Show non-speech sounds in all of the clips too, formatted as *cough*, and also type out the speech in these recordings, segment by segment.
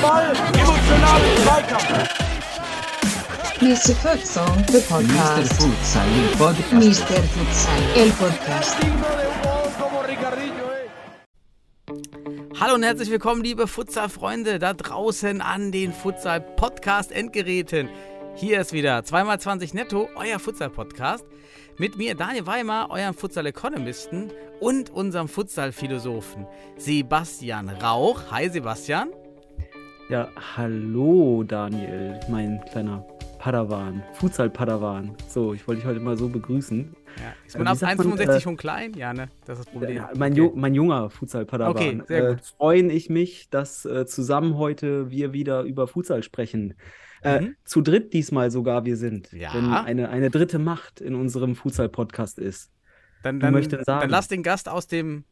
Ball, Zweikampf. Mr. Futsal, the Mr. podcast. Futsal, el podcast. Mr. Futsal, el podcast. Hallo und herzlich willkommen, liebe Futsal-Freunde da draußen an den Futsal-Podcast-Endgeräten. Hier ist wieder 2x20 Netto, euer Futsal-Podcast. Mit mir Daniel Weimer, eurem Futsal-Economisten und unserem Futsal-Philosophen Sebastian Rauch. Hi Sebastian. Ja, hallo Daniel, mein kleiner Padawan, Futsal-Padawan. So, ich wollte dich heute mal so begrüßen. Ja, ist Äh, man ab sagt man, 1,65 äh, schon klein? Ja, ne? Das ist das Problem. Ja, mein, Okay. Ju mein junger Futsal-Padawan. Okay, sehr äh, gut. freuen ich mich, dass äh, zusammen heute wir wieder über Futsal sprechen. Äh, Mhm. Zu dritt diesmal sogar wir sind. Ja. Wenn eine, eine dritte Macht in unserem Futsal-Podcast ist. Dann, dann, sagen. dann lass den Gast aus dem.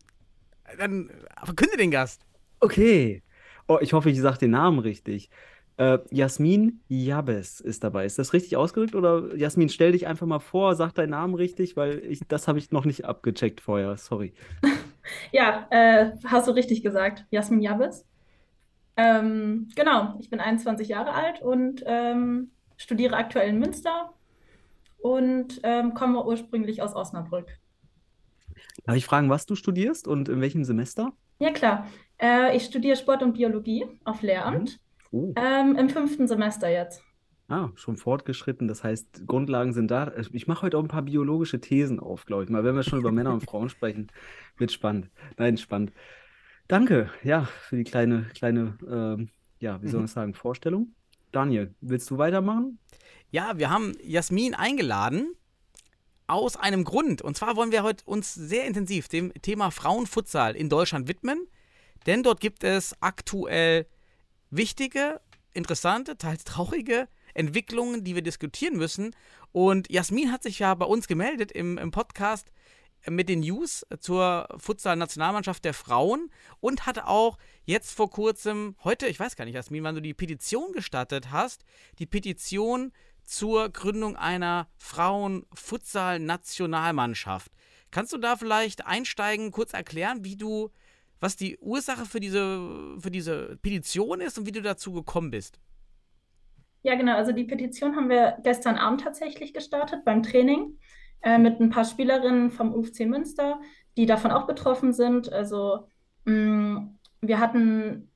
Dann verkünde den Gast. Okay. Oh, ich hoffe, ich sage den Namen richtig. Äh, Jasmin Jabes ist dabei. Ist das richtig ausgedrückt? Oder Jasmin, stell dich einfach mal vor, sag deinen Namen richtig, weil ich, das habe ich noch nicht abgecheckt vorher. Sorry. *laughs* Ja, äh, hast du richtig gesagt. Jasmin Jabes. Ähm, genau, ich bin 21 Jahre alt und ähm, studiere aktuell in Münster und ähm, komme ursprünglich aus Osnabrück. Darf ich fragen, was du studierst und in welchem Semester? Ja, klar. Äh, ich studiere Sport und Biologie auf Lehramt Oh. ähm, im fünften Semester jetzt. Ah, schon fortgeschritten. Das heißt, Grundlagen sind da. Ich mache heute auch ein paar biologische Thesen auf, glaube ich mal. Wenn wir schon über Männer und Frauen sprechen, wird spannend. Nein, spannend. Danke, ja, für die kleine, kleine, ähm, ja, wie soll man sagen, Vorstellung. Daniel, willst du weitermachen? Ja, wir haben Jasmin eingeladen aus einem Grund. Und zwar wollen wir heute uns sehr intensiv dem Thema Frauenfutsal in Deutschland widmen. Denn dort gibt es aktuell wichtige, interessante, teils traurige Entwicklungen, die wir diskutieren müssen. Und Jasmin hat sich ja bei uns gemeldet im, im Podcast mit den News zur Futsal-Nationalmannschaft der Frauen und hat auch jetzt vor kurzem, heute, ich weiß gar nicht, Jasmin, wann du die Petition gestartet hast, die Petition zur Gründung einer Frauen-Futsal-Nationalmannschaft. Kannst du da vielleicht einsteigen, kurz erklären, wie du, was die Ursache für diese, für diese Petition ist und wie du dazu gekommen bist? Ja, genau. Also die Petition haben wir gestern Abend tatsächlich gestartet beim Training äh, mit ein paar Spielerinnen vom UFC Münster, die davon auch betroffen sind. Also mh, wir hatten,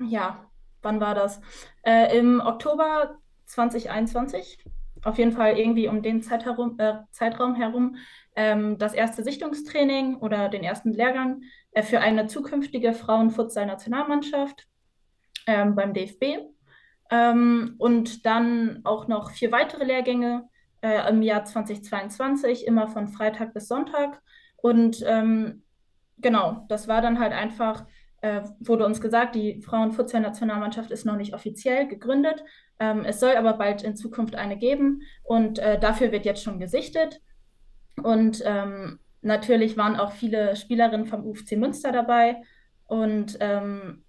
ja, wann war das? Äh, Im Oktober 2021, auf jeden Fall irgendwie um den Zeit herum, äh, Zeitraum herum, ähm, das erste Sichtungstraining oder den ersten Lehrgang äh, für eine zukünftige Frauenfutsal-Nationalmannschaft ähm, beim DFB. Ähm, und dann auch noch vier weitere Lehrgänge äh, im Jahr 2022, immer von Freitag bis Sonntag. Und ähm, genau, das war dann halt einfach, äh, wurde uns gesagt, die Frauenfutsal-Nationalmannschaft ist noch nicht offiziell gegründet. Ähm, es soll aber bald in Zukunft eine geben und äh, dafür wird jetzt schon gesichtet. Und ähm, natürlich waren auch viele Spielerinnen vom UFC Münster dabei. Und ähm,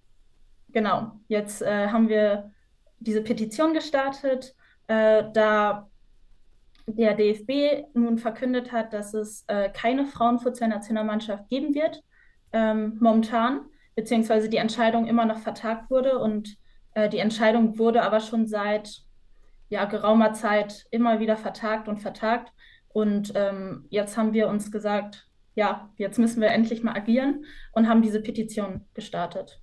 genau, jetzt äh, haben wir diese Petition gestartet, äh, da der DFB nun verkündet hat, dass es äh, keine Frauenfutsal-Nationalmannschaft geben wird, ähm, momentan, beziehungsweise die Entscheidung immer noch vertagt wurde und äh, die Entscheidung wurde aber schon seit ja, geraumer Zeit immer wieder vertagt und vertagt. Und ähm, jetzt haben wir uns gesagt, ja, jetzt müssen wir endlich mal agieren und haben diese Petition gestartet.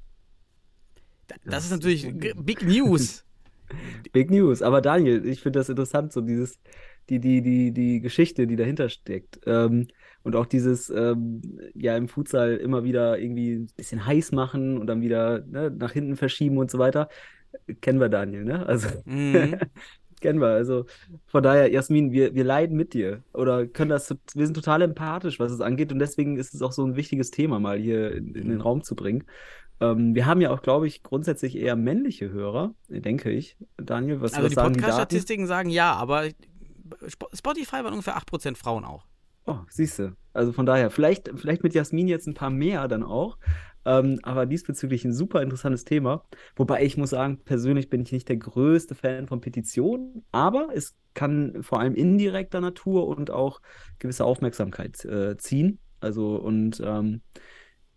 Das ist natürlich Big News. *laughs* Big News. Aber Daniel, ich finde das interessant, so dieses, die, die, die, die Geschichte, die dahinter steckt. Ähm, und auch dieses, ähm, ja, im Futsal immer wieder irgendwie ein bisschen heiß machen und dann wieder ne, nach hinten verschieben und so weiter. Kennen wir, Daniel, ne? Also, Mhm. *laughs* kennen wir. Also, von daher, Jasmin, wir, wir leiden mit dir oder können das, wir sind total empathisch, was es angeht und deswegen ist es auch so ein wichtiges Thema mal hier in, in den Raum zu bringen. Ähm, wir haben ja auch, glaube ich, grundsätzlich eher männliche Hörer, denke ich. Daniel, was, Also was die sagen die? Podcast-Statistiken sagen ja, aber Spotify waren ungefähr 8% Frauen auch. Oh, siehst du. Also von daher, vielleicht, vielleicht mit Jasmin jetzt ein paar mehr dann auch. Ähm, aber diesbezüglich ein super interessantes Thema. Wobei ich muss sagen, persönlich bin ich nicht der größte Fan von Petitionen, aber es kann vor allem indirekter Natur und auch gewisse Aufmerksamkeit äh, ziehen. Also und ähm,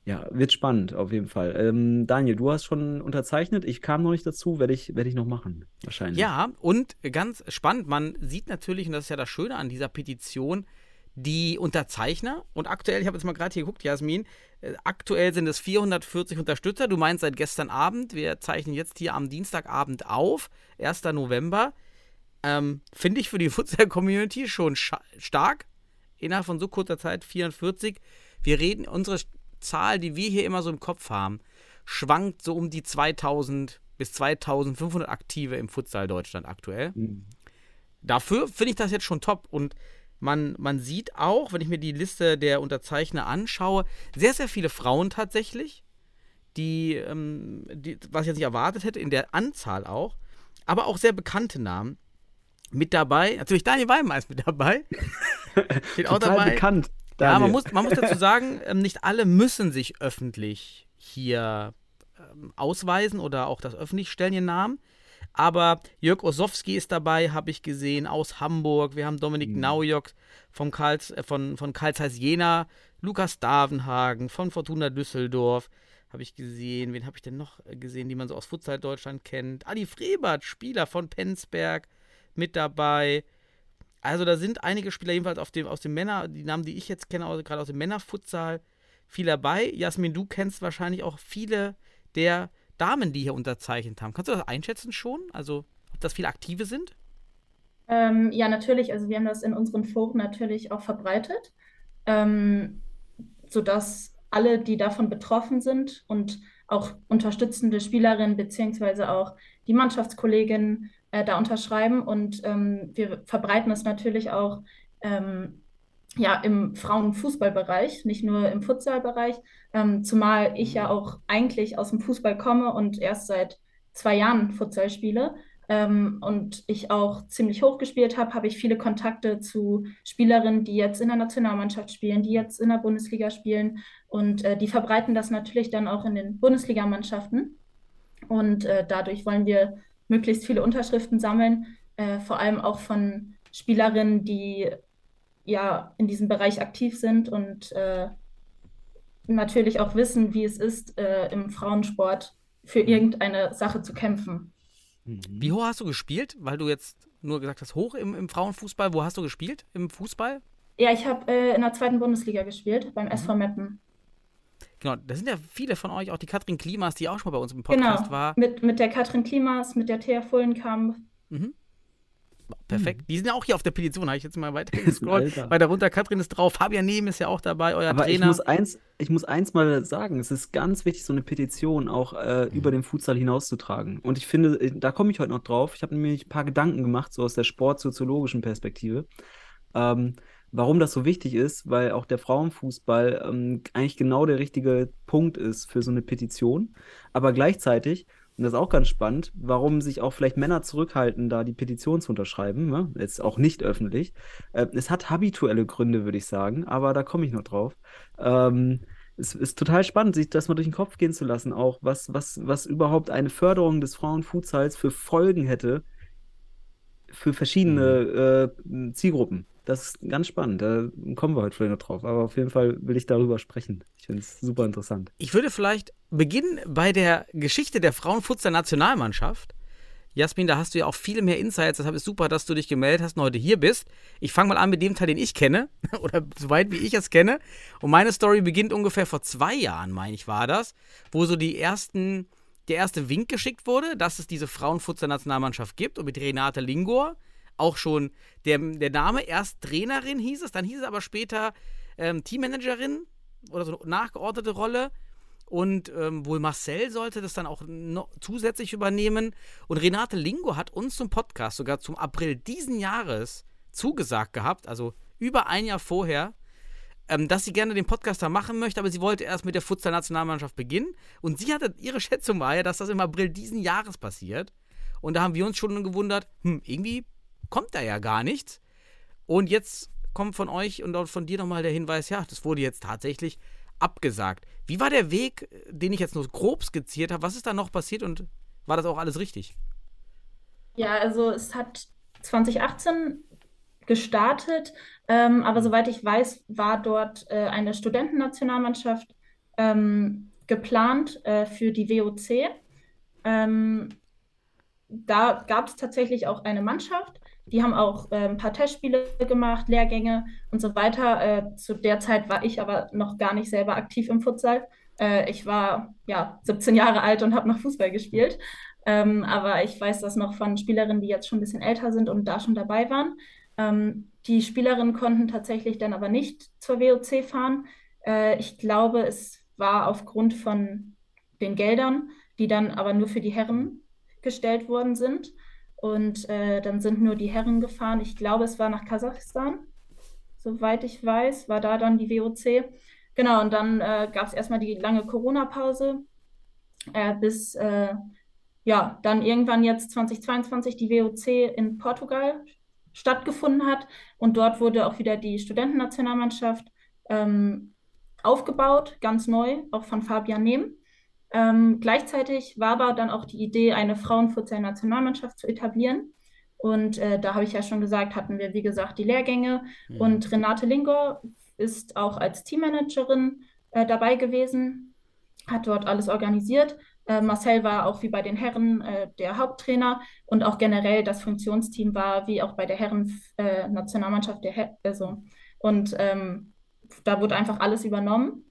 ja, wird spannend auf jeden Fall. Ähm, Daniel, du hast schon unterzeichnet. Ich kam noch nicht dazu, werde ich, werd ich noch machen, wahrscheinlich. Ja, und ganz spannend, man sieht natürlich, und das ist ja das Schöne an dieser Petition, die Unterzeichner. Und aktuell, ich habe jetzt mal gerade hier geguckt, Jasmin, äh, aktuell sind es 440 Unterstützer. Du meinst seit gestern Abend. Wir zeichnen jetzt hier am Dienstagabend auf, 1. November. Ähm, Finde ich für die *laughs* Futsal-Community schon stark. Innerhalb von so kurzer Zeit 440. Wir reden, unsere Zahl, die wir hier immer so im Kopf haben, schwankt so um die 2000 bis 2500 Aktive im Futsal Deutschland aktuell. Mhm. Dafür finde ich das jetzt schon top und man, man sieht auch, wenn ich mir die Liste der Unterzeichner anschaue, sehr, sehr viele Frauen tatsächlich, die, ähm, die was ich jetzt nicht erwartet hätte, in der Anzahl auch, aber auch sehr bekannte Namen mit dabei. Natürlich Daniel Weimer ist mit dabei. *laughs* Steht auch dabei. bekannt. Daniel. Ja, man muss, man muss dazu sagen, *laughs* ähm, nicht alle müssen sich öffentlich hier ähm, ausweisen oder auch das öffentlich stellen, ihren Namen. Aber Jörg Osowski ist dabei, habe ich gesehen, aus Hamburg. Wir haben Dominik mhm. Naujok vom Karls, äh, von, von Karl Zeiss Jena, Lukas Davenhagen von Fortuna Düsseldorf habe ich gesehen. Wen habe ich denn noch äh, gesehen, die man so aus Futsal Deutschland kennt? Adi Frebert, Spieler von Penzberg, mit dabei. Also da sind einige Spieler jedenfalls auf dem, aus dem Männer, die Namen, die ich jetzt kenne, gerade aus dem Männerfutsal, viel dabei. Jasmin, du kennst wahrscheinlich auch viele der Damen, die hier unterzeichnet haben. Kannst du das einschätzen schon? Also, ob das viele Aktive sind? Ähm, ja, natürlich. Also wir haben das in unseren Foren natürlich auch verbreitet, ähm, sodass alle, die davon betroffen sind und auch unterstützende Spielerinnen beziehungsweise auch die Mannschaftskolleginnen äh, da unterschreiben. Und ähm, wir verbreiten es natürlich auch ähm, ja, im Frauenfußballbereich, nicht nur im Futsalbereich, ähm, zumal ich ja auch eigentlich aus dem Fußball komme und erst seit zwei Jahren Futsal spiele. Ähm, und ich auch ziemlich hoch gespielt habe, habe ich viele Kontakte zu Spielerinnen, die jetzt in der Nationalmannschaft spielen, die jetzt in der Bundesliga spielen. Und äh, die verbreiten das natürlich dann auch in den Bundesligamannschaften. Und äh, dadurch wollen wir möglichst viele Unterschriften sammeln, äh, vor allem auch von Spielerinnen, die ja in diesem Bereich aktiv sind und äh, natürlich auch wissen, wie es ist, äh, im Frauensport für mhm. irgendeine Sache zu kämpfen. Mhm. Wie hoch hast du gespielt? Weil du jetzt nur gesagt hast, hoch im, im Frauenfußball. Wo hast du gespielt im Fußball? Ja, ich habe äh, in der zweiten Bundesliga gespielt, beim mhm. SV Meppen. Genau, da sind ja viele von euch, auch die Katrin Klimas, die auch schon mal bei uns im Podcast genau, war. Mit, mit der Katrin Klimas, mit der Thea Fullenkamp. Mhm. Perfekt. Mhm. Die sind ja auch hier auf der Petition, habe ich jetzt mal weiter *laughs* gescrollt. Weiter runter, Katrin ist drauf, Fabian Nehm ist ja auch dabei, euer Aber Trainer. Ich muss, eins, ich muss eins mal sagen, es ist ganz wichtig, so eine Petition auch äh, mhm. über den Futsal hinauszutragen. Und ich finde, äh, da komme ich heute noch drauf. Ich habe nämlich ein paar Gedanken gemacht, so aus der sportsoziologischen Perspektive. Ähm, warum das so wichtig ist, weil auch der Frauenfußball ähm, eigentlich genau der richtige Punkt ist für so eine Petition. Aber gleichzeitig und das ist auch ganz spannend, warum sich auch vielleicht Männer zurückhalten, da die Petition zu unterschreiben. Ne? Jetzt auch nicht öffentlich. Äh, es hat habituelle Gründe, würde ich sagen, aber da komme ich noch drauf. Ähm, es ist total spannend, sich das mal durch den Kopf gehen zu lassen, auch was, was, was überhaupt eine Förderung des Frauenfutsals für Folgen hätte für verschiedene mhm. äh, Zielgruppen. Das ist ganz spannend. Da kommen wir heute vielleicht noch drauf. Aber auf jeden Fall will ich darüber sprechen. Ich finde es super interessant. Ich würde vielleicht beginnen bei der Geschichte der Frauenfutsal-Nationalmannschaft. Jasmin, da hast du ja auch viel mehr Insights. Deshalb ist super, dass du dich gemeldet hast und heute hier bist. Ich fange mal an mit dem Teil, den ich kenne. *laughs* Oder soweit wie ich es kenne. Und meine Story beginnt ungefähr vor zwei Jahren, meine ich, war das. Wo so die ersten, der erste Wink geschickt wurde, dass es diese Frauenfutsal-Nationalmannschaft gibt. Und mit Renate Lingor auch schon der, der Name. Erst Trainerin hieß es, dann hieß es aber später ähm, Teammanagerin oder so eine nachgeordnete Rolle. Und ähm, wohl Marcel sollte das dann auch zusätzlich übernehmen. Und Renate Lingo hat uns zum Podcast sogar zum April diesen Jahres zugesagt gehabt, also über ein Jahr vorher, ähm, dass sie gerne den Podcast da machen möchte, aber sie wollte erst mit der Futsal-Nationalmannschaft beginnen. Und sie hatte, ihre Schätzung war ja, dass das im April diesen Jahres passiert. Und da haben wir uns schon gewundert, hm, irgendwie kommt da ja gar nichts. Und jetzt kommt von euch und auch von dir nochmal der Hinweis, ja, das wurde jetzt tatsächlich abgesagt. Wie war der Weg, den ich jetzt nur grob skizziert habe? Was ist da noch passiert und war das auch alles richtig? Ja, also es hat 2018 gestartet, ähm, aber soweit ich weiß, war dort äh, eine Studentennationalmannschaft ähm, geplant äh, für die WOC. Ähm, da gab es tatsächlich auch eine Mannschaft. Die haben auch äh, ein paar Testspiele gemacht, Lehrgänge und so weiter. Äh, zu der Zeit war ich aber noch gar nicht selber aktiv im Futsal. Äh, ich war ja 17 Jahre alt und habe noch Fußball gespielt. Ähm, aber ich weiß das noch von Spielerinnen, die jetzt schon ein bisschen älter sind und da schon dabei waren. Ähm, die Spielerinnen konnten tatsächlich dann aber nicht zur WOC fahren. Äh, ich glaube, es war aufgrund von den Geldern, die dann aber nur für die Herren gestellt worden sind. Und äh, dann sind nur die Herren gefahren. Ich glaube, es war nach Kasachstan, soweit ich weiß, war da dann die WOC. Genau, und dann äh, gab es erstmal die lange Corona-Pause, äh, bis äh, ja, dann irgendwann jetzt 2022 die WOC in Portugal stattgefunden hat. Und dort wurde auch wieder die Studentennationalmannschaft ähm, aufgebaut, ganz neu, auch von Fabian Nehm. Ähm, gleichzeitig war aber dann auch die Idee, eine Frauenfutsal-Nationalmannschaft zu etablieren. Und äh, da habe ich ja schon gesagt, hatten wir, wie gesagt, die Lehrgänge. Mhm. Und Renate Lingor ist auch als Teammanagerin äh, dabei gewesen, hat dort alles organisiert. Äh, Marcel war auch wie bei den Herren äh, der Haupttrainer und auch generell das Funktionsteam war wie auch bei der Herren-Nationalmannschaft äh, der Her also. Und ähm, da wurde einfach alles übernommen.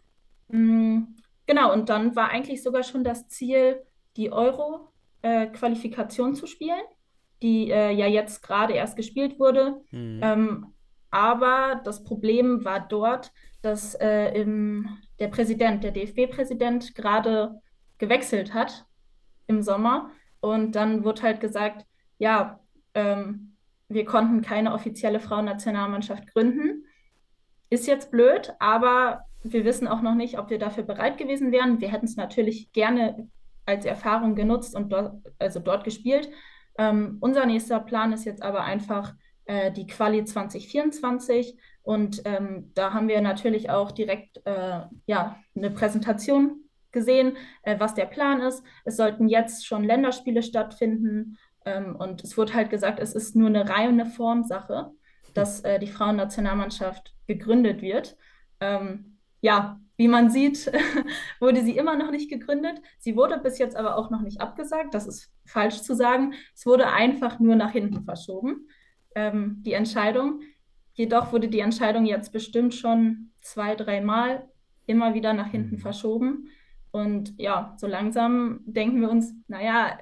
Mhm. Genau, und dann war eigentlich sogar schon das Ziel, die Euro-Qualifikation äh, zu spielen, die äh, ja jetzt gerade erst gespielt wurde. Mhm. Ähm, aber das Problem war dort, dass äh, im, der Präsident, der DFB-Präsident, gerade gewechselt hat im Sommer. Und dann wurde halt gesagt, ja, ähm, wir konnten keine offizielle Frauennationalmannschaft gründen. Ist jetzt blöd, aber wir wissen auch noch nicht, ob wir dafür bereit gewesen wären. Wir hätten es natürlich gerne als Erfahrung genutzt und dort, also dort gespielt. Ähm, unser nächster Plan ist jetzt aber einfach äh, die Quali 2024 und ähm, da haben wir natürlich auch direkt äh, ja, eine Präsentation gesehen, äh, was der Plan ist. Es sollten jetzt schon Länderspiele stattfinden ähm, und es wurde halt gesagt, es ist nur eine reine Formsache, dass äh, die Frauennationalmannschaft gegründet wird. Ähm, ja, wie man sieht, *laughs* wurde sie immer noch nicht gegründet. Sie wurde bis jetzt aber auch noch nicht abgesagt. Das ist falsch zu sagen. Es wurde einfach nur nach hinten verschoben, ähm, die Entscheidung. Jedoch wurde die Entscheidung jetzt bestimmt schon zwei, dreimal immer wieder nach hinten mhm. verschoben. Und ja, so langsam denken wir uns, naja,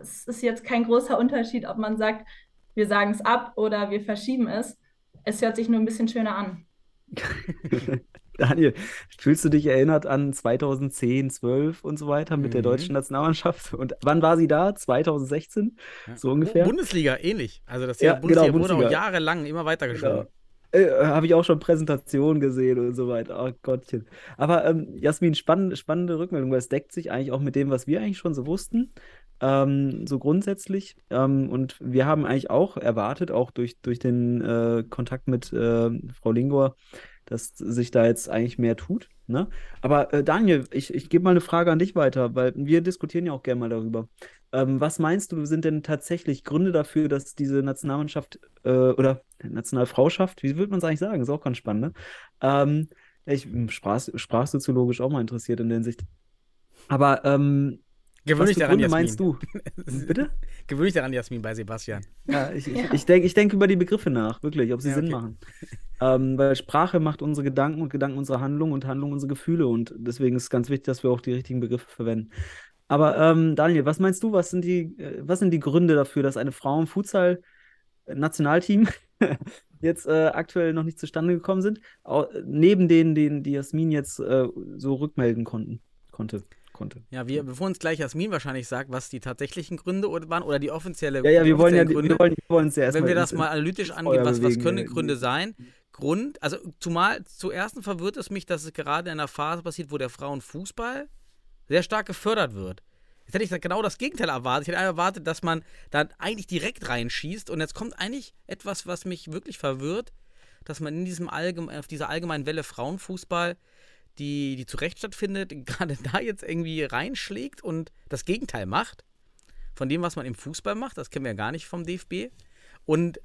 es ist jetzt kein großer Unterschied, ob man sagt, wir sagen es ab oder wir verschieben es. Es hört sich nur ein bisschen schöner an. *laughs* Daniel, fühlst du dich erinnert an 2010, 12 und so weiter mit mhm. der deutschen Nationalmannschaft? Und wann war sie da? 2016? Ja. So ungefähr? Bundesliga, ähnlich. Also das ja, Bundesliga genau, Bundesliga. wurde auch jahrelang immer weitergeschoben. Genau. Äh, Habe ich auch schon Präsentationen gesehen und so weiter. Oh Gottchen. Aber ähm, Jasmin, spannende, spannende Rückmeldung, weil es deckt sich eigentlich auch mit dem, was wir eigentlich schon so wussten. Ähm, so grundsätzlich. Ähm, und wir haben eigentlich auch erwartet, auch durch, durch den äh, Kontakt mit äh, Frau Lingor, dass sich da jetzt eigentlich mehr tut. Ne? Aber äh, Daniel, ich, ich gebe mal eine Frage an dich weiter, weil wir diskutieren ja auch gerne mal darüber. Ähm, was meinst du, sind denn tatsächlich Gründe dafür, dass diese Nationalmannschaft äh, oder Nationalfrauschaft, wie würde man es eigentlich sagen? Ist auch ganz spannend. Ne? Ähm, ich sprach, sprachsoziologisch auch mal interessiert in der Hinsicht. Aber ähm, Gewöhn dich daran, Jasmin. meinst du? *laughs* Bitte? Gewöhn dich daran, Jasmin, bei Sebastian. Ja, ich, ja. ich, denke ich denk über die Begriffe nach, wirklich, ob sie ja, Sinn okay. machen. Ähm, weil Sprache macht unsere Gedanken und Gedanken unsere Handlungen und Handlungen unsere Gefühle. Und deswegen ist es ganz wichtig, dass wir auch die richtigen Begriffe verwenden. Aber ähm, Daniel, was meinst du, was sind die, äh, was sind die Gründe dafür, dass eine Frauen-Futsal-Nationalteam *laughs* jetzt äh, aktuell noch nicht zustande gekommen sind, neben denen, denen die Jasmin jetzt äh, so rückmelden konnten, konnte? Konnte. Ja, wir, bevor uns gleich Jasmin wahrscheinlich sagt, was die tatsächlichen Gründe waren oder die offizielle Ja, ja, wir wollen ja Gründe, wir wollen, wir wollen ja erstmal Wenn wir das mal analytisch angehen, was, was können Gründe sein? Grund, also zumal zuerst verwirrt es mich, dass es gerade in einer Phase passiert, wo der Frauenfußball sehr stark gefördert wird. Jetzt hätte ich genau das Gegenteil erwartet. Ich hätte erwartet, dass man da eigentlich direkt reinschießt und jetzt kommt eigentlich etwas, was mich wirklich verwirrt, dass man in diesem allgeme auf dieser allgemeinen Welle Frauenfußball die, die zu Recht stattfindet, *laughs* gerade da jetzt irgendwie reinschlägt und das Gegenteil macht von dem, was man im Fußball macht. Das kennen wir ja gar nicht vom DFB. Und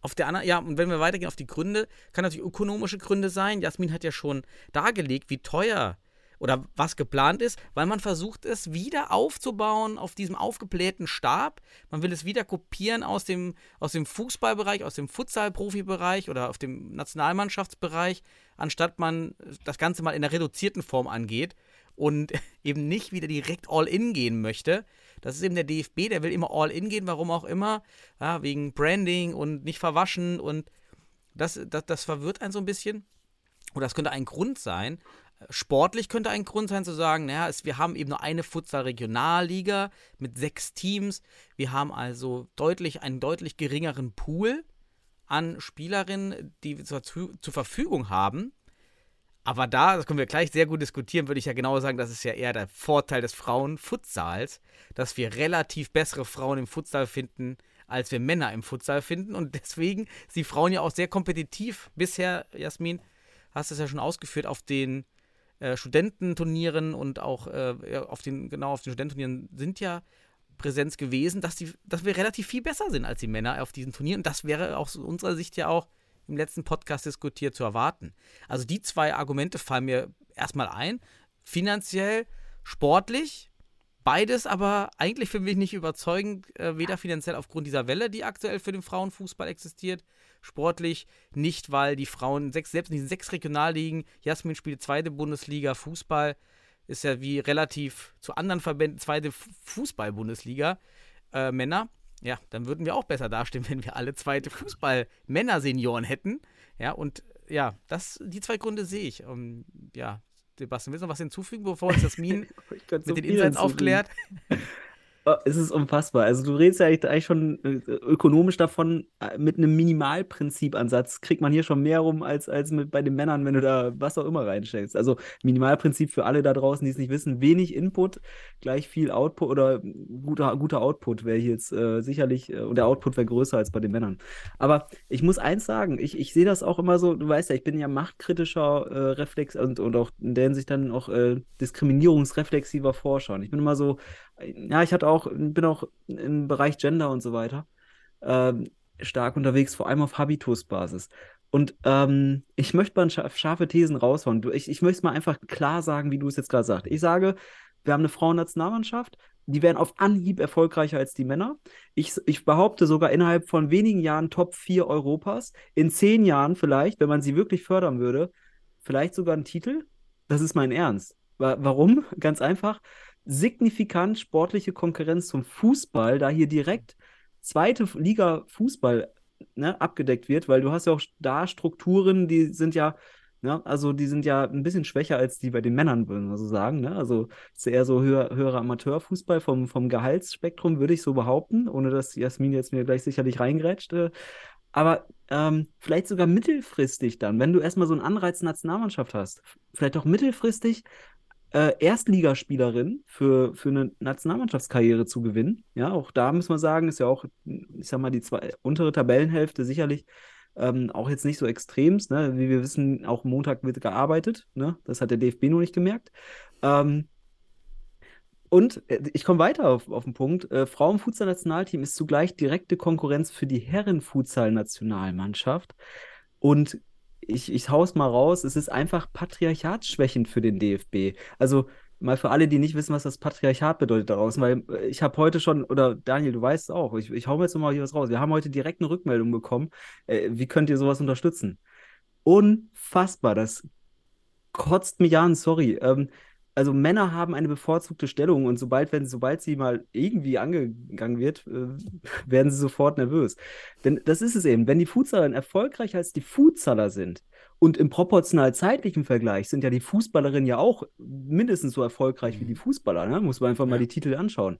auf der anderen, ja, und wenn wir weitergehen auf die Gründe, kann natürlich ökonomische Gründe sein. Jasmin hat ja schon dargelegt, wie teuer oder was geplant ist, weil man versucht es wieder aufzubauen auf diesem aufgeblähten Stab. Man will es wieder kopieren aus dem, aus dem Fußballbereich, aus dem Futsal-Profibereich oder auf dem Nationalmannschaftsbereich, anstatt man das Ganze mal in einer reduzierten Form angeht und *laughs* eben nicht wieder direkt all-in gehen möchte. Das ist eben der DFB, der will immer all-in gehen, warum auch immer, ja, wegen Branding und nicht verwaschen und das, das, das verwirrt einen so ein bisschen. Oder das könnte ein Grund sein, Sportlich könnte ein Grund sein zu sagen, naja, es, wir haben eben nur eine Futsal-Regionalliga mit sechs Teams. Wir haben also deutlich einen deutlich geringeren Pool an Spielerinnen, die wir zur, zur Verfügung haben. Aber da, das können wir gleich sehr gut diskutieren, würde ich ja genau sagen, das ist ja eher der Vorteil des Frauenfutsals, dass wir relativ bessere Frauen im Futsal finden, als wir Männer im Futsal finden. Und deswegen sind die Frauen ja auch sehr kompetitiv bisher, Jasmin, hast du es ja schon ausgeführt, auf den äh, Studententurnieren und auch äh, auf den, genau auf den Studententurnieren sind ja Präsenz gewesen, dass, die, dass wir relativ viel besser sind als die Männer auf diesen Turnieren. Und das wäre aus unserer Sicht ja auch im letzten Podcast diskutiert zu erwarten. Also die zwei Argumente fallen mir erstmal ein. Finanziell, sportlich, beides aber eigentlich für mich nicht überzeugend, äh, weder finanziell aufgrund dieser Welle, die aktuell für den Frauenfußball existiert, sportlich nicht, weil die Frauen sechs, selbst in diesen sechs Regionalligen, Jasmin spielt zweite Bundesliga, Fußball ist ja wie relativ zu anderen Verbänden zweite Fußball-Bundesliga, äh, Männer. Ja, dann würden wir auch besser dastehen, *laughs* wenn wir alle zweite Fußball-Männer-Senioren hätten. Ja, und ja, das, die zwei Gründe sehe ich. Um, ja, Sebastian, willst du noch was hinzufügen, bevor uns das Min *laughs* mit so den Insights aufklärt? *laughs* Oh, es ist unfassbar. Also du redest ja eigentlich schon äh, ökonomisch davon, äh, mit einem Minimalprinzipansatz kriegt man hier schon mehr rum als, als mit bei den Männern, wenn du da was auch immer reinsteckst. Also Minimalprinzip für alle da draußen, die es nicht wissen, wenig Input, gleich viel Output oder guter, guter Output wäre hier jetzt äh, sicherlich, äh, und der Output wäre größer als bei den Männern. Aber ich muss eins sagen, ich, ich sehe das auch immer so, du weißt ja, ich bin ja machtkritischer äh, Reflex und, und auch in der Hinsicht dann auch äh, diskriminierungsreflexiver Forscher. Und ich bin immer so, ja, ich hatte auch, bin auch im Bereich Gender und so weiter ähm, stark unterwegs, vor allem auf Habitusbasis. Und ähm, ich möchte mal scharfe Thesen raushauen. Ich, ich möchte es mal einfach klar sagen, wie du es jetzt gerade sagst. Ich sage, wir haben eine Frauennationalmannschaft, die werden auf Anhieb erfolgreicher als die Männer. Ich, ich behaupte sogar innerhalb von wenigen Jahren Top 4 Europas. In zehn Jahren vielleicht, wenn man sie wirklich fördern würde, vielleicht sogar einen Titel. Das ist mein Ernst. Warum? *laughs* Ganz einfach signifikant sportliche Konkurrenz zum Fußball, da hier direkt zweite Liga Fußball ne, abgedeckt wird, weil du hast ja auch da Strukturen, die sind ja, ne, also die sind ja ein bisschen schwächer als die bei den Männern, würden wir so sagen. Ne? Also ist eher so höher, höherer Amateurfußball vom, vom Gehaltsspektrum, würde ich so behaupten, ohne dass Jasmin jetzt mir gleich sicherlich reingrätscht. Äh, aber ähm, vielleicht sogar mittelfristig dann, wenn du erstmal so einen Anreiz Nationalmannschaft hast, vielleicht auch mittelfristig äh, Erstligaspielerin für, für eine Nationalmannschaftskarriere zu gewinnen. Ja, auch da muss man sagen, ist ja auch, ich sag mal, die zwei, untere Tabellenhälfte sicherlich ähm, auch jetzt nicht so extremst. Ne? Wie wir wissen, auch Montag wird gearbeitet. Ne? Das hat der DFB noch nicht gemerkt. Ähm, und äh, ich komme weiter auf, auf den Punkt. Äh, Frauenfutsal-Nationalteam ist zugleich direkte Konkurrenz für die Herrenfutsal-Nationalmannschaft. Und ich, ich hau's mal raus, es ist einfach patriarchatsschwächend für den DFB. Also mal für alle, die nicht wissen, was das Patriarchat bedeutet daraus, weil äh, ich habe heute schon, oder Daniel, du weißt es auch, ich, ich hau mir jetzt nochmal hier was raus. Wir haben heute direkt eine Rückmeldung bekommen. Äh, wie könnt ihr sowas unterstützen? Unfassbar, das kotzt mich an, sorry. Ähm, also Männer haben eine bevorzugte Stellung und sobald, wenn, sobald sie mal irgendwie angegangen wird, äh, *laughs* werden sie sofort nervös. Denn das ist es eben, wenn die Fußballer erfolgreicher als die Fußballer sind und im proportional zeitlichen Vergleich sind ja die Fußballerinnen ja auch mindestens so erfolgreich wie die mhm. Fußballer, ne? muss man einfach mal die Titel anschauen.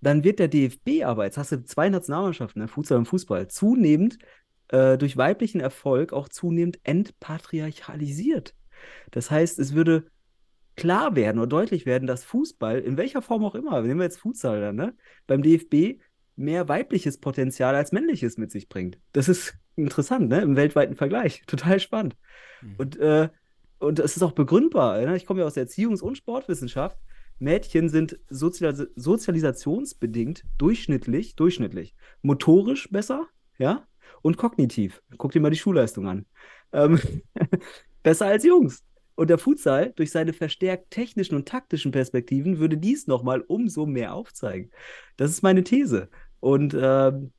Dann wird der DFB aber, jetzt hast du zwei Nationalmannschaften, ne? Futsal und Fußball, zunehmend äh, durch weiblichen Erfolg auch zunehmend entpatriarchalisiert. Das heißt, es würde klar werden oder deutlich werden, dass Fußball, in welcher Form auch immer, nehmen wir jetzt Futsal dann, ne, beim DFB mehr weibliches Potenzial als männliches mit sich bringt. Das ist interessant, ne, im weltweiten Vergleich. *laughs* Total spannend. Mhm. Und, äh, und es ist auch begründbar. Ne? Ich komme ja aus der Erziehungs- und Sportwissenschaft. Mädchen sind sozialis sozialisationsbedingt durchschnittlich, durchschnittlich, motorisch besser, ja, und kognitiv. Guck dir mal die Schulleistung an. Ähm, *laughs* besser als Jungs. Und der Futsal, durch seine verstärkt technischen und taktischen Perspektiven, würde dies nochmal umso mehr aufzeigen. Das ist meine These. Und ähm,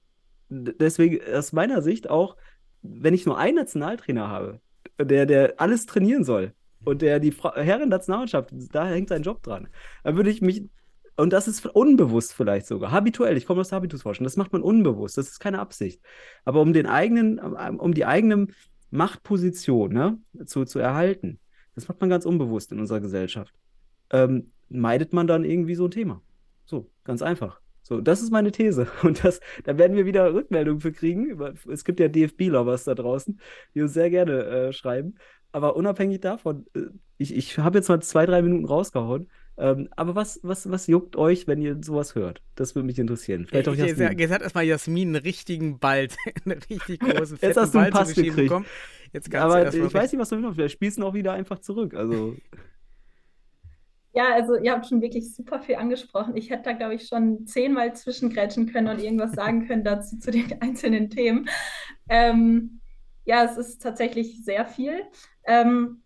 deswegen aus meiner Sicht auch, wenn ich nur einen Nationaltrainer habe, der, der alles trainieren soll und der die Herren-Nationalmannschaft, da hängt sein Job dran, dann würde ich mich, und das ist unbewusst vielleicht sogar, habituell, ich komme aus Habitusforschung, das macht man unbewusst, das ist keine Absicht. Aber um den eigenen, um die eigene Machtposition ne, zu, zu erhalten, das macht man ganz unbewusst in unserer Gesellschaft. Ähm, meidet man dann irgendwie so ein Thema. So, ganz einfach. So, das ist meine These. *laughs* Und das, da werden wir wieder Rückmeldungen für kriegen. Es gibt ja DFB-Lovers da draußen, die uns sehr gerne äh, schreiben. Aber unabhängig davon, äh, ich, ich habe jetzt mal zwei, drei Minuten rausgehauen. Ähm, aber was, was, was juckt euch, wenn ihr sowas hört? Das würde mich interessieren. Vielleicht auch Jasmin. Jetzt, hat erstmal Jasmin einen richtigen Ball, *laughs* einen richtig großen, fetten jetzt hast du einen Ball Pass gekriegt. bekommen. Jetzt aber ich weiß nicht, was du willst. Vielleicht spielst du auch wieder einfach zurück. Also. Ja, also ihr habt schon wirklich super viel angesprochen. Ich hätte da, glaube ich, schon zehnmal zwischengrätschen können und irgendwas sagen können dazu zu den *laughs* einzelnen Themen. Ähm, ja, es ist tatsächlich sehr viel. Ähm,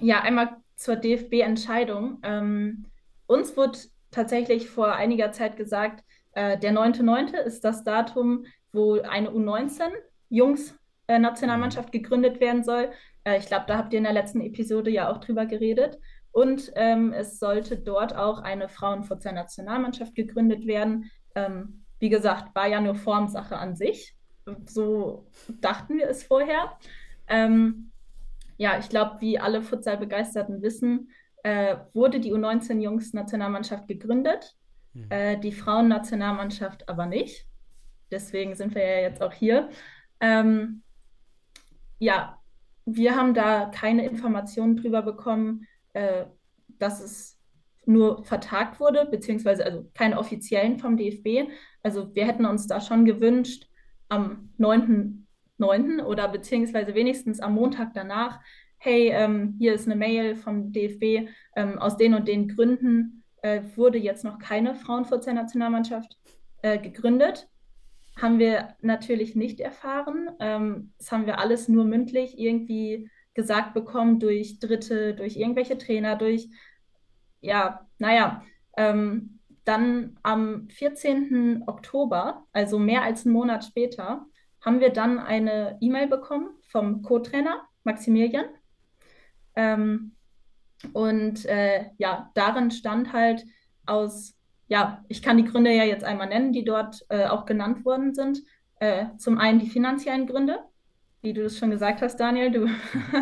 ja, einmal zur DFB-Entscheidung. Ähm, uns wurde tatsächlich vor einiger Zeit gesagt, äh, der 9.9. ist das Datum, wo eine U19-Jungs-Nationalmannschaft äh, gegründet werden soll. Äh, ich glaube, da habt ihr in der letzten Episode ja auch drüber geredet. Und ähm, es sollte dort auch eine Frauenfutsal-Nationalmannschaft gegründet werden. Ähm, wie gesagt, war ja nur Formsache an sich. So dachten wir es vorher. Ähm, ja, ich glaube, wie alle Futsal-Begeisterten wissen, äh, wurde die U19-Jungs-Nationalmannschaft gegründet. Mhm. Äh, die Frauen-Nationalmannschaft aber nicht. Deswegen sind wir ja jetzt auch hier. Ähm, ja, wir haben da keine Informationen drüber bekommen, äh, dass es nur vertagt wurde, beziehungsweise also keine offiziellen vom DFB. Also wir hätten uns da schon gewünscht, am 9.9. oder beziehungsweise wenigstens am Montag danach, hey, ähm, hier ist eine Mail vom DFB, ähm, aus den und den Gründen äh, wurde jetzt noch keine Frauenfußball-Nationalmannschaft äh, gegründet. Haben wir natürlich nicht erfahren. Ähm, das haben wir alles nur mündlich irgendwie gesagt bekommen durch Dritte, durch irgendwelche Trainer, durch, ja, naja, ähm, dann am 14. Oktober, also mehr als einen Monat später, haben wir dann eine E-Mail bekommen vom Co-Trainer Maximilian. Ähm, und äh, ja, darin stand halt aus, ja, ich kann die Gründe ja jetzt einmal nennen, die dort äh, auch genannt worden sind. Äh, zum einen die finanziellen Gründe, wie du es schon gesagt hast, Daniel, du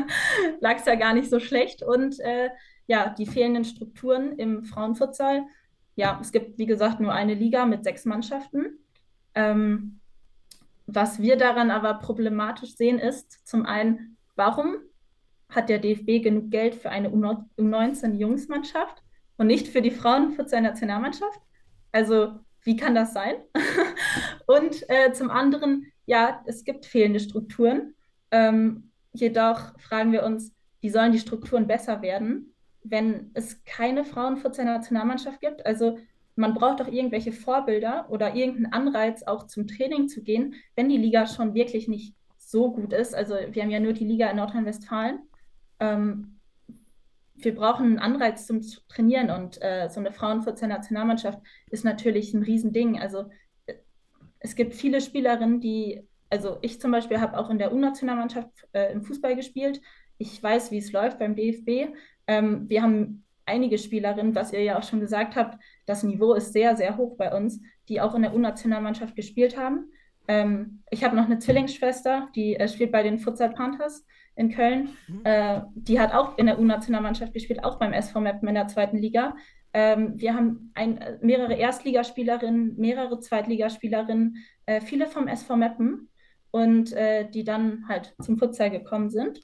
*laughs* lagst ja gar nicht so schlecht. Und äh, ja, die fehlenden Strukturen im Frauenfutsal. Ja, es gibt, wie gesagt, nur eine Liga mit sechs Mannschaften. Ähm, was wir daran aber problematisch sehen, ist zum einen, warum hat der DFB genug Geld für eine U19-Jungsmannschaft und nicht für die Frauenfutsal-Nationalmannschaft? Also, wie kann das sein? *laughs* und äh, zum anderen, ja, es gibt fehlende Strukturen. Ähm, jedoch fragen wir uns, wie sollen die Strukturen besser werden, wenn es keine Frauenfutsal-Nationalmannschaft gibt? Also man braucht doch irgendwelche Vorbilder oder irgendeinen Anreiz, auch zum Training zu gehen, wenn die Liga schon wirklich nicht so gut ist. Also wir haben ja nur die Liga in Nordrhein-Westfalen. Ähm, wir brauchen einen Anreiz zum Trainieren und äh, so eine Frauenfutsal-Nationalmannschaft ist natürlich ein Riesending. Also es gibt viele Spielerinnen, die, also ich zum Beispiel habe auch in der U-Nationalmannschaft äh, im Fußball gespielt. Ich weiß, wie es läuft beim DFB. Ähm, wir haben einige Spielerinnen, was ihr ja auch schon gesagt habt, das Niveau ist sehr, sehr hoch bei uns, die auch in der U-Nationalmannschaft gespielt haben. Ähm, ich habe noch eine Zwillingsschwester, die äh, spielt bei den Futsal Panthers in Köln. Mhm. Äh, die hat auch in der U-Nationalmannschaft gespielt, auch beim SV Meppen in der zweiten Liga. Ähm, wir haben ein, mehrere Erstligaspielerinnen, mehrere Zweitligaspielerinnen, äh, viele vom SV Meppen und äh, die dann halt zum Futsal gekommen sind.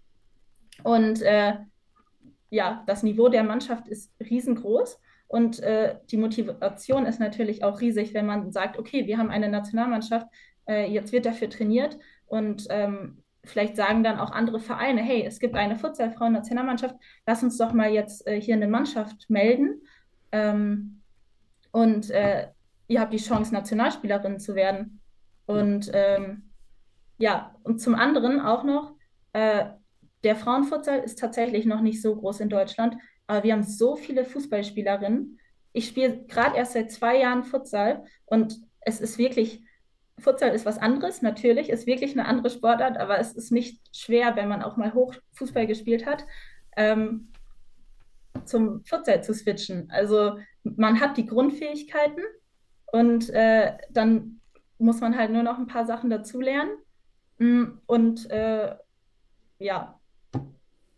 Und äh, ja, das Niveau der Mannschaft ist riesengroß und äh, die Motivation ist natürlich auch riesig, wenn man sagt, okay, wir haben eine Nationalmannschaft, äh, jetzt wird dafür trainiert und ähm, vielleicht sagen dann auch andere Vereine, hey, es gibt eine Futsal-Frauen-Nationalmannschaft, lass uns doch mal jetzt äh, hier eine Mannschaft melden. Ähm, und äh, ihr habt die Chance, Nationalspielerin zu werden. Und ähm, ja, und zum anderen auch noch, äh, der Frauenfutsal ist tatsächlich noch nicht so groß in Deutschland, aber wir haben so viele Fußballspielerinnen. Ich spiele gerade erst seit zwei Jahren Futsal und es ist wirklich, Futsal ist was anderes, natürlich, ist wirklich eine andere Sportart, aber es ist nicht schwer, wenn man auch mal hoch Fußball gespielt hat, ähm, zum Futsal zu switchen. Also man hat die Grundfähigkeiten und äh, dann muss man halt nur noch ein paar Sachen dazulernen. Mm, und äh, ja,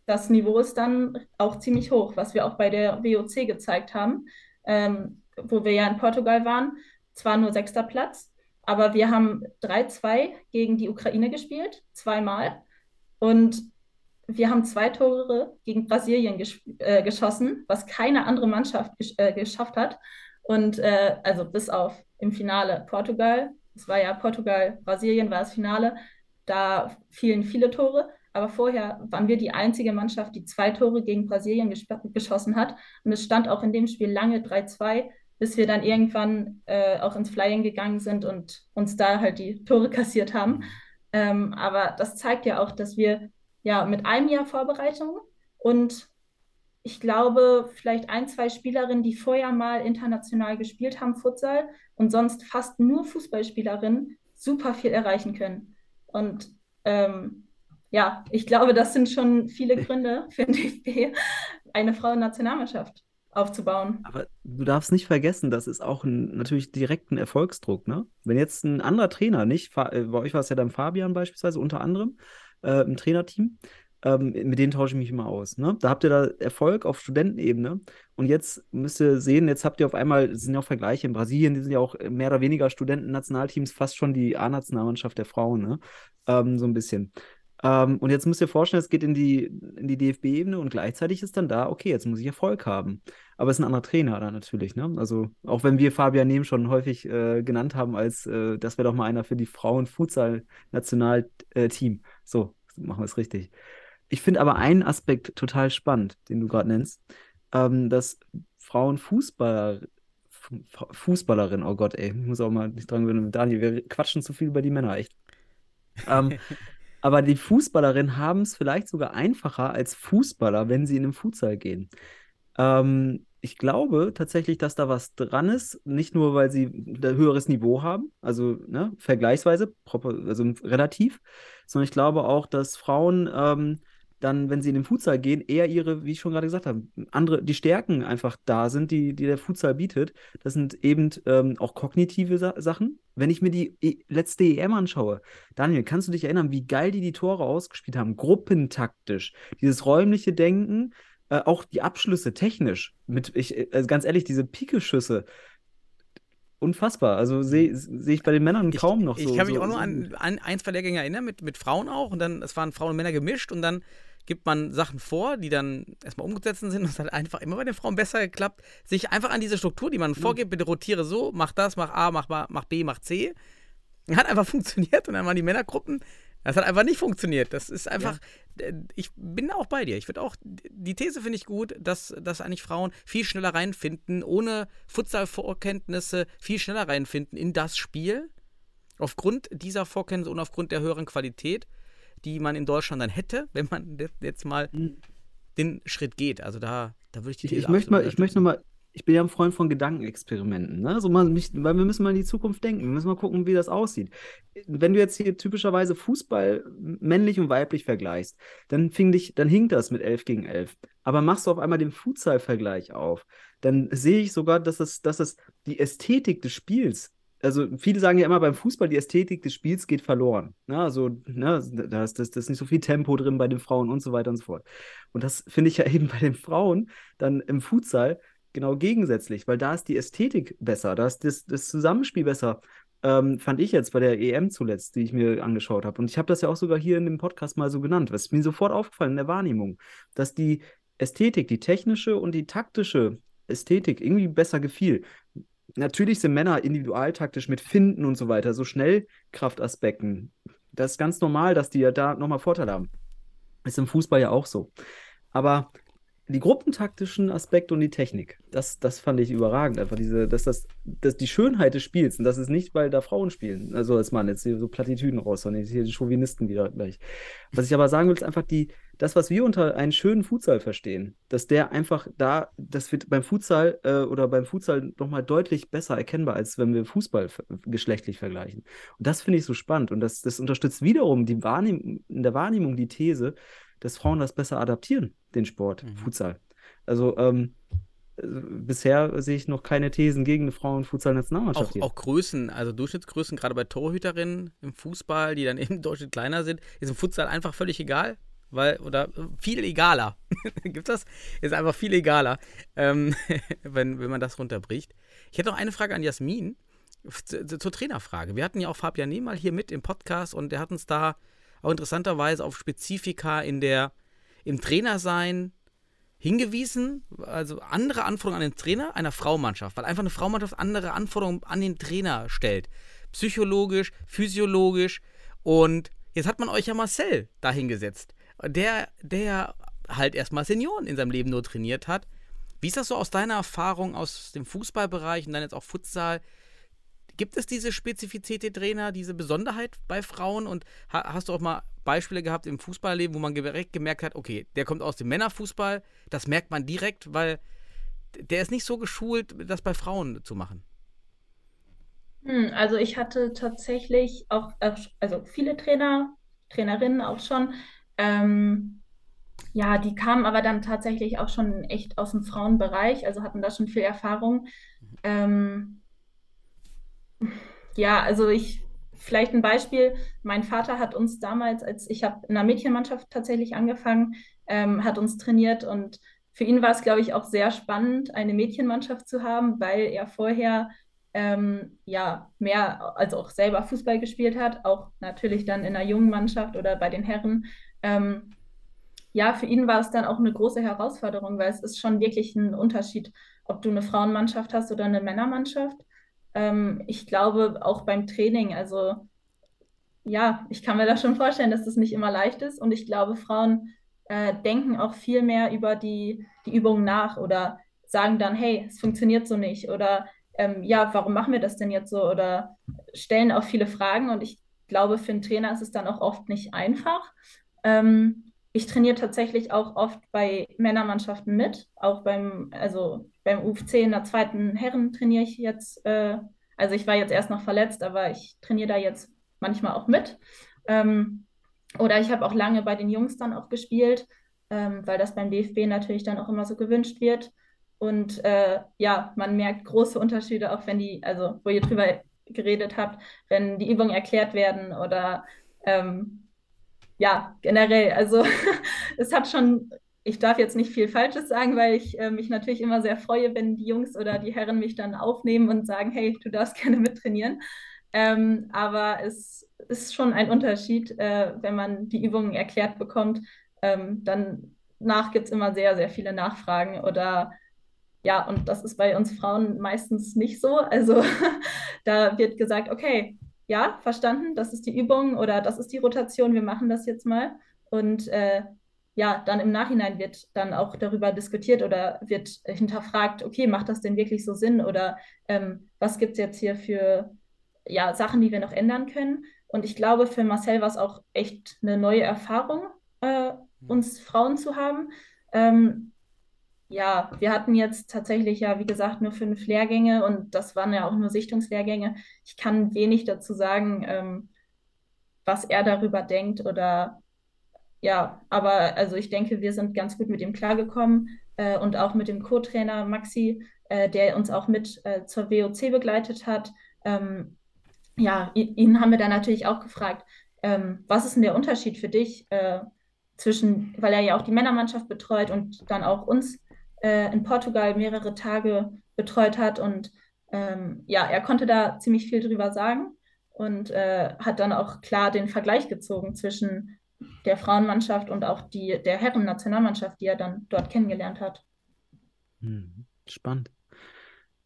das Niveau ist dann auch ziemlich hoch, was wir auch bei der WOC gezeigt haben, ähm, wo wir ja in Portugal waren. Zwar nur sechster Platz, aber wir haben 3-2 gegen die Ukraine gespielt, zweimal. Und wir haben zwei Tore gegen Brasilien gesch äh, geschossen, was keine andere Mannschaft gesch äh, geschafft hat. Und äh, also bis auf im Finale Portugal, es war ja Portugal, Brasilien war das Finale, da fielen viele Tore. Aber vorher waren wir die einzige Mannschaft, die zwei Tore gegen Brasilien geschossen hat. Und es stand auch in dem Spiel lange 3-2, bis wir dann irgendwann äh, auch ins Flying gegangen sind und uns da halt die Tore kassiert haben. Ähm, aber das zeigt ja auch, dass wir ja mit einem Jahr Vorbereitung und ich glaube, vielleicht ein, zwei Spielerinnen, die vorher mal international gespielt haben, Futsal, und sonst fast nur Fußballspielerinnen, super viel erreichen können. Und ähm, ja, ich glaube, das sind schon viele *laughs* Gründe für den DFB, eine Frauennationalmannschaft aufzubauen. Aber du darfst nicht vergessen, das ist auch ein, natürlich direkt ein Erfolgsdruck. Ne? Wenn jetzt ein anderer Trainer, nicht, äh, bei euch war es ja dann Fabian beispielsweise unter anderem äh, im Trainerteam, ähm, mit denen tausche ich mich immer aus. Ne? Da habt ihr da Erfolg auf Studentenebene und jetzt müsst ihr sehen, jetzt habt ihr auf einmal, es sind ja auch Vergleiche in Brasilien, die sind ja auch mehr oder weniger Studentennationalteams, fast schon die A-Nationalmannschaft der Frauen, ne? Ähm, so ein bisschen. Ähm, und jetzt müsst ihr vorstellen, es geht in die, in die DFB-Ebene und gleichzeitig ist dann da, okay, jetzt muss ich Erfolg haben. Aber es ist ein anderer Trainer da natürlich, ne? Also, auch wenn wir Fabian Nehm schon häufig äh, genannt haben, als äh, das wäre doch mal einer für die Frauen-Futsal-Nationalteam. so, machen wir es richtig. Ich finde aber einen Aspekt total spannend, den du gerade nennst, ähm, dass Frauenfußballer Fußballerin, oh Gott, ey, ich muss auch mal nicht dran gewöhnen, Daniel, wir quatschen zu viel über die Männer, echt. ähm, *laughs* aber die Fußballerinnen haben es vielleicht sogar einfacher als Fußballer, wenn sie in den Futsal gehen. Ähm, ich glaube tatsächlich, dass da was dran ist, nicht nur, weil sie ein höheres Niveau haben, also ne, vergleichsweise, also relativ, sondern ich glaube auch, dass Frauen ähm, dann, wenn sie in den Futsal gehen, eher ihre, wie ich schon gerade gesagt habe, andere, die Stärken einfach da sind, die, die der Futsal bietet. Das sind eben ähm, auch kognitive Sa Sachen. Wenn ich mir die e letzte EM anschaue, Daniel, kannst du dich erinnern, wie geil die die Tore ausgespielt haben? Gruppentaktisch, dieses räumliche Denken, äh, auch die Abschlüsse technisch. Mit, ich, also ganz ehrlich, diese Pikeschüsse, unfassbar. Also sehe seh ich bei den Männern ich, kaum noch ich so. Ich kann mich so, auch nur an, an ein, zwei Lehrgänge erinnern, mit, mit Frauen auch. Und dann, es waren Frauen und Männer gemischt und dann gibt man Sachen vor, die dann erstmal umgesetzt sind und es hat einfach immer bei den Frauen besser geklappt, sich einfach an diese Struktur, die man mhm. vorgibt, bitte rotiere so, mach das, mach A, mach, mach B, mach C. Hat einfach *laughs* funktioniert und dann waren die Männergruppen, das hat einfach nicht funktioniert. Das ist einfach, ja. ich bin auch bei dir. Ich würde auch, die These finde ich gut, dass, dass eigentlich Frauen viel schneller reinfinden, ohne Futsal-Vorkenntnisse viel schneller reinfinden in das Spiel. Aufgrund dieser Vorkenntnisse und aufgrund der höheren Qualität die man in Deutschland dann hätte, *laughs* wenn man jetzt mal mhm. den Schritt geht. Also da, da würde ich die These Ich möchte mal, ich möchte mal, ich bin ja ein Freund von Gedankenexperimenten, ne? So mal mich, weil wir müssen mal in die Zukunft denken. Wir müssen mal gucken, wie das aussieht. Wenn du jetzt hier typischerweise Fußball männlich und weiblich vergleichst, dann, ich, dann hinkt das mit 11 gegen 11. Aber machst du auf einmal den Futsal-Vergleich auf, dann sehe ich sogar, dass es, dass es die Ästhetik des Spiels also viele sagen ja immer beim Fußball, die Ästhetik des Spiels geht verloren. Ne? Also, ne, da ist, das, das nicht so viel Tempo drin bei den Frauen und so weiter und so fort. Und das finde ich ja *laughs* eben bei den Frauen dann im Futsal genau gegensätzlich, weil da ist die Ästhetik besser, da ist das, das Zusammenspiel besser. Ähm, fand ich jetzt bei der EM zuletzt, die ich mir angeschaut habe. Und ich habe das ja auch sogar hier in dem Podcast mal so genannt. Was mir sofort aufgefallen in der Wahrnehmung, dass die Ästhetik, die technische und die taktische Ästhetik irgendwie besser gefiel natürlich sind Männer individualtaktisch mit Finden und so weiter, so Schnellkraftaspekten, Das ist ganz normal, dass die ja da nochmal Vorteile haben. Ist im Fußball ja auch so. Aber die gruppentaktischen Aspekte und die Technik, das, das fand ich überragend. Einfach diese, dass das, dass die Schönheit des Spiels, und das ist nicht, weil da Frauen spielen, also als Mann, jetzt hier so Plattitüden raus, sondern hier die Chauvinisten wieder gleich. Was ich aber sagen will, ist einfach die, das, was wir unter einen schönen Futsal verstehen, dass der einfach da, das wird beim Futsal äh, oder beim Futsal nochmal deutlich besser erkennbar, als wenn wir Fußball geschlechtlich vergleichen. Und das finde ich so spannend. Und das, das unterstützt wiederum die Wahrnehm in der Wahrnehmung die These, dass Frauen das besser adaptieren, den Sport, mhm. Futsal. Also ähm, bisher sehe ich noch keine Thesen gegen eine Frauen-Futsal-Nationalmannschaft. Auch, auch, Größen, also Durchschnittsgrößen, gerade bei Torhüterinnen im Fußball, die dann *laughs* eben deutlich kleiner sind, ist im Futsal einfach völlig egal. Weil, oder viel egaler. *laughs* Gibt das? Ist einfach viel egaler, ähm, *laughs* wenn, wenn man das runterbricht. Ich hätte noch eine Frage an Jasmin zur Trainerfrage. Wir hatten ja auch Fabian Nehmal hier mit im Podcast und der hat uns da auch interessanterweise auf Spezifika in der, im Trainersein hingewiesen, also andere Anforderungen an den Trainer einer Fraumannschaft, weil einfach eine Fraumannschaft andere Anforderungen an den Trainer stellt. Psychologisch, physiologisch. Und jetzt hat man euch ja Marcel dahingesetzt, der, der halt erstmal Senioren in seinem Leben nur trainiert hat. Wie ist das so aus deiner Erfahrung aus dem Fußballbereich und dann jetzt auch Futsal? Gibt es diese Spezifität der Trainer, diese Besonderheit bei Frauen? Und hast du auch mal Beispiele gehabt im Fußballleben, wo man direkt gemerkt hat, okay, der kommt aus dem Männerfußball, das merkt man direkt, weil der ist nicht so geschult, das bei Frauen zu machen. Hm, also ich hatte tatsächlich auch, also viele Trainer, Trainerinnen auch schon, ähm, ja, die kamen aber dann tatsächlich auch schon echt aus dem Frauenbereich, also hatten da schon viel Erfahrung. Ähm, ja, also ich, vielleicht ein Beispiel. Mein Vater hat uns damals, als ich habe in einer Mädchenmannschaft tatsächlich angefangen, ähm, hat uns trainiert und für ihn war es, glaube ich, auch sehr spannend, eine Mädchenmannschaft zu haben, weil er vorher ähm, ja mehr, also auch selber Fußball gespielt hat, auch natürlich dann in einer jungen Mannschaft oder bei den Herren. Ähm, ja, für ihn war es dann auch eine große Herausforderung, weil es ist schon wirklich ein Unterschied, ob du eine Frauenmannschaft hast oder eine Männermannschaft. Ähm, ich glaube auch beim Training, also ja, ich kann mir da schon vorstellen, dass das nicht immer leicht ist. Und ich glaube, Frauen äh, denken auch viel mehr über die, die Übungen nach oder sagen dann, hey, es funktioniert so nicht. Oder ähm, ja, warum machen wir das denn jetzt so? Oder stellen auch viele Fragen. Und ich glaube, für einen Trainer ist es dann auch oft nicht einfach. Ähm, ich trainiere tatsächlich auch oft bei Männermannschaften mit, auch beim, also beim UFC in der zweiten Herren trainiere ich jetzt, äh, also ich war jetzt erst noch verletzt, aber ich trainiere da jetzt manchmal auch mit. Ähm, oder ich habe auch lange bei den Jungs dann auch gespielt, ähm, weil das beim DFB natürlich dann auch immer so gewünscht wird. Und äh, ja, man merkt große Unterschiede, auch wenn die, also wo ihr drüber geredet habt, wenn die Übungen erklärt werden oder ähm, ja, generell. Also *laughs* es hat schon ich darf jetzt nicht viel Falsches sagen, weil ich äh, mich natürlich immer sehr freue, wenn die Jungs oder die Herren mich dann aufnehmen und sagen, hey, du darfst *laughs* gerne mittrainieren. Ähm, aber es ist schon ein Unterschied, äh, wenn man die Übungen erklärt bekommt. Ähm, dann nach gibt es immer sehr, sehr viele Nachfragen oder ja, und das ist bei uns Frauen meistens nicht so. Also *laughs* da wird gesagt, okay, ja, verstanden, das ist die Übung oder das ist die Rotation, wir machen das jetzt mal. Und äh, ja, dann im Nachhinein wird dann auch darüber diskutiert oder wird hinterfragt, okay, macht das denn wirklich so Sinn oder ähm, was gibt es jetzt hier für ja, Sachen, die wir noch ändern können? Und ich glaube, für Marcel war es auch echt eine neue Erfahrung, äh, mhm. uns Frauen zu haben. Ähm, ja, wir hatten jetzt tatsächlich ja, wie gesagt, nur fünf Lehrgänge und das waren ja auch nur Sichtungslehrgänge. Ich kann wenig dazu sagen, ähm, was er darüber denkt oder ja, aber also ich denke, wir sind ganz gut mit ihm klargekommen äh, und auch mit dem Co-Trainer Maxi, äh, der uns auch mit äh, zur WOC begleitet hat. Ähm, ja, ihn haben wir dann natürlich auch gefragt, ähm, was ist denn der Unterschied für dich äh, zwischen, weil er ja auch die Männermannschaft betreut und dann auch uns äh, in Portugal mehrere Tage betreut hat und ähm, ja, er konnte da ziemlich viel drüber sagen und äh, hat dann auch klar den Vergleich gezogen zwischen der Frauenmannschaft und auch die, der Herren-Nationalmannschaft, die er dann dort kennengelernt hat. Hm, spannend.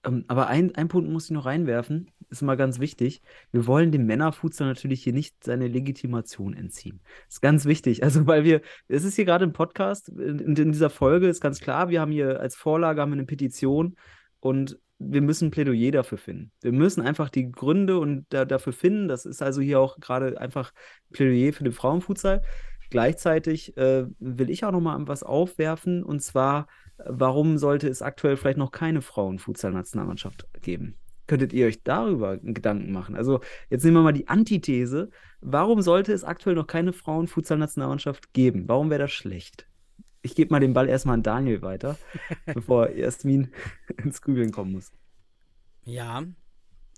Ähm, aber ein, ein Punkt muss ich noch reinwerfen. Ist mal ganz wichtig. Wir wollen dem Männerfutsal natürlich hier nicht seine Legitimation entziehen. Das ist ganz wichtig. *laughs* Also, weil wir, es ist hier gerade ein Podcast, in, in dieser Folge ist ganz klar, wir haben hier als Vorlage haben wir eine Petition und wir müssen ein Plädoyer dafür finden. Wir müssen einfach die Gründe und da, dafür finden. Das ist also hier auch gerade einfach ein Plädoyer für den Frauenfutsal. Gleichzeitig äh, will ich auch noch mal was aufwerfen und zwar, warum sollte es aktuell vielleicht noch keine Frauenfutsal-Nationalmannschaft geben? Könntet ihr euch darüber Gedanken machen? Also jetzt nehmen wir mal die Antithese. Warum sollte es aktuell noch keine Frauenfutsal-Nationalmannschaft geben? Warum wäre das schlecht? ich gebe mal den Ball erstmal an Daniel weiter, *laughs* bevor Jasmin *laughs* ins Grübeln kommen muss. Ja,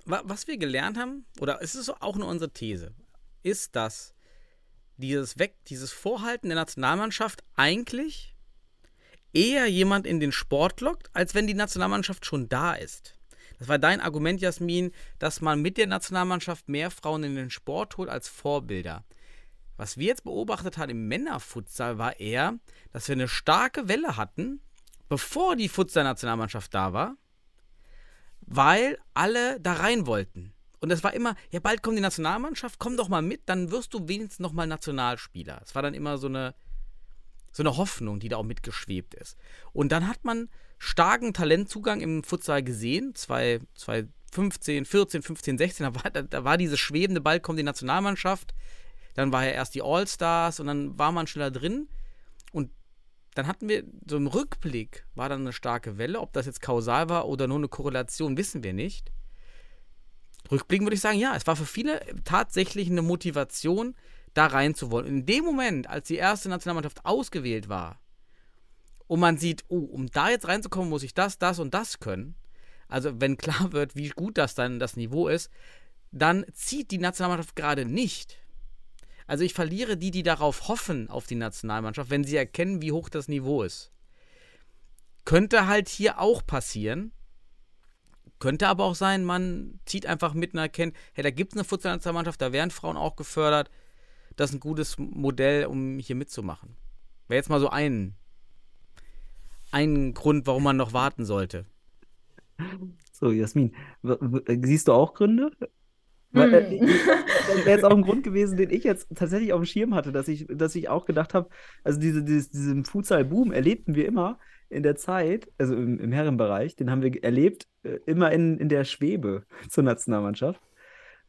was wir gelernt haben, oder es ist auch nur unsere These, ist, dass dieses Weg, dieses Vorhalten der Nationalmannschaft eigentlich eher jemand in den Sport lockt, als wenn die Nationalmannschaft schon da ist. Das war dein Argument, Jasmin, dass man mit der Nationalmannschaft mehr Frauen in den Sport holt als Vorbilder. Was wir jetzt beobachtet haben im Männerfutsal war eher, dass wir eine starke Welle hatten, bevor die Futsal-Nationalmannschaft da war, weil alle da rein wollten. Und es war immer, ja, bald kommt die Nationalmannschaft, komm doch mal mit, dann wirst du wenigstens noch mal Nationalspieler. Es war dann immer so eine, so eine Hoffnung, die da auch mitgeschwebt ist. Und dann hat man starken Talentzugang im Futsal gesehen, 2015, 14, 15, 16, da war, da war diese schwebende, bald kommt die Nationalmannschaft. Dann war ja erst die All-Stars und dann war man schneller drin. Und dann hatten wir so im Rückblick war dann eine starke Welle. Ob das jetzt kausal war oder nur eine Korrelation, wissen wir nicht. Rückblickend würde ich sagen, ja, es war für viele tatsächlich eine Motivation, da rein zu wollen. Und in dem Moment, als die erste Nationalmannschaft ausgewählt war und man sieht, oh, um da jetzt reinzukommen, muss ich das, das und das können. Also wenn klar wird, wie gut das dann das Niveau ist, dann zieht die Nationalmannschaft gerade nicht. Also ich verliere die, die darauf hoffen, auf die Nationalmannschaft, wenn sie erkennen, wie hoch das Niveau ist. Könnte halt hier auch passieren. Könnte aber auch sein, man zieht einfach mit und erkennt, hey, da gibt es eine Futsal-Nationalmannschaft, da werden Frauen auch gefördert. Das ist ein gutes Modell, um hier mitzumachen. Wäre jetzt mal so ein, ein Grund, warum man noch warten sollte. So, Jasmin, siehst du auch Gründe? Weil, äh, hm. das wäre jetzt auch ein Grund gewesen, den ich jetzt tatsächlich auf dem Schirm hatte, dass ich, dass ich auch gedacht habe, also diese, dieses, diesen Futsal-Boom erlebten wir immer in der Zeit, also im, im Herrenbereich, den haben wir erlebt, äh, immer in, in der Schwebe *laughs* zur Nationalmannschaft.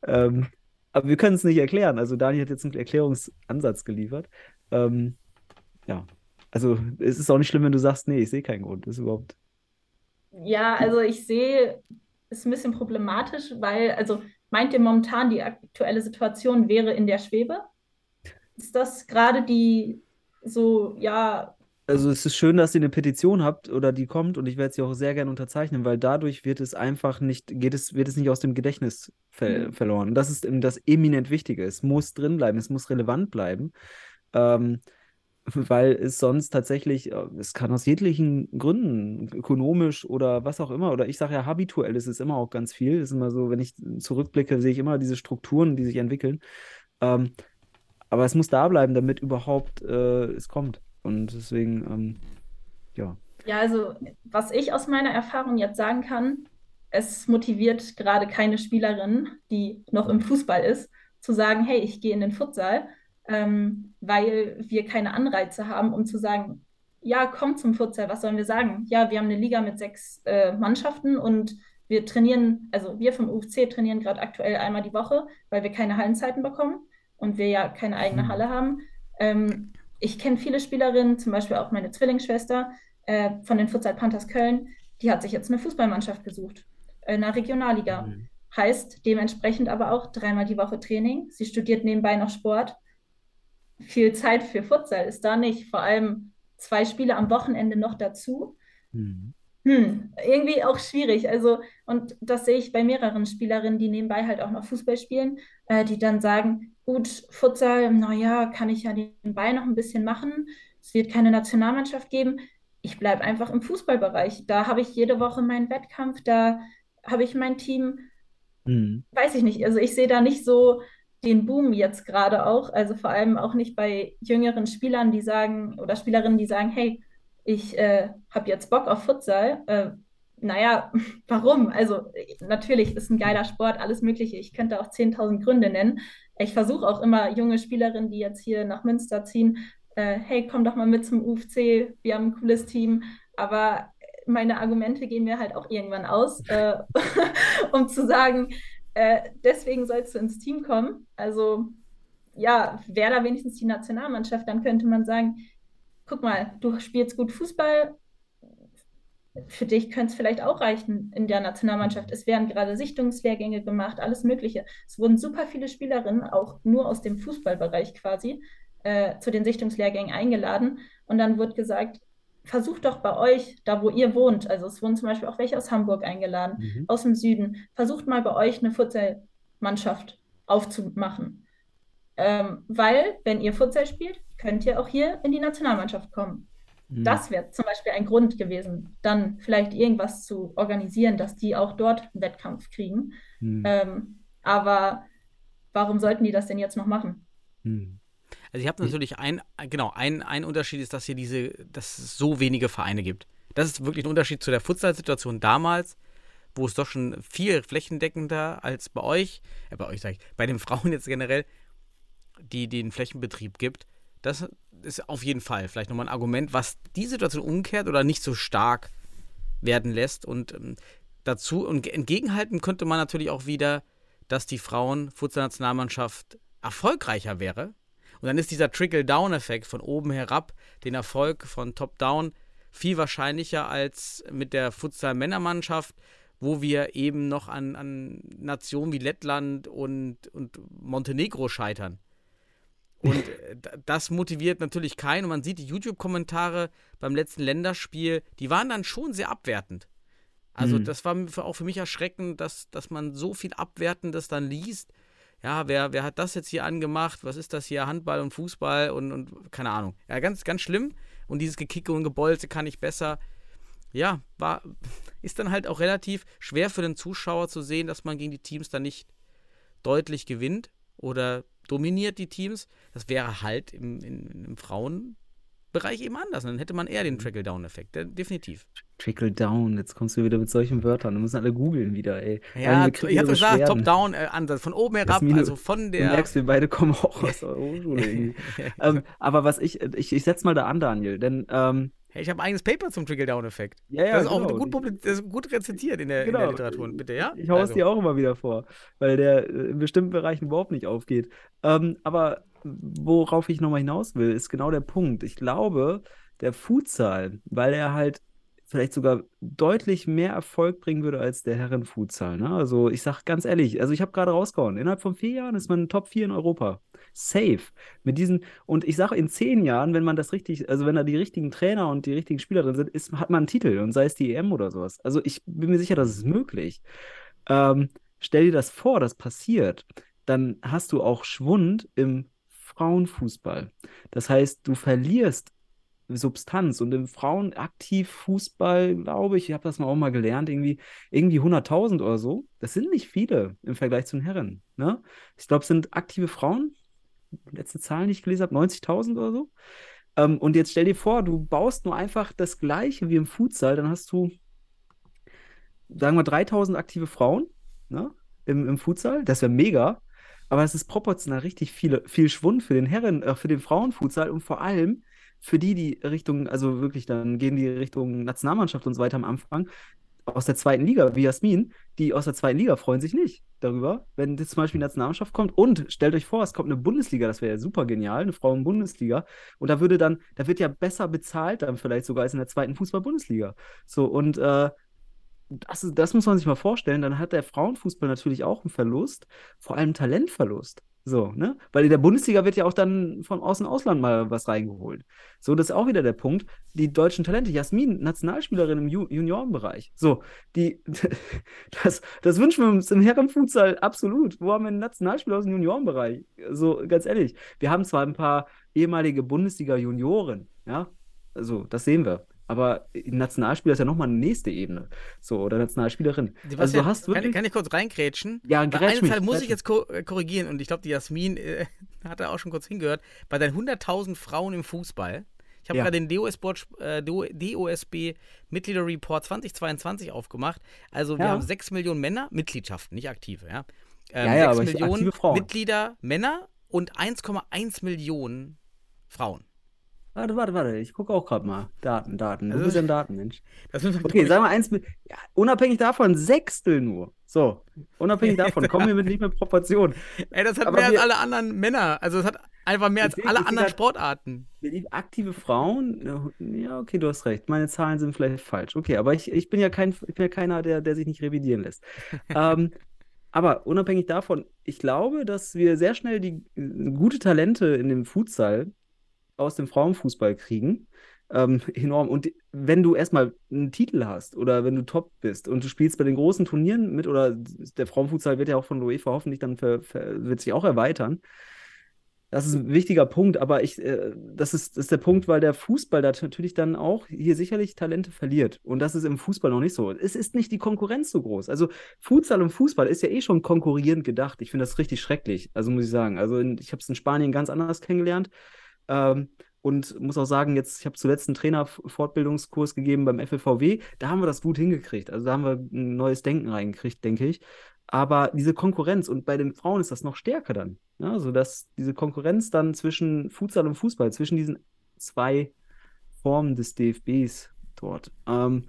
Ähm, aber wir können es nicht erklären. Also Daniel hat jetzt einen Erklärungsansatz geliefert. Ähm, ja, also es ist auch nicht schlimm, wenn du sagst, nee, ich sehe keinen Grund. Das ist überhaupt. Ja, also ich sehe es ein bisschen problematisch, weil, also Meint ihr momentan, die aktuelle Situation wäre in der Schwebe? Ist das gerade die so, ja. Also es ist schön, dass ihr eine Petition habt oder die kommt und ich werde sie auch sehr gerne unterzeichnen, weil dadurch wird es einfach nicht, geht es, wird es nicht aus dem Gedächtnis ver mhm. verloren. Und das ist das eminent Wichtige. Es muss drin bleiben, es muss relevant bleiben. Ähm, weil es sonst tatsächlich, äh, es kann aus jeglichen Gründen, ökonomisch oder was auch immer, oder ich sage ja habituell, ist es immer auch ganz viel. Es ist immer so, wenn ich zurückblicke, sehe ich immer diese Strukturen, die sich entwickeln. Ähm, aber es muss da bleiben, damit überhaupt äh, es kommt. Und deswegen, ähm, ja. Ja, also was ich aus meiner Erfahrung jetzt sagen kann, es motiviert gerade keine Spielerin, die noch im Fußball ist, zu sagen, hey, ich gehe in den Futsal ähm, weil wir keine Anreize haben, um zu sagen, ja, komm zum Futsal, was sollen wir sagen? Ja, wir haben eine Liga mit sechs äh, Mannschaften und wir trainieren, also wir vom UFC trainieren gerade aktuell einmal die Woche, weil wir keine Hallenzeiten bekommen und wir ja keine eigene mhm. Halle haben. Ähm, ich kenne viele Spielerinnen, zum Beispiel auch meine Zwillingsschwester äh, von den Futsal Panthers Köln, die hat sich jetzt eine Fußballmannschaft gesucht, in der Regionalliga. Mhm. Heißt dementsprechend aber auch dreimal die Woche Training. Sie studiert nebenbei noch Sport viel Zeit für Futsal ist da nicht. Vor allem zwei Spiele am Wochenende noch dazu. Mhm. Hm, irgendwie auch schwierig. Also, und das sehe ich bei mehreren Spielerinnen, die nebenbei halt auch noch Fußball spielen, äh, die dann sagen, gut, Futsal, naja, kann ich ja nebenbei noch ein bisschen machen. Es wird keine Nationalmannschaft geben. Ich bleibe einfach im Fußballbereich. Da habe ich jede Woche meinen Wettkampf, da habe ich mein Team. Mhm. Weiß ich nicht. Also ich sehe da nicht so den Boom jetzt gerade auch. Also vor allem auch nicht bei jüngeren Spielern, die sagen, oder Spielerinnen, die sagen, hey, ich äh, habe jetzt Bock auf Futsal. Äh, naja, *laughs* warum? Also natürlich ist ein geiler Sport, alles Mögliche. Ich könnte auch 10.000 Gründe nennen. Ich versuche auch immer junge Spielerinnen, die jetzt hier nach Münster ziehen, äh, hey, komm doch mal mit zum UFC, wir haben ein cooles Team. Aber meine Argumente gehen mir halt auch irgendwann aus, äh, *laughs* um zu sagen, äh, deswegen sollst du ins Team kommen. Also ja, wäre da wenigstens die Nationalmannschaft, dann könnte man sagen, guck mal, du spielst gut Fußball, für dich könnte es vielleicht auch reichen in der Nationalmannschaft. Es werden gerade Sichtungslehrgänge gemacht, alles Mögliche. Es wurden super viele Spielerinnen, auch nur aus dem Fußballbereich quasi, äh, zu den Sichtungslehrgängen eingeladen. Und dann wird gesagt, versucht doch bei euch, da wo ihr wohnt, also es wurden zum Beispiel auch welche aus Hamburg eingeladen, mhm. aus dem Süden, versucht mal bei euch eine Futsal-Mannschaft aufzumachen. Ähm, weil, wenn ihr Futsal spielt, könnt ihr auch hier in die Nationalmannschaft kommen. Mhm. Das wäre zum Beispiel ein Grund gewesen, dann vielleicht irgendwas zu organisieren, dass die auch dort einen Wettkampf kriegen. Mhm. Ähm, aber warum sollten die das denn jetzt noch machen? Mhm. Also ich habe natürlich ein, genau, ein, ein Unterschied ist, dass hier diese, dass es so wenige Vereine gibt. Das ist wirklich ein Unterschied zu der Futsal-Situation damals, wo es doch schon viel flächendeckender als bei euch, äh, bei euch sage ich, bei den Frauen jetzt generell, die den Flächenbetrieb gibt. Das ist auf jeden Fall vielleicht nochmal ein Argument, was die Situation umkehrt oder nicht so stark werden lässt. Und ähm, dazu und entgegenhalten könnte man natürlich auch wieder, dass die Frauen-Futsal-Nationalmannschaft erfolgreicher wäre. Und dann ist dieser Trickle-Down-Effekt von oben herab, den Erfolg von Top-Down, viel wahrscheinlicher als mit der Futsal-Männermannschaft, wo wir eben noch an, an Nationen wie Lettland und, und Montenegro scheitern. Und *laughs* das motiviert natürlich keinen. Und man sieht die YouTube-Kommentare beim letzten Länderspiel, die waren dann schon sehr abwertend. Also, mhm. das war auch für mich erschreckend, dass, dass man so viel Abwertendes dann liest. Ja, wer, wer hat das jetzt hier angemacht? Was ist das hier? Handball und Fußball und, und keine Ahnung. Ja, ganz, ganz schlimm. Und dieses Gekicke und Gebolze kann ich besser. Ja, war, ist dann halt auch relativ schwer für den Zuschauer zu sehen, dass man gegen die Teams dann nicht deutlich gewinnt oder dominiert die Teams. Das wäre halt im, im, im Frauenbereich eben anders. Dann hätte man eher den mhm. Trickle-Down-Effekt, definitiv. Trickle-Down, jetzt kommst du wieder mit solchen Wörtern. Da müssen alle googeln wieder, ey. Ja, ich habe gesagt, Top-Down-Ansatz, äh, von oben herab, Jasmine, also von der. Du merkst, wir beide kommen auch aus der *laughs* Hochschule. ähm, aber was ich, ich, ich setze mal da an, Daniel, denn ähm, Hey, ich habe ein eigenes Paper zum Trickle-Down-Effekt. Ja, ja, das ist genau. auch gut, das ist gut rezitiert in der, genau. in der genau. Literatur, bitte, ja? Ich hau also. es dir auch immer wieder vor, weil der äh, in bestimmten Bereichen überhaupt nicht aufgeht. Ähm, aber worauf ich nochmal hinaus will, ist genau der Punkt. Ich glaube, der Futsal, weil er halt vielleicht sogar deutlich mehr Erfolg bringen würde als der Herrenfutsal. Ne? Also ich sage ganz ehrlich, also ich habe gerade rausgehauen, innerhalb von vier Jahren ist man Top 4 in Europa safe. Mit diesen, und ich sage, in zehn Jahren, wenn man das richtig, also wenn da die richtigen Trainer und die richtigen Spieler drin sind, ist, hat man einen Titel und sei es die EM oder sowas. Also ich bin mir sicher, das ist möglich. Ähm, stell dir das vor, das passiert, dann hast du auch Schwund im Frauenfußball. Das heißt, du verlierst Substanz und im Frauenaktivfußball, glaube ich, ich habe das mal auch mal gelernt, irgendwie, irgendwie 100.000 oder so. Das sind nicht viele im Vergleich zu den Herren. Ne? Ich glaube, es sind aktive Frauen letzte Zahlen, die ich gelesen habe, 90.000 oder so. Ähm, und jetzt stell dir vor, du baust nur einfach das Gleiche wie im Futsal, dann hast du, sagen wir, 3.000 aktive Frauen ne, im, im Futsal. Das wäre mega. Aber es ist proportional richtig viele, viel Schwund für den Herren, äh, für den Frauenfutsal und vor allem für die, die Richtung, also wirklich dann gehen die Richtung Nationalmannschaft und so weiter am Anfang, aus der zweiten Liga, wie Jasmin, die aus der zweiten Liga freuen sich nicht darüber, wenn zum Beispiel eine Nationalmannschaft kommt. Und stellt euch vor, es kommt eine Bundesliga, das wäre ja super genial, eine Frauen-Bundesliga. Und da würde dann, da wird ja besser bezahlt dann vielleicht sogar als in der zweiten Fußball-Bundesliga. So, und äh, das, das muss man sich mal vorstellen. Dann hat der Frauenfußball natürlich auch einen Verlust, vor allem Talentverlust. So, ne? Weil in der Bundesliga wird ja auch dann von außen Ausland mal was reingeholt. So, das ist auch wieder der Punkt. Die deutschen Talente, Jasmin, Nationalspielerin im Ju Juniorenbereich. So, die, *laughs* das, das wünschen wir uns im Herrenfutsal absolut. Wo haben wir einen Nationalspieler aus dem Juniorenbereich? So, ganz ehrlich. Wir haben zwar ein paar ehemalige Bundesliga-Junioren, ja, also, das sehen wir. Aber Nationalspieler ist ja nochmal eine nächste Ebene. So, oder Nationalspielerin. also du hast wirklich... Kann, kann, ich kurz reingrätschen? Ja, Bei einem Teil muss ich jetzt äh, korrigieren und ich glaube, die Jasmin äh, *laughs* hat da auch schon kurz hingehört. Bei deinen 100.000 Frauen im Fußball, Ich habe Ja. gerade den DOS-Board, äh, DOSB Mitgliederreport 2022 aufgemacht. Also wir Ja. haben 6 Millionen Männer, Mitgliedschaften, nicht aktive, ja. Ähm, Ja, ja, 6 aber ich- Millionen. Mitglieder Männer und 1,1 Millionen Frauen. Warte, warte, warte. Ich gucke auch gerade mal. Daten, Daten. Du Also- bist ja ein Datenmensch. Das wir, Okay, sagen wir eins mit. Ja, unabhängig davon, Sechstel nur. So, unabhängig *laughs* davon, kommen wir mit nicht mehr Proportionen. Ey, das hat aber mehr als wir- alle anderen Männer. Also es hat einfach mehr als alle anderen Sportarten. Aktive Frauen, ja, okay, du hast recht. Meine Zahlen sind vielleicht falsch. Okay, aber ich, ich bin ja kein, ich bin ja keiner, der, der sich nicht revidieren lässt. *laughs* ähm, aber unabhängig davon, ich glaube, dass wir sehr schnell die äh, gute Talente in dem Futsal aus dem Frauenfußball kriegen. Ähm, *laughs* enorm. Und wenn du erstmal einen Titel hast oder wenn du top bist und du spielst bei den großen Turnieren mit, oder der Frauenfutsal wird ja auch von UEFA hoffentlich dann ver, ver, wird sich auch erweitern. Das ist ein wichtiger Punkt, aber ich, äh, das ist, das ist der Punkt, weil der Fußball da natürlich dann auch hier sicherlich Talente verliert. Und das ist im Fußball noch nicht so. Es ist nicht die Konkurrenz so groß. Also Futsal und Fußball ist ja eh schon konkurrierend gedacht. Ich finde das richtig schrecklich, also muss ich sagen. Also in, ich habe es in Spanien ganz anders kennengelernt. Ähm, und muss auch sagen, jetzt, ich habe zuletzt einen Trainerfortbildungskurs gegeben beim FLVW. Da haben wir das gut hingekriegt. Also da haben wir ein neues Denken reingekriegt, denke ich. Aber diese Konkurrenz, und bei den Frauen ist das noch stärker dann. Ja, also dass diese Konkurrenz dann zwischen Futsal und Fußball, zwischen diesen zwei Formen des DFBs dort. Ähm,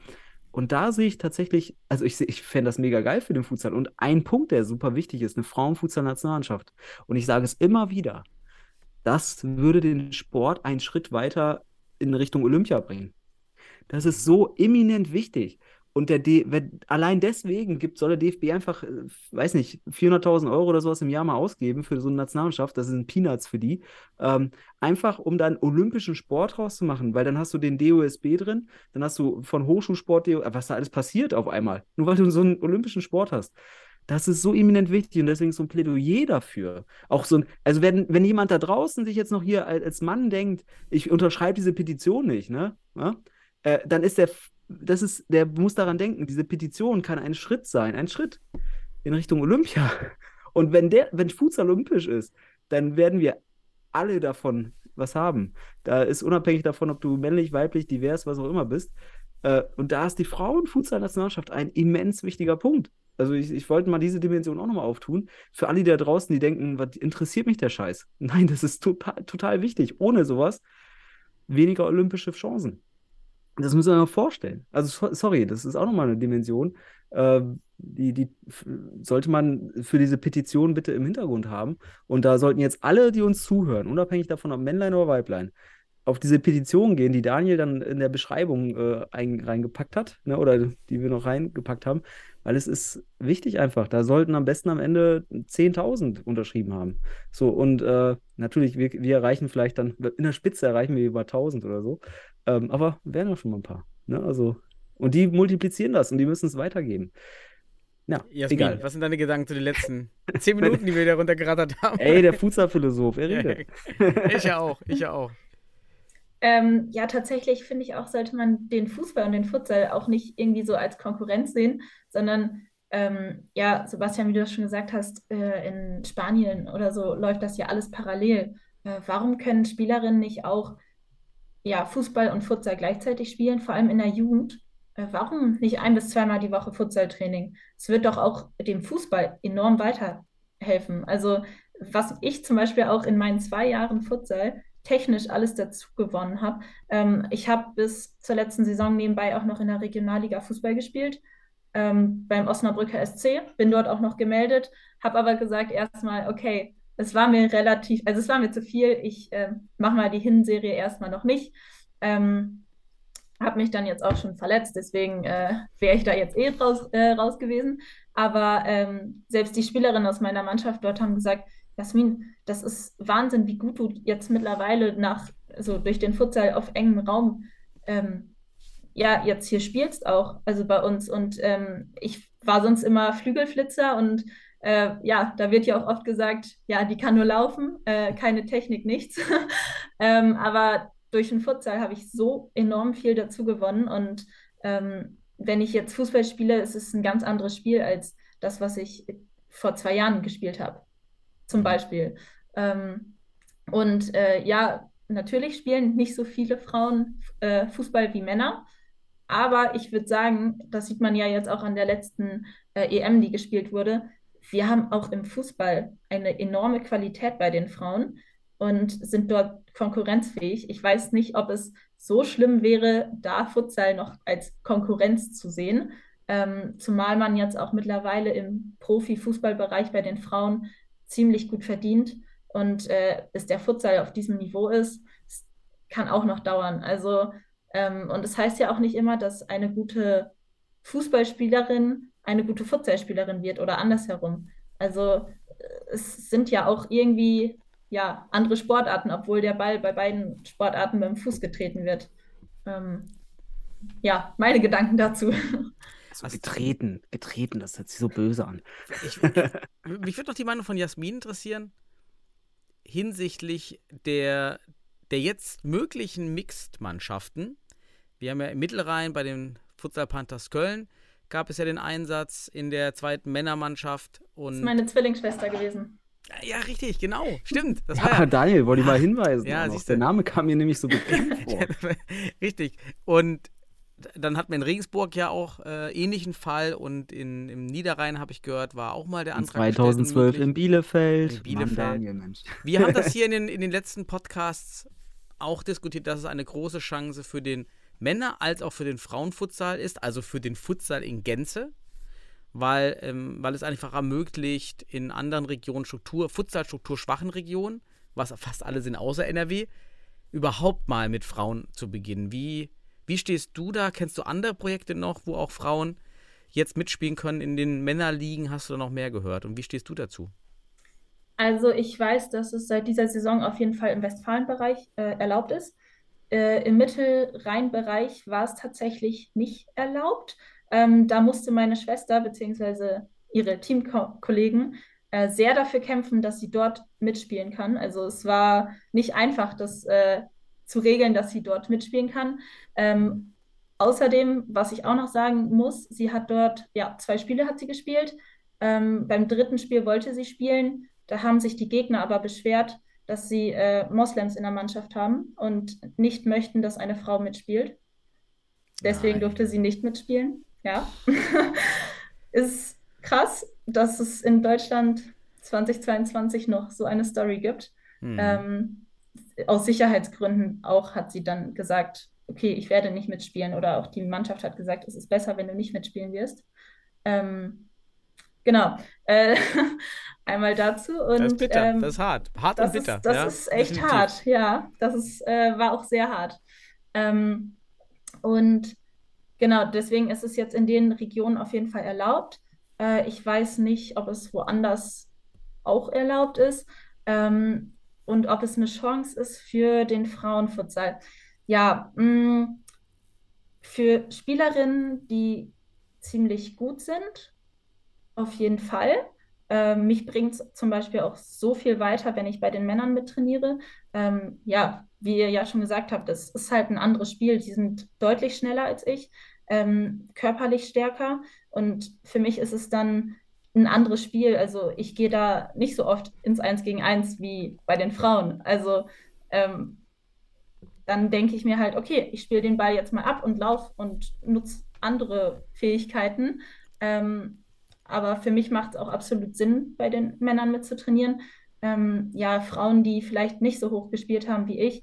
und da sehe ich tatsächlich, also ich, ich fände das mega geil für den Futsal. Und ein Punkt, der super wichtig ist, eine Frauenfutsal-Nationalmannschaft. Und ich sage es immer wieder, das würde den Sport einen Schritt weiter in Richtung Olympia bringen. Das ist so eminent wichtig. Und der D allein deswegen gibt, soll der DFB einfach, äh, weiß nicht, 400.000 Euro oder sowas im Jahr mal ausgeben für so eine Nationalmannschaft. Das sind Peanuts für die. Ähm, einfach, um dann olympischen Sport rauszumachen, weil dann hast du den DOSB drin, dann hast du von Hochschulsport, was da alles passiert auf einmal. Nur weil du so einen olympischen Sport hast. Das ist so eminent wichtig und deswegen so ein Plädoyer dafür. Auch so ein, also wenn, wenn jemand da draußen sich jetzt noch hier als, als Mann denkt, ich unterschreibe diese Petition nicht, ne? Ja? Äh, dann ist der, das ist, der muss daran denken, diese Petition kann ein Schritt sein, ein Schritt in Richtung Olympia. *laughs* Und wenn der, wenn Futsal olympisch ist, dann werden wir alle davon was haben. Da ist unabhängig davon, ob du männlich, weiblich, divers, was auch immer bist. Äh, und da ist die Frauenfutsal-Nationalmannschaft ein immens wichtiger Punkt. Also ich, ich wollte mal diese Dimension auch nochmal auftun. Für alle die da draußen, die denken, was interessiert mich der Scheiß? *laughs* Nein, das ist total, total wichtig. Ohne sowas weniger olympische Chancen. Das müssen wir mal vorstellen. Also so- sorry, das ist auch nochmal eine Dimension, äh, die, die sollte man für diese Petition bitte im Hintergrund haben. Und da sollten jetzt alle, die uns zuhören, unabhängig davon, ob Männlein oder Weiblein, auf diese Petition gehen, die Daniel dann in der Beschreibung äh, ein, reingepackt hat, ne, oder die wir noch reingepackt haben, weil es ist wichtig einfach. Da sollten am besten am Ende 10.000 unterschrieben haben. So, und äh, natürlich, wir, wir erreichen vielleicht dann, in der Spitze erreichen wir über 1.000 oder so, ähm, aber wären ja schon mal ein paar. Ne? Also, und die multiplizieren das und die müssen es weitergeben. Ja, Jasmin, egal. was sind deine Gedanken zu den letzten zehn Minuten, die wir da runtergerattert haben? Ey, der Futsal-Philosoph, er *laughs* redet. ich ja auch, ich ja auch. Ähm, ja, tatsächlich finde ich auch, sollte man den Fußball und den Futsal auch nicht irgendwie so als Konkurrenz sehen, sondern ähm, ja, Sebastian, wie du das schon gesagt hast, äh, in Spanien oder so läuft das ja alles parallel. Äh, warum können Spielerinnen nicht auch ja, Fußball und Futsal gleichzeitig spielen, vor allem in der Jugend? Äh, warum nicht ein bis zweimal die Woche Futsaltraining? Es wird doch auch dem Fußball enorm weiterhelfen. Also, was ich zum Beispiel auch in meinen zwei Jahren Futsal technisch alles dazu gewonnen habe. Ähm, ich habe bis zur letzten Saison nebenbei auch noch in der Regionalliga Fußball gespielt, ähm, beim Osnabrücker SC, bin dort auch noch gemeldet, habe aber gesagt erstmal, okay, es war mir relativ, also es war mir zu viel, ich äh, mache mal die Hinserie erstmal noch nicht. Ähm, habe mich dann jetzt auch schon verletzt, deswegen äh, wäre ich da jetzt eh raus, äh, raus gewesen. Aber ähm, selbst die Spielerinnen aus meiner Mannschaft dort haben gesagt, Jasmin, das ist Wahnsinn, wie gut du jetzt mittlerweile nach, so durch den Futsal auf engem Raum, ähm, ja, jetzt hier spielst auch, also bei uns. Und ähm, ich war sonst immer Flügelflitzer und äh, ja, da wird ja auch oft gesagt, ja, die kann nur laufen, äh, keine Technik, nichts. *laughs* ähm, aber durch den Futsal habe ich so enorm viel dazu gewonnen und ähm, wenn ich jetzt Fußball spiele, ist es ein ganz anderes Spiel als das, was ich vor zwei Jahren gespielt habe zum Beispiel. Ähm, und äh, ja, natürlich spielen nicht so viele Frauen äh, Fußball wie Männer. Aber ich würde sagen, das sieht man ja jetzt auch an der letzten äh, EM, die gespielt wurde. Wir haben auch im Fußball eine enorme Qualität bei den Frauen und sind dort konkurrenzfähig. Ich weiß nicht, ob es so schlimm wäre, da Futsal noch als Konkurrenz zu sehen. Ähm, zumal man jetzt auch mittlerweile im Profifußballbereich bei den Frauen ziemlich gut verdient und äh, bis der Futsal auf diesem Niveau ist, kann auch noch dauern. Also ähm, und es das heißt ja auch nicht immer, dass eine gute Fußballspielerin eine gute Futsalspielerin wird oder andersherum. Also es sind ja auch irgendwie ja, andere Sportarten, obwohl der Ball bei beiden Sportarten beim Fuß getreten wird. Ähm, ja, meine Gedanken dazu. *laughs* So getreten, getreten, das hört sich so böse an. Ich, *laughs* mich würde noch die Meinung von Jasmin interessieren hinsichtlich der, der jetzt möglichen Mixed-Mannschaften. Wir haben ja im Mittelrhein bei den Futsal Panthers Köln gab es ja den Einsatz in der zweiten Männermannschaft. Und das ist meine Zwillingsschwester gewesen. Ja, richtig, genau. Stimmt. Das ja, ja, Daniel, wollte ich mal hinweisen. Ja, siehst Der Name kam mir nämlich so bekannt *laughs* vor. richtig. Und dann hat man in Regensburg ja auch äh, ähnlichen Fall und in, im Niederrhein, habe ich gehört, war auch mal der Antrag. 2012 in Bielefeld. In Bielefeld. Mann, Daniel. *laughs* Wir haben das hier in *laughs* den, in den letzten Podcasts auch diskutiert, dass es eine große Chance für den Männer- als auch für den Frauenfutsal ist, also für den Futsal in Gänze weil, ähm, weil es einfach ermöglicht, in anderen Regionen Struktur, Futsalstruktur schwachen Regionen, was fast alle sind außer NRW, überhaupt mal mit Frauen zu beginnen. Wie, wie stehst du da? Kennst du andere Projekte noch, wo auch Frauen jetzt mitspielen können? In den Männerligen hast du da noch mehr gehört. Und wie stehst du dazu? Also ich weiß, dass es seit dieser Saison auf jeden Fall im Westfalenbereich äh, erlaubt ist. Äh, Im Mittelrheinbereich war es tatsächlich nicht erlaubt. Ähm, da musste meine Schwester bzw. ihre Teamkollegen äh, sehr dafür kämpfen, dass sie dort mitspielen kann. Also es war nicht einfach, das äh, zu regeln, dass sie dort mitspielen kann. Ähm, außerdem, was ich auch noch sagen muss, sie hat dort, ja, zwei Spiele hat sie gespielt. Ähm, beim dritten Spiel wollte sie spielen. Da haben sich die Gegner aber beschwert, dass sie äh, Moslems in der Mannschaft haben und nicht möchten, dass eine Frau mitspielt. Deswegen Nein. durfte sie nicht mitspielen. Ja. *laughs* ist krass, dass es in Deutschland 2022 noch so eine Story gibt. Mhm. Ähm, aus Sicherheitsgründen auch hat sie dann gesagt, okay, ich werde nicht mitspielen. Oder auch die Mannschaft hat gesagt, es ist besser, wenn du nicht mitspielen wirst. Ähm, genau. Äh, *laughs* einmal dazu. Und, das ist bitter, ähm, das ist hart. Hart und bitter. Ist, das ja, ist echt definitiv. hart, ja. Das ist, äh, war auch sehr hart. Ähm, und Genau, deswegen ist es jetzt in den Regionen auf jeden Fall erlaubt. Äh, ich weiß nicht, ob es woanders auch erlaubt ist ähm, und ob es eine Chance ist für den Frauenfutsal. Ja, mh, mm, für Spielerinnen, die ziemlich gut sind, auf jeden Fall. Äh, mich bringt es zum Beispiel auch so viel weiter, wenn ich bei den Männern mittrainiere. Ähm, ja, wie ihr ja schon gesagt habt, das ist halt ein anderes Spiel. Die sind deutlich schneller als ich ähm, körperlich stärker. Und für mich ist es dann ein anderes Spiel. Also ich gehe da nicht so oft ins Eins gegen Eins wie bei den Frauen. Also ähm, dann denke ich mir halt, okay, ich spiele den Ball jetzt mal ab und lauf und nutze andere Fähigkeiten. Ähm, aber für mich macht es auch absolut Sinn, bei den Männern mitzutrainieren. Ähm, ja, Frauen, die vielleicht nicht so hoch gespielt haben wie ich,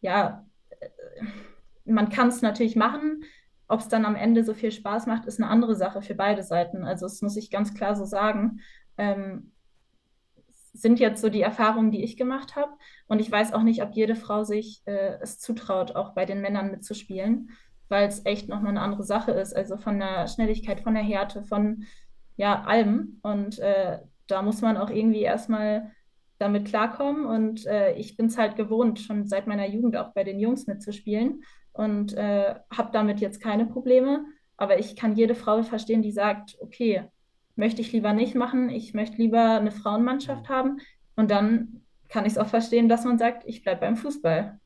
ja, äh, man kann es natürlich machen. Ob es dann am Ende so viel Spaß macht, ist eine andere Sache für beide Seiten. Also das muss ich ganz klar so sagen. Ähm, sind jetzt so die Erfahrungen, die ich gemacht habe. Und ich weiß auch nicht, ob jede Frau sich äh, es zutraut, auch bei den Männern mitzuspielen, weil es echt nochmal eine andere Sache ist. Also von der Schnelligkeit, von der Härte, von ja, allem. Und äh, da muss man auch irgendwie erstmal damit klarkommen. Und äh, ich bin es halt gewohnt, schon seit meiner Jugend auch bei den Jungs mitzuspielen und äh, habe damit jetzt keine Probleme. Aber ich kann jede Frau verstehen, die sagt, okay, möchte ich lieber nicht machen, ich möchte lieber eine Frauenmannschaft haben. Und dann kann ich es auch verstehen, dass man sagt, ich bleibe beim Fußball.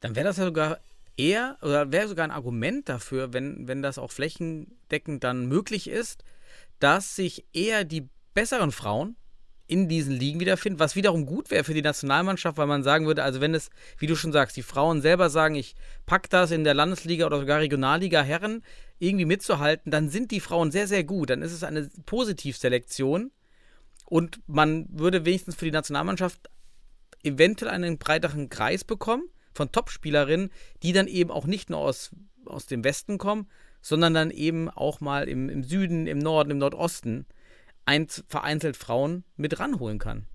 Dann wäre das ja sogar eher oder wäre sogar ein Argument dafür, wenn, wenn das auch flächendeckend dann möglich ist, dass sich eher die besseren Frauen in diesen Ligen wiederfinden, was wiederum gut wäre für die Nationalmannschaft, weil man sagen würde, also wenn es, wie du schon sagst, die Frauen selber sagen, ich pack das in der Landesliga oder sogar Regionalliga Herren irgendwie mitzuhalten, dann sind die Frauen sehr, sehr gut. Dann ist es eine Positivselektion und man würde wenigstens für die Nationalmannschaft eventuell einen breiteren Kreis bekommen von Topspielerinnen, die dann eben auch nicht nur aus, aus dem Westen kommen, sondern dann eben auch mal im, im Süden, im Norden, im Nordosten ein, vereinzelt Frauen mit ranholen kann.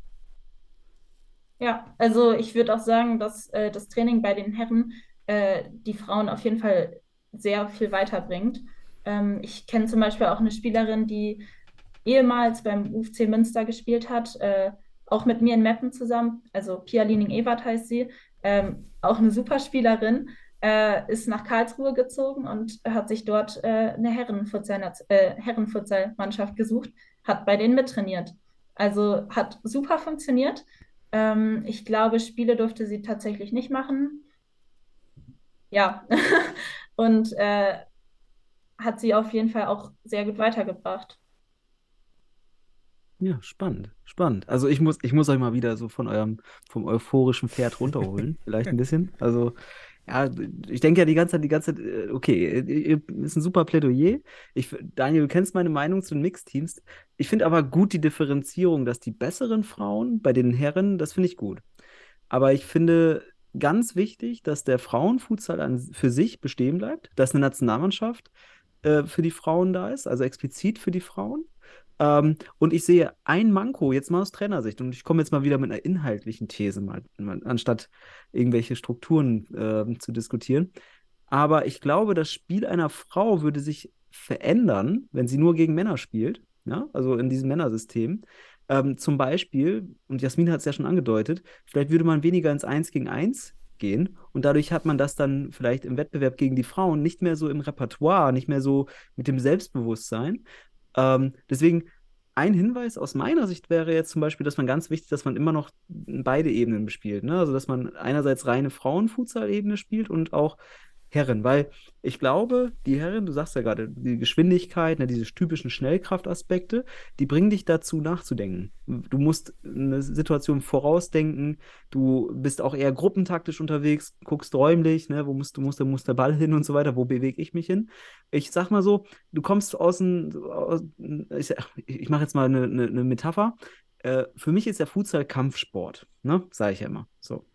Ja, also ich würde auch sagen, dass äh, das Training bei den Herren äh, die Frauen auf jeden Fall sehr viel weiterbringt. Ähm, ich kenne zum Beispiel auch eine Spielerin, die ehemals beim UFC Münster gespielt hat, äh, auch mit mir in Meppen zusammen. Also Pia Liening-Ewert heißt sie, ähm, auch eine super Spielerin, äh, ist nach Karlsruhe gezogen und hat sich dort äh, eine äh, Herrenfutsalmannschaft gesucht hat bei denen mittrainiert. Also hat super funktioniert. Ähm, ich glaube, Spiele durfte sie tatsächlich nicht machen. Ja, *laughs* und äh, hat sie auf jeden Fall auch sehr gut weitergebracht. Ja, spannend, spannend. Also ich muss, ich muss euch mal wieder so von eurem, vom euphorischen Pferd runterholen, vielleicht ein bisschen. Also ja, ich denke ja die ganze Zeit, die ganze Zeit, äh, okay, ist ein super Plädoyer. Ich, Daniel, du kennst meine Meinung zu den Mixteams. Ich finde aber gut die Differenzierung, dass die besseren Frauen bei den Herren, das finde ich gut. Aber ich finde ganz wichtig, dass der Frauenfutsal für sich bestehen bleibt, dass eine Nationalmannschaft äh, für die Frauen da ist, also explizit für die Frauen. Ähm, und ich sehe ein Manko, jetzt mal aus Trainersicht, und ich komme jetzt mal wieder mit einer inhaltlichen These, mal, anstatt irgendwelche Strukturen äh, zu diskutieren. Aber ich glaube, das Spiel einer Frau würde sich verändern, wenn sie nur gegen Männer spielt, ja? also in diesem Männersystem. Ähm, zum Beispiel, und Jasmin hat es ja schon angedeutet, vielleicht würde man weniger ins Eins gegen Eins gehen und dadurch hat man das dann vielleicht im Wettbewerb gegen die Frauen nicht mehr so im Repertoire, nicht mehr so mit dem Selbstbewusstsein, ähm, deswegen ein Hinweis aus meiner Sicht wäre jetzt zum Beispiel, dass man ganz wichtig, dass man immer noch beide Ebenen bespielt. Ne? Also, dass man einerseits reine Frauenfutsal-Ebene spielt und auch Herren, weil ich glaube, die Herren, du sagst ja gerade, die Geschwindigkeit, ne, diese typischen Schnellkraftaspekte, die bringen dich dazu nachzudenken. Du musst eine Situation vorausdenken, du bist auch eher gruppentaktisch unterwegs, guckst räumlich, ne, wo musst du musst, muss der Ball hin und so weiter, wo bewege ich mich hin. Ich sag mal so, du kommst aus dem, ich, ich mache jetzt mal eine, eine, eine Metapher. Äh, für mich ist der Futsal Kampfsport, ne, sage ich ja immer. So.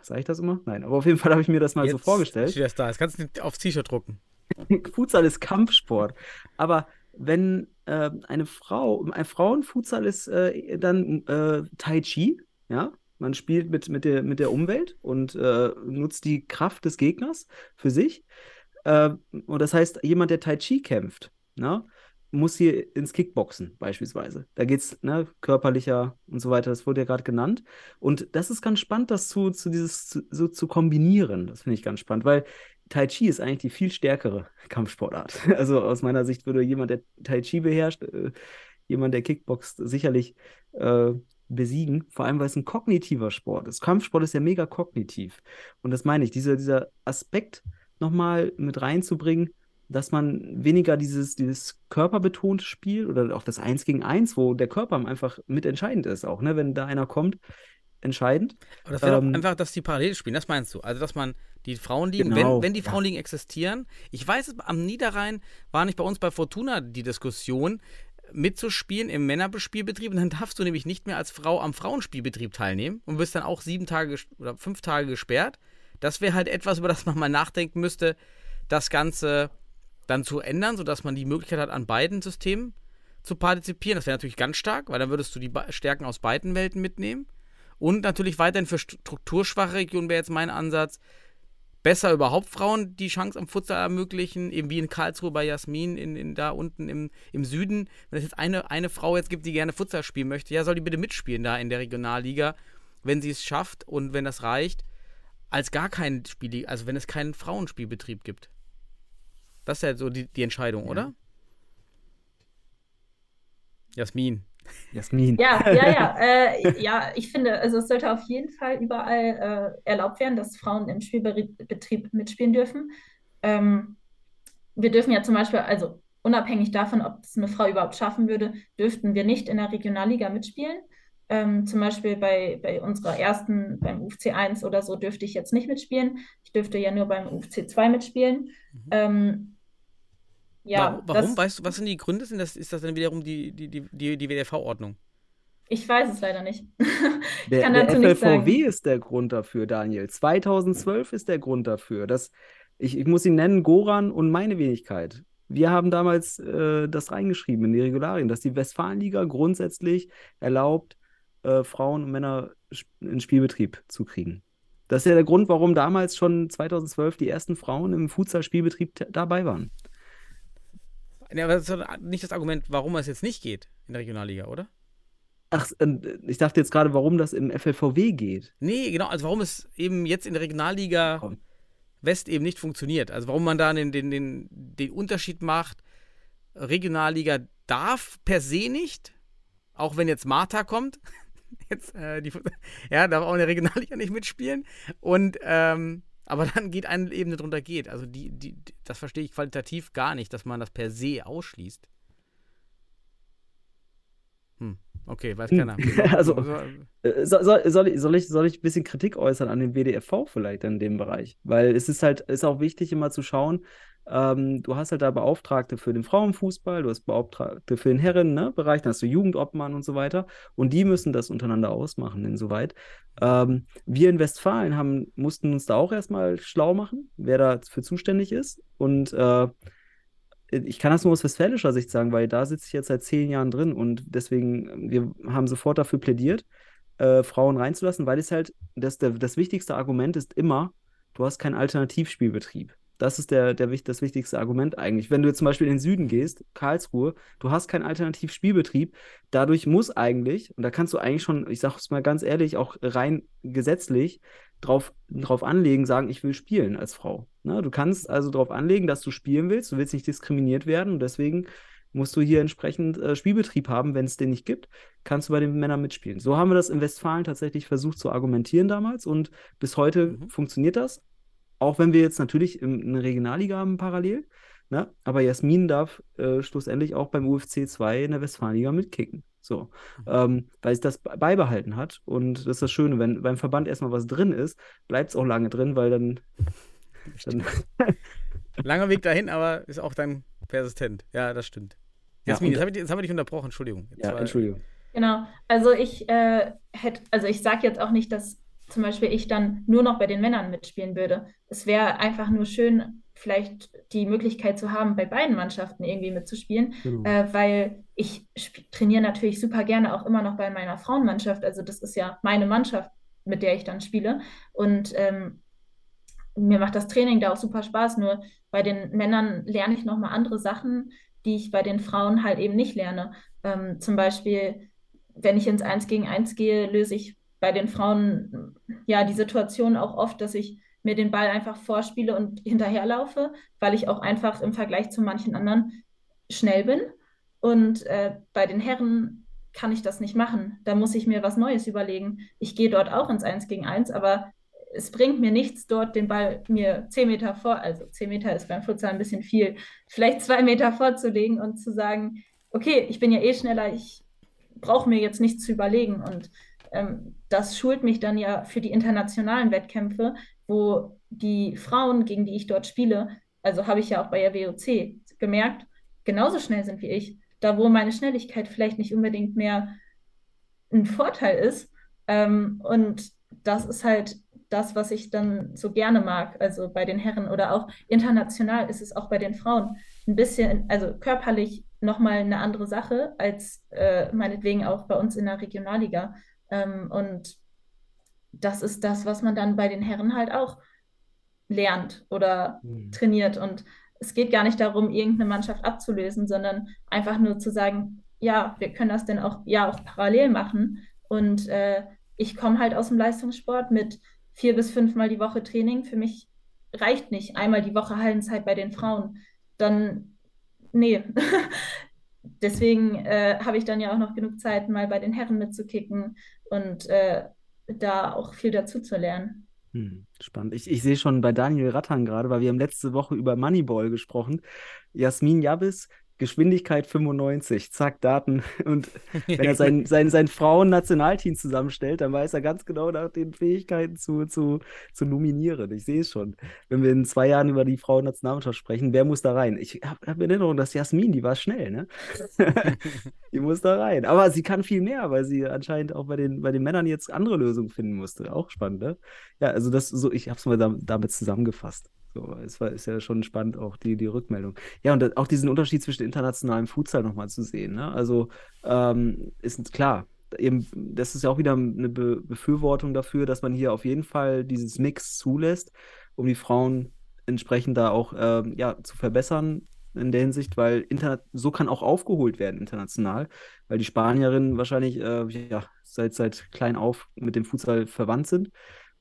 Sage ich das immer? Nein, aber auf jeden Fall habe ich mir das mal Jetzt so vorgestellt. Steht das da. Jetzt kannst du aufs T-Shirt drucken. *laughs* Futsal ist Kampfsport. Aber wenn äh, eine Frau, ein Frauenfutsal ist äh, dann äh, Tai Chi, ja, man spielt mit, mit, der, mit der Umwelt und äh, nutzt die Kraft des Gegners für sich. Äh, und das heißt, jemand, der Tai Chi kämpft, ne, muss hier ins Kickboxen beispielsweise. Da geht es ne, körperlicher und so weiter, das wurde ja gerade genannt. Und das ist ganz spannend, das zu, zu dieses zu, so zu kombinieren. Das finde ich ganz spannend, weil Tai Chi ist eigentlich die viel stärkere *laughs* Kampfsportart. *laughs* Also aus meiner Sicht würde jemand, der Tai Chi beherrscht, äh, jemand, der Kickboxt, sicherlich äh, besiegen, vor allem weil es ein kognitiver Sport ist. Kampfsport ist ja mega kognitiv. Und das meine ich, dieser, dieser Aspekt nochmal mit reinzubringen, dass man weniger dieses, dieses körperbetonte Spiel oder auch das Eins gegen Eins, wo der Körper einfach mitentscheidend ist, auch, ne? Wenn da einer kommt, entscheidend. Aber das wäre ähm, einfach, dass die parallel spielen, das meinst du? Also, dass man die Frauenligen, genau, wenn, wenn die Frauenligen ja. existieren, ich weiß, am Niederrhein war nicht bei uns bei Fortuna die Diskussion, mitzuspielen im Männerspielbetrieb und dann darfst du nämlich nicht mehr als Frau am Frauenspielbetrieb teilnehmen und wirst dann auch sieben Tage oder fünf Tage gesperrt. Das wäre halt etwas, über das man mal nachdenken müsste, das Ganze dann zu ändern, sodass man die Möglichkeit hat, an beiden Systemen zu partizipieren. Das wäre natürlich ganz stark, weil dann würdest du die Stärken aus beiden Welten mitnehmen. Und natürlich weiterhin für strukturschwache Regionen wäre jetzt mein Ansatz, besser überhaupt Frauen die Chance am Futsal ermöglichen, eben wie in Karlsruhe bei Jasmin, in, in da unten im, im Süden. Wenn es jetzt eine, eine Frau jetzt gibt, die gerne Futsal spielen möchte, ja, soll die bitte mitspielen da in der Regionalliga, wenn sie es schafft und wenn das reicht, als gar kein Spiel, also wenn es keinen Frauenspielbetrieb gibt. Das ist ja so die, die Entscheidung, ja. oder? Jasmin. Jasmin. Ja, ja, ja. *laughs* Äh, ja, ich finde, also es sollte auf jeden Fall überall äh, erlaubt werden, dass Frauen im Spielbetrieb mitspielen dürfen. Ähm, wir dürfen ja zum Beispiel, also unabhängig davon, ob es eine Frau überhaupt schaffen würde, dürften wir nicht in der Regionalliga mitspielen. Ähm, zum Beispiel bei, bei unserer ersten, beim UFC 1 oder so, dürfte ich jetzt nicht mitspielen. Ich dürfte ja nur beim UFC 2 mitspielen. Mhm. Ähm, ja, warum? warum? das, Weißt du, was sind die Gründe? Sind das, ist das dann wiederum die, die, die, die, die WDV-Ordnung? ich weiß es leider nicht. *laughs* ich Der, kann der dazu nichts sagen. FLVW ist der Grund dafür, Daniel. 2012 ist der Grund dafür. Das, ich, ich muss ihn nennen, Goran und meine Wenigkeit. Wir haben damals äh, das reingeschrieben in die Regularien, dass die Westfalenliga grundsätzlich erlaubt, äh, Frauen und Männer in Spielbetrieb zu kriegen. Das ist ja der Grund, warum damals schon 2012 die ersten Frauen im Futsal-Spielbetrieb dabei waren. Ja, aber das ist nicht das Argument, warum es jetzt nicht geht in der Regionalliga, oder? Ach, äh, ich dachte jetzt gerade, warum das im FLVW geht. Nee, genau, also warum es eben jetzt in der Regionalliga Komm. West eben nicht funktioniert. Also warum man da den, den, den, den Unterschied macht, Regionalliga darf per se nicht, auch wenn jetzt Martha kommt, *laughs* jetzt, äh, die, *laughs* ja, darf auch in der Regionalliga nicht mitspielen. Und ähm, aber dann geht eine Ebene drunter geht. Also die, die, das verstehe ich qualitativ gar nicht, dass man das per se ausschließt. Hm, okay, weiß keiner. *laughs* Also- Äh, Soll, soll, soll, ich, soll, ich, soll ich ein bisschen Kritik äußern an den WDFV vielleicht in dem Bereich? Weil es ist halt, ist auch wichtig, immer zu schauen, ähm, du hast halt da Beauftragte für den Frauenfußball, du hast Beauftragte für den Herren-Bereich, dann hast du Jugendobmann und so weiter. Und die müssen das untereinander ausmachen, insoweit. Ähm, wir in Westfalen haben, mussten uns da auch erstmal schlau machen, wer dafür zuständig ist. Und äh, ich kann das nur aus westfälischer Sicht sagen, weil da sitze ich jetzt seit zehn Jahren drin und deswegen, wir haben sofort dafür plädiert, äh, Frauen reinzulassen, weil es halt, das, der, das wichtigste Argument ist immer, du hast keinen Alternativspielbetrieb. Das ist der, der, das wichtigste Argument eigentlich. Wenn du jetzt zum Beispiel in den Süden gehst, Karlsruhe, du hast keinen Alternativspielbetrieb, dadurch muss eigentlich, und da kannst du eigentlich schon, ich sage es mal ganz ehrlich, auch rein gesetzlich drauf, drauf anlegen, sagen, ich will spielen als Frau. Ne? Du kannst also darauf anlegen, dass du spielen willst, du willst nicht diskriminiert werden und deswegen musst du hier entsprechend äh, Spielbetrieb haben, wenn es den nicht gibt, kannst du bei den Männern mitspielen. So haben wir das in Westfalen tatsächlich versucht zu argumentieren damals und bis heute Mhm. funktioniert das. Auch wenn wir jetzt natürlich im, eine Regionalliga haben parallel. Ne? Aber Jasmin darf äh, schlussendlich auch beim UFC 2 in der Westfalenliga mitkicken. So, ähm, weil es das be- beibehalten hat. Und das ist das Schöne, wenn beim Verband erstmal was drin ist, bleibt es auch lange drin, weil dann, dann *laughs* Langer Weg dahin, aber ist auch dann persistent. Ja, das stimmt. Ja, Jasmin, und- jetzt habe ich, jetzt dich unterbrochen, Entschuldigung. Jetzt ja, war- Entschuldigung. Genau. Also ich äh, hätte, also ich sage jetzt auch nicht, dass zum Beispiel ich dann nur noch bei den Männern mitspielen würde. Es wäre einfach nur schön, vielleicht die Möglichkeit zu haben, bei beiden Mannschaften irgendwie mitzuspielen, Genau. äh, weil ich trainiere natürlich super gerne auch immer noch bei meiner Frauenmannschaft. Also das ist ja meine Mannschaft, mit der ich dann spiele. Und ähm, mir macht das Training da auch super Spaß. Nur bei den Männern lerne ich nochmal andere Sachen, die ich bei den Frauen halt eben nicht lerne. Ähm, zum Beispiel, wenn ich ins Eins gegen Eins gehe, löse ich bei den Frauen ja die Situation auch oft, dass ich mir den Ball einfach vorspiele und hinterherlaufe, weil ich auch einfach im Vergleich zu manchen anderen schnell bin. Und äh, bei den Herren kann ich das nicht machen. Da muss ich mir was Neues überlegen. Ich gehe dort auch ins Eins gegen Eins, aber es bringt mir nichts, dort den Ball mir zehn Meter vor, also zehn Meter ist beim Futsal ein bisschen viel, vielleicht zwei Meter vorzulegen und zu sagen, okay, ich bin ja eh schneller, ich brauche mir jetzt nichts zu überlegen. Und das schult mich dann ja für die internationalen Wettkämpfe, wo die Frauen, gegen die ich dort spiele, also habe ich ja auch bei der WOC gemerkt, genauso schnell sind wie ich. Da, wo meine Schnelligkeit vielleicht nicht unbedingt mehr ein Vorteil ist. Ähm, und das ist halt das, was ich dann so gerne mag, also bei den Herren oder auch international ist es auch bei den Frauen ein bisschen, also körperlich nochmal eine andere Sache als äh, meinetwegen auch bei uns in der Regionalliga. Ähm, und das ist das, was man dann bei den Herren halt auch lernt oder Mhm. trainiert. Und es geht gar nicht darum, irgendeine Mannschaft abzulösen, sondern einfach nur zu sagen, ja, wir können das denn auch, ja, auch parallel machen. Und äh, ich komme halt aus dem Leistungssport mit vier bis fünfmal die Woche Training. Für mich reicht nicht einmal die Woche Hallenzeit bei den Frauen. Dann, nee. *laughs* Deswegen äh, habe ich dann ja auch noch genug Zeit, mal bei den Herren mitzukicken und äh, da auch viel dazu zu lernen. Hm, spannend. Ich, ich sehe schon bei Daniel Rattan gerade, weil wir haben letzte Woche über Moneyball gesprochen. Jasmin Jabis Geschwindigkeit 95, zack, Daten. *laughs* Und *laughs* wenn er sein, sein, sein Frauen-Nationalteam zusammenstellt, dann weiß er ganz genau nach den Fähigkeiten zu, zu, zu nominieren. Ich sehe es schon. Wenn wir in zwei Jahren über die Frauen-Nationalmannschaft sprechen, wer muss da rein? Ich habe hab in Erinnerung, dass Jasmin, die war schnell, ne? *laughs* die muss da rein. Aber sie kann viel mehr, weil sie anscheinend auch bei den, bei den Männern jetzt andere Lösungen finden musste. Auch spannend, ne? Ja, also das so, ich habe es mal da, damit zusammengefasst. So, es war, ist ja schon spannend, auch die, die Rückmeldung. Ja, und auch diesen Unterschied zwischen internationalem Futsal nochmal zu sehen. Ne? Also ähm, ist klar, eben, das ist ja auch wieder eine Be Befürwortung dafür, dass man hier auf jeden Fall dieses Mix zulässt, um die Frauen entsprechend da auch ähm, ja, zu verbessern in der Hinsicht, weil so kann auch aufgeholt werden international, weil die Spanierinnen wahrscheinlich äh, ja, seit, seit klein auf mit dem Futsal verwandt sind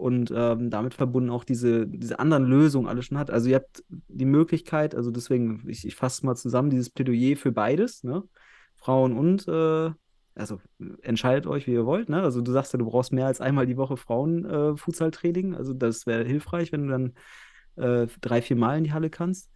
und ähm, damit verbunden auch diese, diese anderen Lösungen alle schon hat. Also ihr habt die Möglichkeit, also deswegen, ich, ich fasse mal zusammen, dieses Plädoyer für beides, ne? Frauen und, äh, also entscheidet euch, wie ihr wollt, ne? Also du sagst ja, du brauchst mehr als einmal die Woche Frauen-Futsal-Training, äh, also das wäre hilfreich, wenn du dann äh, drei, vier Mal in die Halle kannst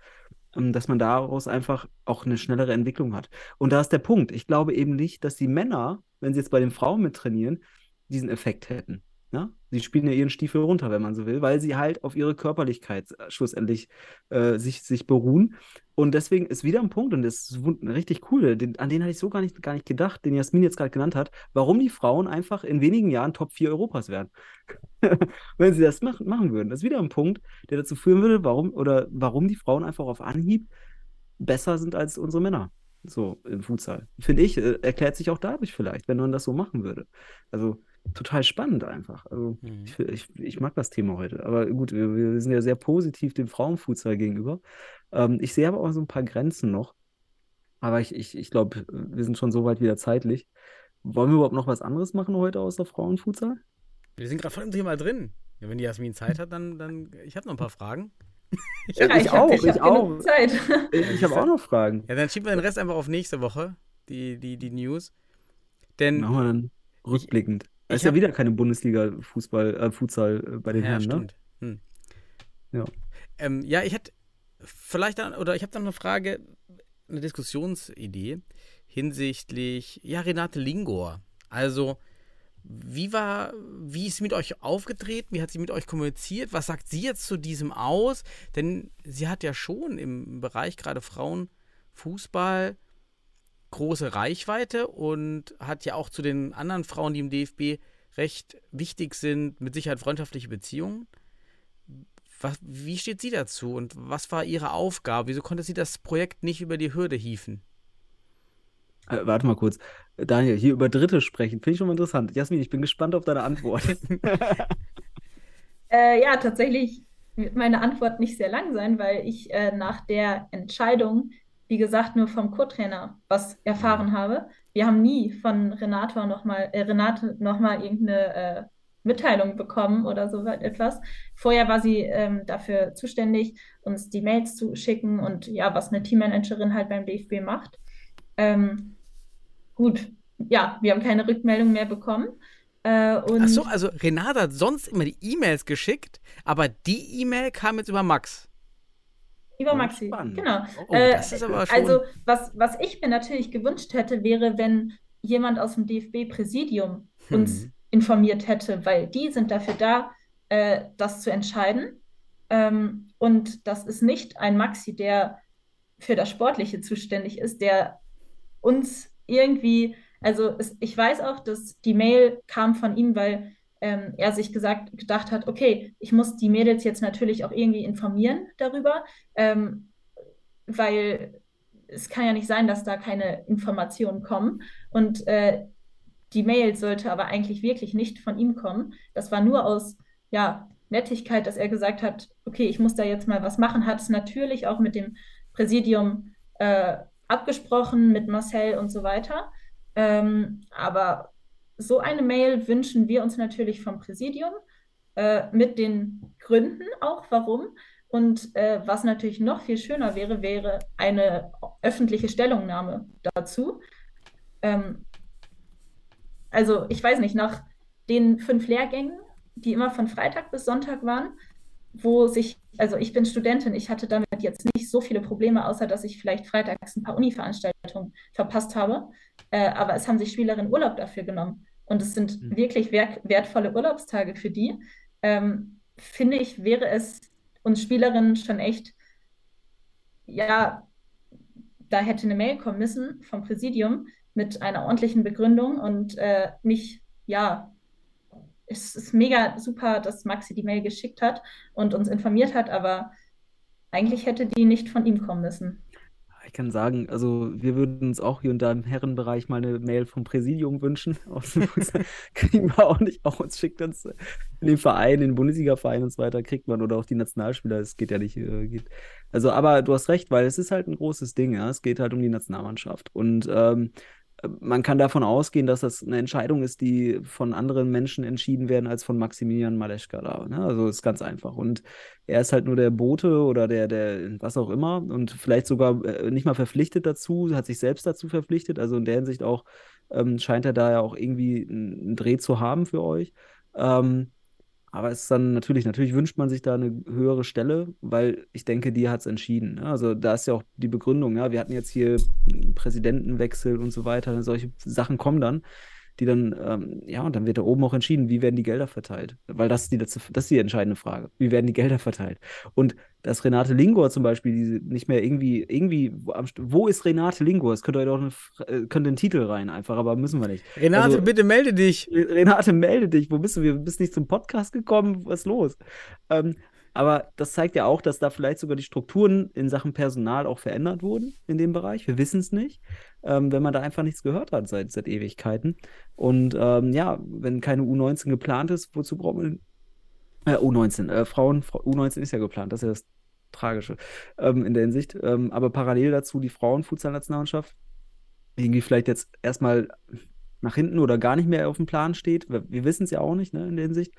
ähm, dass man daraus einfach auch eine schnellere Entwicklung hat. Und da ist der Punkt. Ich glaube eben nicht, dass die Männer, wenn sie jetzt bei den Frauen mittrainieren, diesen Effekt hätten. Ja? Sie spielen ja ihren Stiefel runter, wenn man so will, weil sie halt auf ihre Körperlichkeit äh, schlussendlich äh, sich, sich beruhen. Und deswegen ist wieder ein Punkt, und das ist richtig cool, den, an den hatte ich so gar nicht, gar nicht gedacht, den Jasmin jetzt gerade genannt hat, warum die Frauen einfach in wenigen Jahren Top 4 Europas werden. *laughs* wenn sie das mach, machen würden. Das ist wieder ein Punkt, der dazu führen würde, warum, oder warum die Frauen einfach auf Anhieb besser sind als unsere Männer. So im Futsal. Finde ich, äh, erklärt sich auch dadurch vielleicht, wenn man das so machen würde. Also total spannend einfach. Also mhm. ich, ich, ich, mag das Thema heute. Aber gut, wir, wir sind ja sehr positiv dem Frauenfutsal gegenüber. Ähm, ich sehe aber auch so ein paar Grenzen noch. Aber ich, ich, ich glaube, wir sind schon so weit wieder zeitlich. Wollen wir überhaupt noch was anderes machen heute außer Frauenfutsal? Wir sind gerade voll im Thema drin. Ja, wenn die Jasmin Zeit hat, dann, dann ich habe noch ein paar Fragen. *laughs* ich, ja, ich, auch, ich, auch. Zeit. Ich, ich habe auch noch Fragen. Ja, dann schieben wir den Rest einfach auf nächste Woche, die, die, die News. Denn machen wir dann rückblickend. Es ist ja wieder keine Bundesliga-Fußball, äh, Futsal äh, bei den ja, Herren, ne? stimmt. ne? Hm. Ja. Ähm, ja, ich hätte vielleicht dann, oder ich habe dann eine Frage, eine Diskussionsidee hinsichtlich, ja, Renate Lingor. Also, wie war, wie ist sie mit euch aufgetreten? Wie hat sie mit euch kommuniziert? Was sagt sie jetzt zu diesem aus? Denn sie hat ja schon im Bereich gerade Frauenfußball große Reichweite und hat ja auch zu den anderen Frauen, die im DFB recht wichtig sind, mit Sicherheit freundschaftliche Beziehungen. Was, wie steht sie dazu und was war ihre Aufgabe? Wieso konnte sie das Projekt nicht über die Hürde hieven? Äh, warte mal kurz. Daniel, hier über Dritte sprechen, finde ich schon mal interessant. Jasmin, ich bin gespannt auf deine Antwort. *laughs* *laughs* äh, ja, tatsächlich wird meine Antwort nicht sehr lang sein, weil ich äh, nach der Entscheidung wie gesagt, nur vom Co-Trainer was erfahren habe. Wir haben nie von Renato noch mal, äh, Renate nochmal irgendeine äh, Mitteilung bekommen oder so etwas. Vorher war sie ähm, dafür zuständig, uns die Mails zu schicken und ja, was eine Teammanagerin halt beim DFB macht. Ähm, gut, ja, wir haben keine Rückmeldung mehr bekommen. Äh, Ach so, also Renate hat sonst immer die E-Mails geschickt, aber die E-Mail kam jetzt über Max. Oh, Maxi, Spannend. genau. Oh, äh, also, was, was ich mir natürlich gewünscht hätte, wäre, wenn jemand aus dem DFB-Präsidium hm. uns informiert hätte, weil die sind dafür da, äh, das zu entscheiden. Ähm, und das ist nicht ein Maxi, der für das Sportliche zuständig ist, der uns irgendwie, also es, ich weiß auch, dass die Mail kam von ihm, weil ähm, er sich gesagt, gedacht hat, okay, ich muss die Mädels jetzt natürlich auch irgendwie informieren darüber, ähm, weil es kann ja nicht sein, dass da keine Informationen kommen. Und äh, die Mail sollte aber eigentlich wirklich nicht von ihm kommen. Das war nur aus ja, Nettigkeit, dass er gesagt hat, okay, ich muss da jetzt mal was machen, hat es natürlich auch mit dem Präsidium äh, abgesprochen, mit Marcel und so weiter. Ähm, aber so eine Mail wünschen wir uns natürlich vom Präsidium äh, mit den Gründen auch, warum. Und äh, was natürlich noch viel schöner wäre, wäre eine öffentliche Stellungnahme dazu. Ähm, also ich weiß nicht, nach den fünf Lehrgängen, die immer von Freitag bis Sonntag waren, wo sich, also ich bin Studentin, ich hatte damit jetzt nicht so viele Probleme, außer dass ich vielleicht freitags ein paar Uni-Veranstaltungen verpasst habe. Äh, aber es haben sich Spielerinnen Urlaub dafür genommen. Und es sind Mhm. wirklich wer wertvolle Urlaubstage für die. Ähm, finde ich, wäre es uns Spielerinnen schon echt, ja, da hätte eine Mail kommen müssen vom Präsidium mit einer ordentlichen Begründung und äh, nicht, ja, es ist mega super, dass Maxi die Mail geschickt hat und uns informiert hat, aber eigentlich hätte die nicht von ihm kommen müssen. Ich kann sagen, also wir würden uns auch hier und da im Herrenbereich mal eine Mail vom Präsidium wünschen. *laughs* Kriegen wir auch nicht. Auch uns schickt uns in den Verein, in den Bundesliga-Verein und so weiter, kriegt man oder auch die Nationalspieler. Das geht ja nicht. Äh, geht. Also, aber du hast recht, weil es ist halt ein großes Ding. Ja? Es geht halt um die Nationalmannschaft. Und ähm, man kann davon ausgehen, dass das eine Entscheidung ist, die von anderen Menschen entschieden werden als von Maximilian Maleschka da. Ne? Also ist ganz einfach. Und er ist halt nur der Bote oder der, der, was auch immer und vielleicht sogar äh, nicht mal verpflichtet dazu, hat sich selbst dazu verpflichtet. Also in der Hinsicht auch ähm, scheint er da ja auch irgendwie einen Dreh zu haben für euch. Ähm, aber es ist dann natürlich, natürlich wünscht man sich da eine höhere Stelle, weil ich denke, die hat es entschieden. Ne? Also da ist ja auch die Begründung, ja, wir hatten jetzt hier Präsidentenwechsel und so weiter, solche Sachen kommen dann, die dann, ähm, ja, und dann wird da oben auch entschieden, wie werden die Gelder verteilt. Weil das ist die, das ist die entscheidende Frage. Wie werden die Gelder verteilt? Und dass Renate Lingor zum Beispiel die nicht mehr irgendwie, irgendwie, wo, ist Renate Lingor? Es könnte doch eine, könnte einen Titel rein einfach, aber müssen wir nicht. Renate, Also- bitte melde dich. Renate, melde dich. Wo bist du? Wir bist nicht zum Podcast gekommen. Was ist los? Ähm, aber das zeigt ja auch, dass da vielleicht sogar die Strukturen in Sachen Personal auch verändert wurden in dem Bereich. Wir wissen es nicht, ähm, wenn man da einfach nichts gehört hat seit, seit Ewigkeiten. Und ähm, ja, wenn keine U19 geplant ist, wozu braucht man äh, U19? Äh, Frauen, Frau, U19 ist ja geplant, das ist ja das Tragische ähm, in der Hinsicht. Ähm, aber parallel dazu die Frauenfußballnationalmannschaft irgendwie vielleicht jetzt erstmal nach hinten oder gar nicht mehr auf dem Plan steht. Wir, wissen es ja auch nicht, ne, in der Hinsicht.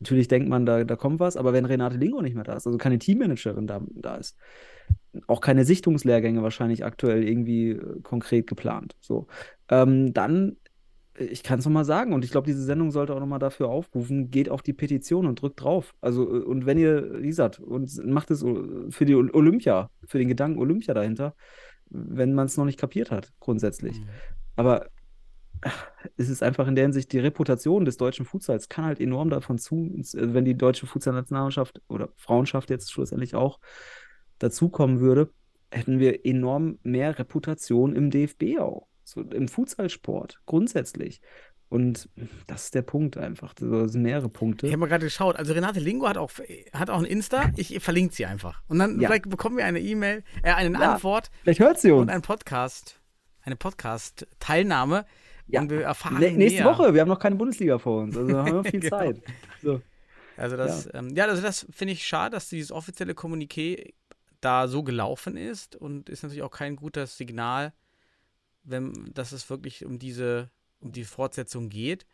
Natürlich denkt man, da, da kommt was, aber wenn Renate Lingo nicht mehr da ist, also keine Teammanagerin da, da ist, auch keine Sichtungslehrgänge wahrscheinlich aktuell irgendwie äh, konkret geplant. So. Ähm, dann, äh, ich kann es nochmal sagen, und ich glaube, diese Sendung sollte auch nochmal dafür aufrufen, geht auf die Petition und drückt drauf. Also, äh, und wenn ihr, wie gesagt, und macht es für die Ol- Olympia, für den Gedanken Olympia dahinter, wenn man es noch nicht kapiert hat, grundsätzlich. Aber ach, es ist einfach in der Hinsicht, die Reputation des deutschen Futsals kann halt enorm davon zu, wenn die deutsche Futsal-Nationalmannschaft oder Frauenschaft jetzt schlussendlich auch dazukommen würde, hätten wir enorm mehr Reputation im DFB auch, so im Futsalsport grundsätzlich. Und das ist der Punkt einfach. Das sind mehrere Punkte. Ich habe mal gerade geschaut. Also Renate Lingo hat auch, hat auch ein Insta. Ich verlinke sie einfach. Und dann Ja. vielleicht bekommen wir eine E-Mail, äh, eine Ja. Antwort Vielleicht hört sie uns. und einen Podcast, eine Podcast-Teilnahme. Ja. Und wir erfahren Nä- nächste mehr. Woche, wir haben noch keine Bundesliga vor uns. Also haben wir noch *laughs* viel Genau. Zeit. So. Also das, ja, ähm, ja also das finde ich schade, dass dieses offizielle Kommuniqué da so gelaufen ist und ist natürlich auch kein gutes Signal, wenn, dass es wirklich um diese, um die Fortsetzung geht.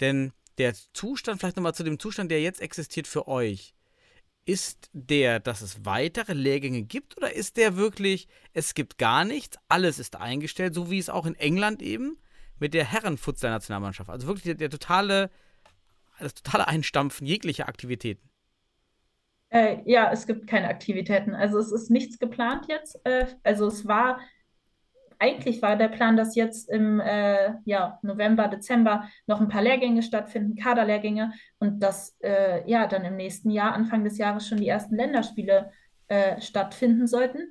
Denn der Zustand, vielleicht nochmal zu dem Zustand, der jetzt existiert für euch, ist der, dass es weitere Lehrgänge gibt oder ist der wirklich, es gibt gar nichts, alles ist eingestellt, so wie es auch in England eben mit der Herrenfutsal-Nationalmannschaft. Also wirklich der, der totale, das totale Einstampfen jeglicher Aktivitäten. Äh, ja, es gibt keine Aktivitäten. Also es ist nichts geplant jetzt. Äh, also es war, eigentlich war der Plan, dass jetzt im äh, ja, November, Dezember noch ein paar Lehrgänge stattfinden, Kaderlehrgänge und dass äh, ja dann im nächsten Jahr, Anfang des Jahres schon die ersten Länderspiele äh, stattfinden sollten.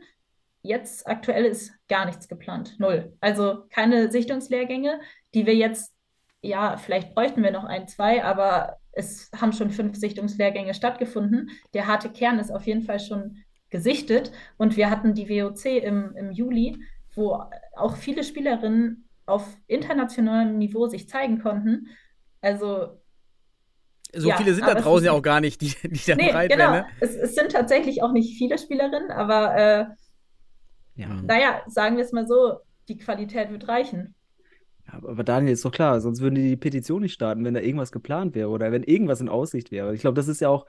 Jetzt aktuell ist gar nichts geplant. Null. Also keine Sichtungslehrgänge, die wir jetzt, ja, vielleicht bräuchten wir noch ein, zwei, aber es haben schon fünf Sichtungslehrgänge stattgefunden. Der harte Kern ist auf jeden Fall schon gesichtet und wir hatten die WOC im, im Juli, wo auch viele Spielerinnen auf internationalem Niveau sich zeigen konnten. Also So Ja, viele sind da draußen ja auch gar nicht, die, die da Nee, bereit genau. wären. Ne? Es, es sind tatsächlich auch nicht viele Spielerinnen, aber äh, Ja. naja, sagen wir es mal so, die Qualität wird reichen. Ja, aber Daniel, ist doch klar, sonst würden die die Petition nicht starten, wenn da irgendwas geplant wäre oder wenn irgendwas in Aussicht wäre. Ich glaube, das ist ja auch,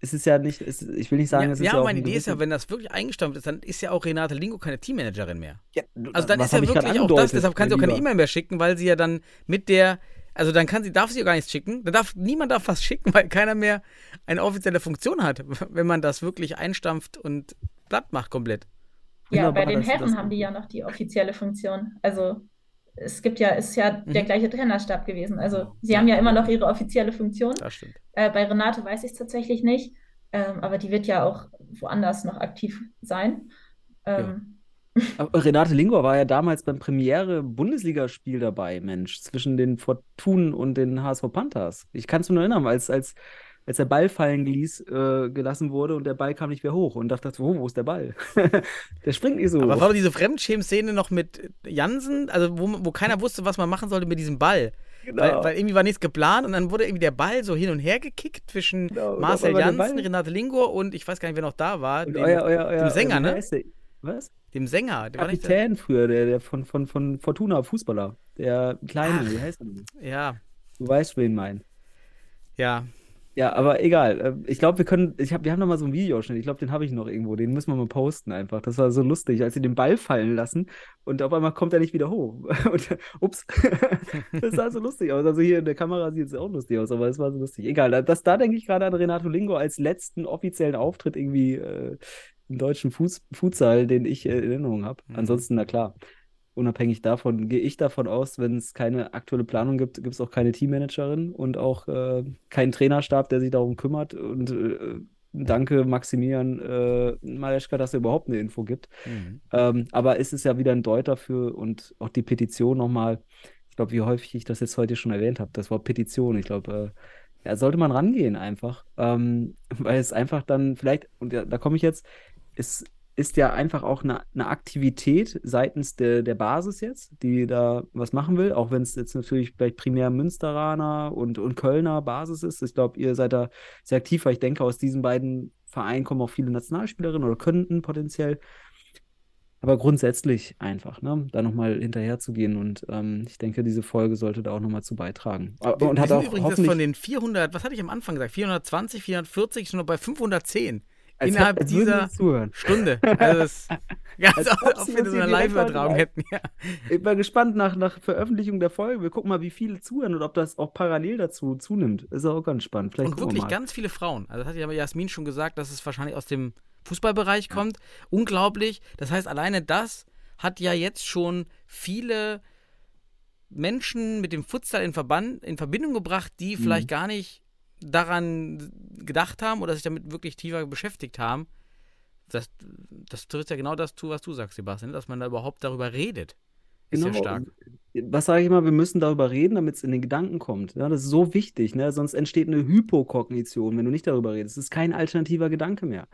es ist ja nicht, es, ich will nicht sagen, Ja, es ist ja, ja auch meine ein Idee ist ja, wenn das wirklich eingestampft ist, dann ist ja auch Renate Lingo keine Teammanagerin mehr. Ja, Also dann ist ja wirklich auch das, deshalb kann sie auch keine? E-Mail mehr schicken, weil sie ja dann mit der, Also dann kann sie, darf sie gar nichts schicken. Dann darf, niemand darf was schicken, *laughs* weil keiner mehr eine offizielle Funktion hat, *laughs* wenn man das wirklich einstampft und platt macht komplett. Ja, bei den Herren haben die ja noch die offizielle Funktion. Also es gibt ja, ist ja der Mhm. gleiche Trainerstab gewesen. Also sie haben ja immer noch ihre offizielle Funktion. Das stimmt. Äh, bei Renate weiß ich es tatsächlich nicht, ähm, aber die wird ja auch woanders noch aktiv sein. Ähm, *laughs* Aber Renate Lingor war ja damals beim Premiere-Bundesligaspiel dabei, Mensch, zwischen den Fortunen und den HSV Panthers. Ich kann es mir nur erinnern, als, als, als der Ball fallen ließ, äh, gelassen wurde und der Ball kam nicht mehr hoch und dachte, oh, wo ist der Ball? *laughs* der springt nicht so Aber hoch. war doch diese Fremdschämen-Szene noch mit Jansen, also wo, wo keiner wusste, was man machen sollte mit diesem Ball. Genau. Weil, weil irgendwie war nichts geplant und dann wurde irgendwie der Ball so hin und her gekickt zwischen Genau, Marcel Jansen, Renate Lingor und ich weiß gar nicht, wer noch da war. Dem, euer, euer, euer, dem Sänger, wie ne? Was? dem Sänger. Der war nicht der, Kapitän früher, der, der von, von, von Fortuna, Fußballer. Der Kleine, Ach. wie heißt er denn? ja, Du weißt, wen mein. ja. Ja, aber egal. Ähm, Ich glaube, wir können, ich hab, wir haben noch mal so einen Videoschnitt. Ich glaube, den habe ich noch irgendwo. Den müssen wir mal posten einfach. Das war so lustig, als sie den Ball fallen lassen und auf einmal kommt er nicht wieder hoch. *laughs* Und, ups. *laughs* Das sah so lustig aus. Also hier in der Kamera sieht es auch lustig aus, aber es war so lustig. Egal. Das, da denke ich gerade an Renato Lingo als letzten offiziellen Auftritt irgendwie äh, im deutschen Fuß, Futsal, den ich äh, in Erinnerung habe. Mhm. Ansonsten, na klar. Unabhängig davon gehe ich davon aus, wenn es keine aktuelle Planung gibt, gibt es auch keine Teammanagerin und auch äh, keinen Trainerstab, der sich darum kümmert. Und äh, danke, Maximilian äh, Maleschka, dass er überhaupt eine Info gibt. Mhm. Ähm, aber es ist ja wieder ein Deut dafür und auch die Petition nochmal. Ich glaube, wie häufig ich das jetzt heute schon erwähnt habe, das Wort Petition. Ich glaube, äh, ja, sollte man rangehen einfach. Ähm, *laughs* weil es einfach dann vielleicht, und ja, da komme ich jetzt, es ist ja einfach auch eine, eine Aktivität seitens der, der Basis jetzt, die da was machen will, auch wenn es jetzt natürlich vielleicht primär Münsteraner und, und Kölner Basis ist. Ich glaube, ihr seid da sehr aktiv, weil ich denke, aus diesen beiden Vereinen kommen auch viele Nationalspielerinnen oder könnten potenziell. Aber grundsätzlich einfach, ne, da nochmal hinterher zu gehen und ähm, ich denke, diese Folge sollte da auch nochmal zu beitragen. Aber- Wir, und wir hat sind auch übrigens hoffentlich, von den 400, was hatte ich am Anfang gesagt? 420, 440, schon noch bei 510 als, innerhalb als dieser. Stunde. *laughs* Also das, ganz Als als ob wir so eine Live-Übertragung hätten. Ja. Ich bin gespannt nach, nach Veröffentlichung der Folge. Wir gucken mal, wie viele zuhören und ob das auch parallel dazu zunimmt. Ist auch ganz spannend. Vielleicht Und wir wirklich mal. ganz viele Frauen. Also das hat ja Jasmin schon gesagt, dass es wahrscheinlich aus dem Fußballbereich kommt. Unglaublich. Das heißt, alleine das hat ja jetzt schon viele Menschen mit dem Futsal in, Verband, in Verbindung gebracht, die Mhm. vielleicht gar nicht daran gedacht haben oder sich damit wirklich tiefer beschäftigt haben. Das, das trifft ja genau das zu, was du sagst, Sebastian, dass man da überhaupt darüber redet. Ist ja Genau. stark. Was sage ich immer, wir müssen darüber reden, damit es in den Gedanken kommt. Ja, das ist so wichtig, ne? Sonst entsteht eine Hypokognition, wenn du nicht darüber redest. Es ist kein alternativer Gedanke mehr.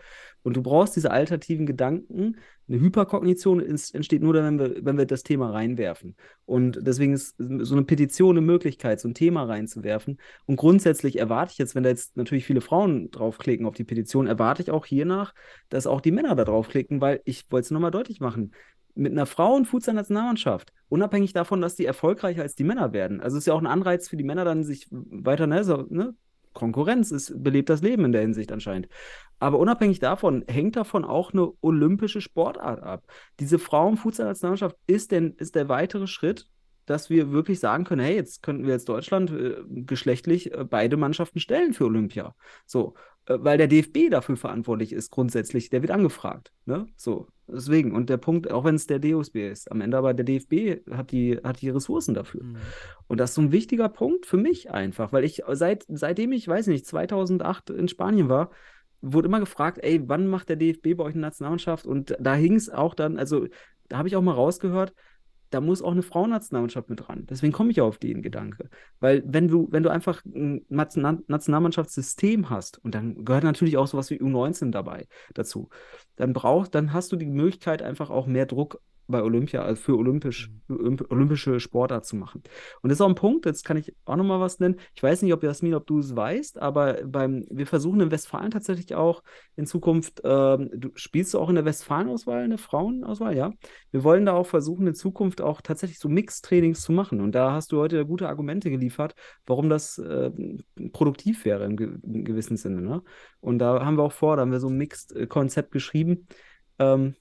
Und du brauchst diese alternativen Gedanken. Eine Hyperkognition entsteht nur wenn wir, wenn wir das Thema reinwerfen. Und deswegen ist so eine Petition eine Möglichkeit, so ein Thema reinzuwerfen. Und grundsätzlich erwarte ich jetzt, wenn da jetzt natürlich viele Frauen draufklicken auf die Petition, erwarte ich auch hiernach, dass auch die Männer da draufklicken, weil ich wollte es nochmal deutlich machen mit einer Frauen-Futsal-Nationalmannschaft, unabhängig davon, dass die erfolgreicher als die Männer werden. Also es ist ja auch ein Anreiz für die Männer dann, sich weiter, ne, so, ne? Konkurrenz ist, belebt das Leben in der Hinsicht anscheinend. Aber unabhängig davon hängt davon auch eine olympische Sportart ab. Diese Frauen-Futsal-Nationalmannschaft ist, denn, ist der weitere Schritt, dass wir wirklich sagen können, hey, jetzt könnten wir jetzt Deutschland äh, geschlechtlich äh, beide Mannschaften stellen für Olympia. So, äh, weil der DFB dafür verantwortlich ist, grundsätzlich, der wird angefragt. Ne? So, deswegen. Und der Punkt, auch wenn es der DOSB ist, am Ende aber der DFB hat die, hat die Ressourcen dafür. Mhm. Und das ist so ein wichtiger Punkt für mich einfach, weil ich seit, seitdem ich, weiß nicht, 2008 in Spanien war, wurde immer gefragt, ey, wann macht der DFB bei euch eine Nationalmannschaft? Und da hing es auch dann, also da habe ich auch mal rausgehört, da muss auch eine Frauennationalmannschaft mit dran. Deswegen komme ich auf den Gedanke. Weil wenn du, wenn du einfach ein Nation Nationalmannschaftssystem hast, und dann gehört natürlich auch sowas wie U19 dabei dazu, dann brauchst, dann hast du die Möglichkeit, einfach auch mehr Druck bei Olympia, also für olympisch, olymp- olympische Sportart zu machen. Und das ist auch ein Punkt, jetzt kann ich auch nochmal was nennen. Ich weiß nicht, ob Jasmin, ob du es weißt, aber beim, wir versuchen in Westfalen tatsächlich auch in Zukunft, ähm, du spielst du auch in der Westfalen-Auswahl, eine Frauenauswahl, ja? Wir wollen da auch versuchen, in Zukunft auch tatsächlich so Mix-Trainings zu machen. Und da hast du heute gute Argumente geliefert, warum das äh, produktiv wäre im, ge im gewissen Sinne. Ne? Und da haben wir auch vor, da haben wir so ein Mixed-Konzept geschrieben. Ähm,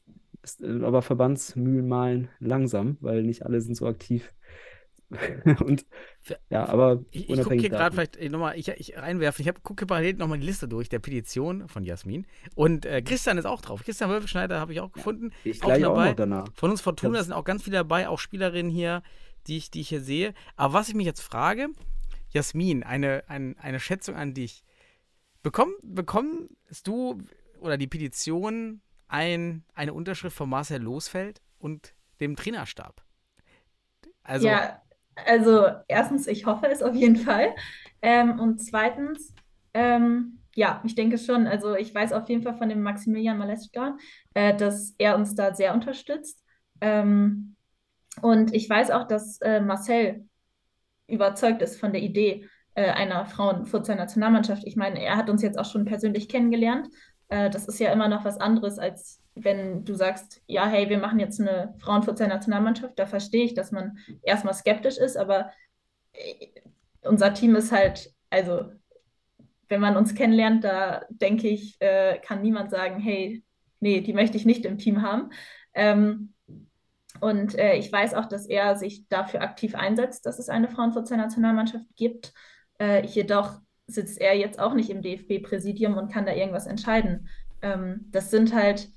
ist, äh, aber Verbandsmühlen malen langsam, weil nicht alle sind so aktiv. *laughs* und ja, aber Ich, ich gucke hier gerade vielleicht nochmal, ich, ich reinwerfen, ich gucke parallel nochmal die Liste durch der Petition von Jasmin. Und äh, Christian ist auch drauf. Christian Wölfschneider habe ich auch gefunden. Ich auch gleich auch dabei. noch danach. Von uns Fortuna Das- sind auch ganz viele dabei, auch Spielerinnen hier, die ich, die ich hier sehe. Aber was ich mich jetzt frage, Jasmin, eine, ein, eine Schätzung an dich. Bekomm, bekommst du oder die Petition ein, eine Unterschrift von Marcel Losfeld und dem Trainerstab? Also, Ja, also erstens, ich hoffe es auf jeden Fall. Ähm, und zweitens, ähm, ja, ich denke schon. Also ich weiß auf jeden Fall von dem Maximilian Maleschka, äh, dass er uns da sehr unterstützt. Ähm, und ich weiß auch, dass äh, Marcel überzeugt ist von der Idee äh, einer Frauenfutsal-Nationalmannschaft. Ich meine, er hat uns jetzt auch schon persönlich kennengelernt. Äh, das ist ja immer noch was anderes, als wenn du sagst, ja, hey, wir machen jetzt eine Frauenfutsal-Nationalmannschaft. Da verstehe ich, dass man erstmal skeptisch ist, aber äh, unser Team ist halt, also wenn man uns kennenlernt, da denke ich, äh, kann niemand sagen, hey, nee, die möchte ich nicht im Team haben. Ähm, und äh, ich weiß auch, dass er sich dafür aktiv einsetzt, dass es eine Frauenfutsal-Nationalmannschaft gibt. Äh, jedoch sitzt er jetzt auch nicht im DFB-Präsidium und kann da irgendwas entscheiden. Ähm, das sind halt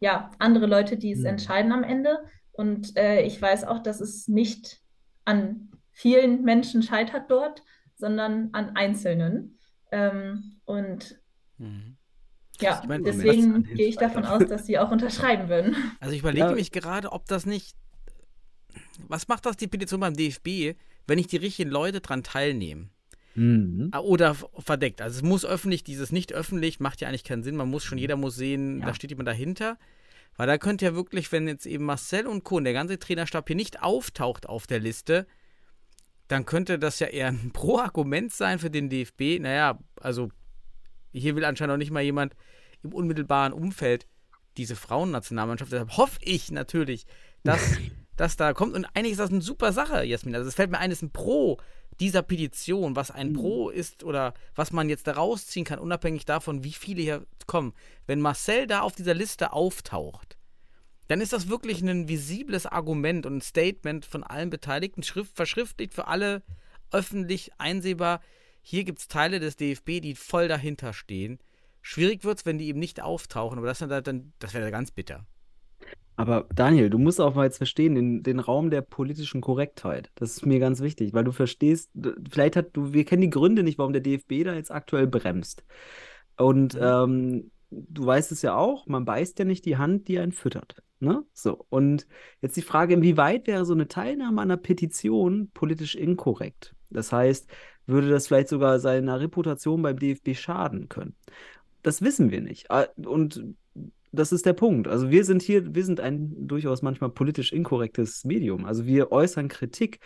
ja andere Leute, die es Hm. entscheiden am Ende. Und äh, ich weiß auch, dass es nicht an vielen Menschen scheitert dort, sondern an Einzelnen. Ähm, und mhm. ja, meine, deswegen gehe ich davon aus, dass sie auch unterschreiben würden. *laughs* Also ich überlege Ja. mich gerade, ob das nicht. Was macht das die Petition beim DFB, wenn nicht die richtigen Leute dran teilnehmen? Mhm. Ah, Oder verdeckt. Also es muss öffentlich, dieses nicht öffentlich macht ja eigentlich keinen Sinn. Man muss schon, jeder muss sehen, Ja. da steht jemand dahinter. Weil da könnte ja wirklich, wenn jetzt eben Marcel und Co. und der ganze Trainerstab hier nicht auftaucht auf der Liste, dann könnte das ja eher ein *laughs* Pro-Argument sein für den DFB. Naja, also hier will anscheinend auch nicht mal jemand im unmittelbaren Umfeld diese Frauennationalmannschaft. Deshalb hoffe ich natürlich, dass *laughs* das da kommt. Und eigentlich ist das eine super Sache, Jasmin. Also es fällt mir ein, es ist ein Pro dieser Petition, was ein Pro ist oder was man jetzt da rausziehen kann, unabhängig davon, wie viele hier kommen. Wenn Marcel da auf dieser Liste auftaucht, dann ist das wirklich ein visibles Argument und ein Statement von allen Beteiligten, schrift, verschriftlicht für alle öffentlich einsehbar. Hier gibt es Teile des DFB, die voll dahinter stehen. Schwierig wird es, wenn die eben nicht auftauchen, aber das, dann, dann, das wäre ganz bitter. Aber Daniel, du musst auch mal jetzt verstehen, den, den Raum der politischen Korrektheit. Das ist mir ganz wichtig, weil du verstehst, vielleicht hat du, wir kennen die Gründe nicht, warum der DFB da jetzt aktuell bremst. Und ähm, du weißt es ja auch, man beißt ja nicht die Hand, die einen füttert. Ne? So. Und jetzt die Frage, inwieweit wäre so eine Teilnahme an einer Petition politisch inkorrekt? Das heißt, würde das vielleicht sogar seiner Reputation beim DFB schaden können? Das wissen wir nicht. Ah, Und das ist der Punkt. Also wir sind hier, wir sind ein durchaus manchmal politisch inkorrektes Medium. Also wir äußern Kritik,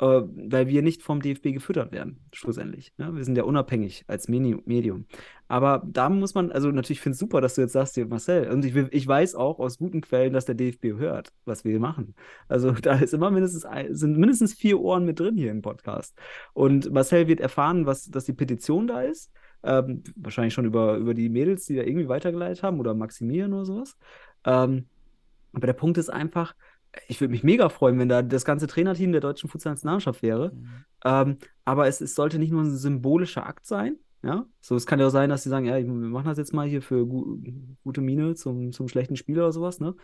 äh, weil wir nicht vom DFB gefüttert werden, schlussendlich. Ne? Wir sind ja unabhängig als Medium. Aber da muss man, also natürlich finde ich super, dass du jetzt sagst, hier, Marcel, und ich, ich weiß auch aus guten Quellen, dass der DFB hört, was wir machen. Also *laughs* da ist immer mindestens ein, sind mindestens vier Ohren mit drin hier im Podcast. Und Marcel wird erfahren, was, dass die Petition da ist. Ähm, wahrscheinlich schon über, über die Mädels, die da irgendwie weitergeleitet haben oder Maximilian oder sowas. Ähm, aber der Punkt ist einfach, ich würde mich mega freuen, wenn da das ganze Trainerteam der deutschen Fußballnationalmannschaft wäre. Ähm, aber es, es sollte nicht nur ein symbolischer Akt sein. Ja, so es kann ja auch sein, dass sie sagen, ja, wir machen das jetzt mal hier für gu gute Miene zum, zum schlechten Spieler oder sowas, ne?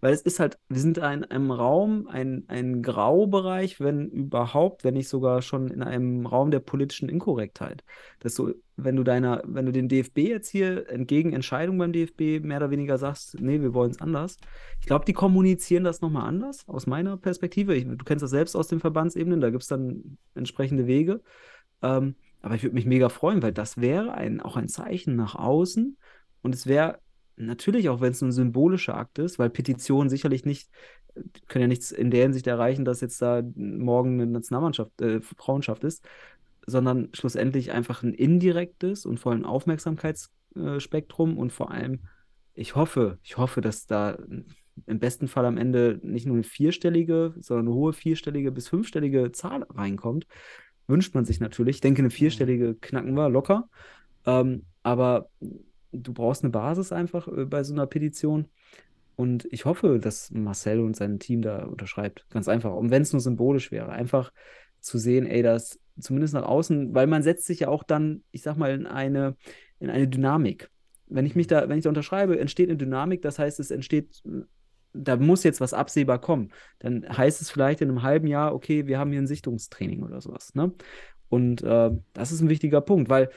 Weil es ist halt, wir sind in einem Raum, ein, ein Graubereich, wenn überhaupt, wenn nicht sogar schon in einem Raum der politischen Inkorrektheit. Dass du, wenn du deiner, wenn du den DFB jetzt hier entgegen Entscheidung beim DFB mehr oder weniger sagst, nee, wir wollen es anders. Ich glaube, die kommunizieren das nochmal anders, aus meiner Perspektive. Ich, du kennst das selbst aus den Verbandsebenen, da gibt es dann entsprechende Wege. Ähm, aber ich würde mich mega freuen, weil das wäre ein, auch ein Zeichen nach außen. Und es wäre natürlich, auch wenn es ein symbolischer Akt ist, weil Petitionen sicherlich nicht, können ja nichts in der Hinsicht erreichen, dass jetzt da morgen eine Nationalmannschaft, äh, Frauenschaft ist, sondern schlussendlich einfach ein indirektes und vor allem Aufmerksamkeitsspektrum und vor allem, ich hoffe, ich hoffe, dass da im besten Fall am Ende nicht nur eine vierstellige, sondern eine hohe vierstellige bis fünfstellige Zahl reinkommt. Wünscht man sich natürlich. Ich denke, eine vierstellige knacken wir locker. Ähm, aber du brauchst eine Basis einfach äh, bei so einer Petition. Und ich hoffe, dass Marcel und sein Team da unterschreibt. Ganz einfach. Und wenn es nur symbolisch wäre, einfach zu sehen, ey, das zumindest nach außen, weil man setzt sich ja auch dann, ich sag mal, in eine, in eine Dynamik. Wenn ich mich da, wenn ich da unterschreibe, entsteht eine Dynamik, das heißt, es entsteht, da muss jetzt was absehbar kommen. Dann heißt es vielleicht in einem halben Jahr, okay, wir haben hier ein Sichtungstraining oder sowas. Ne? Und äh, das ist ein wichtiger Punkt, weil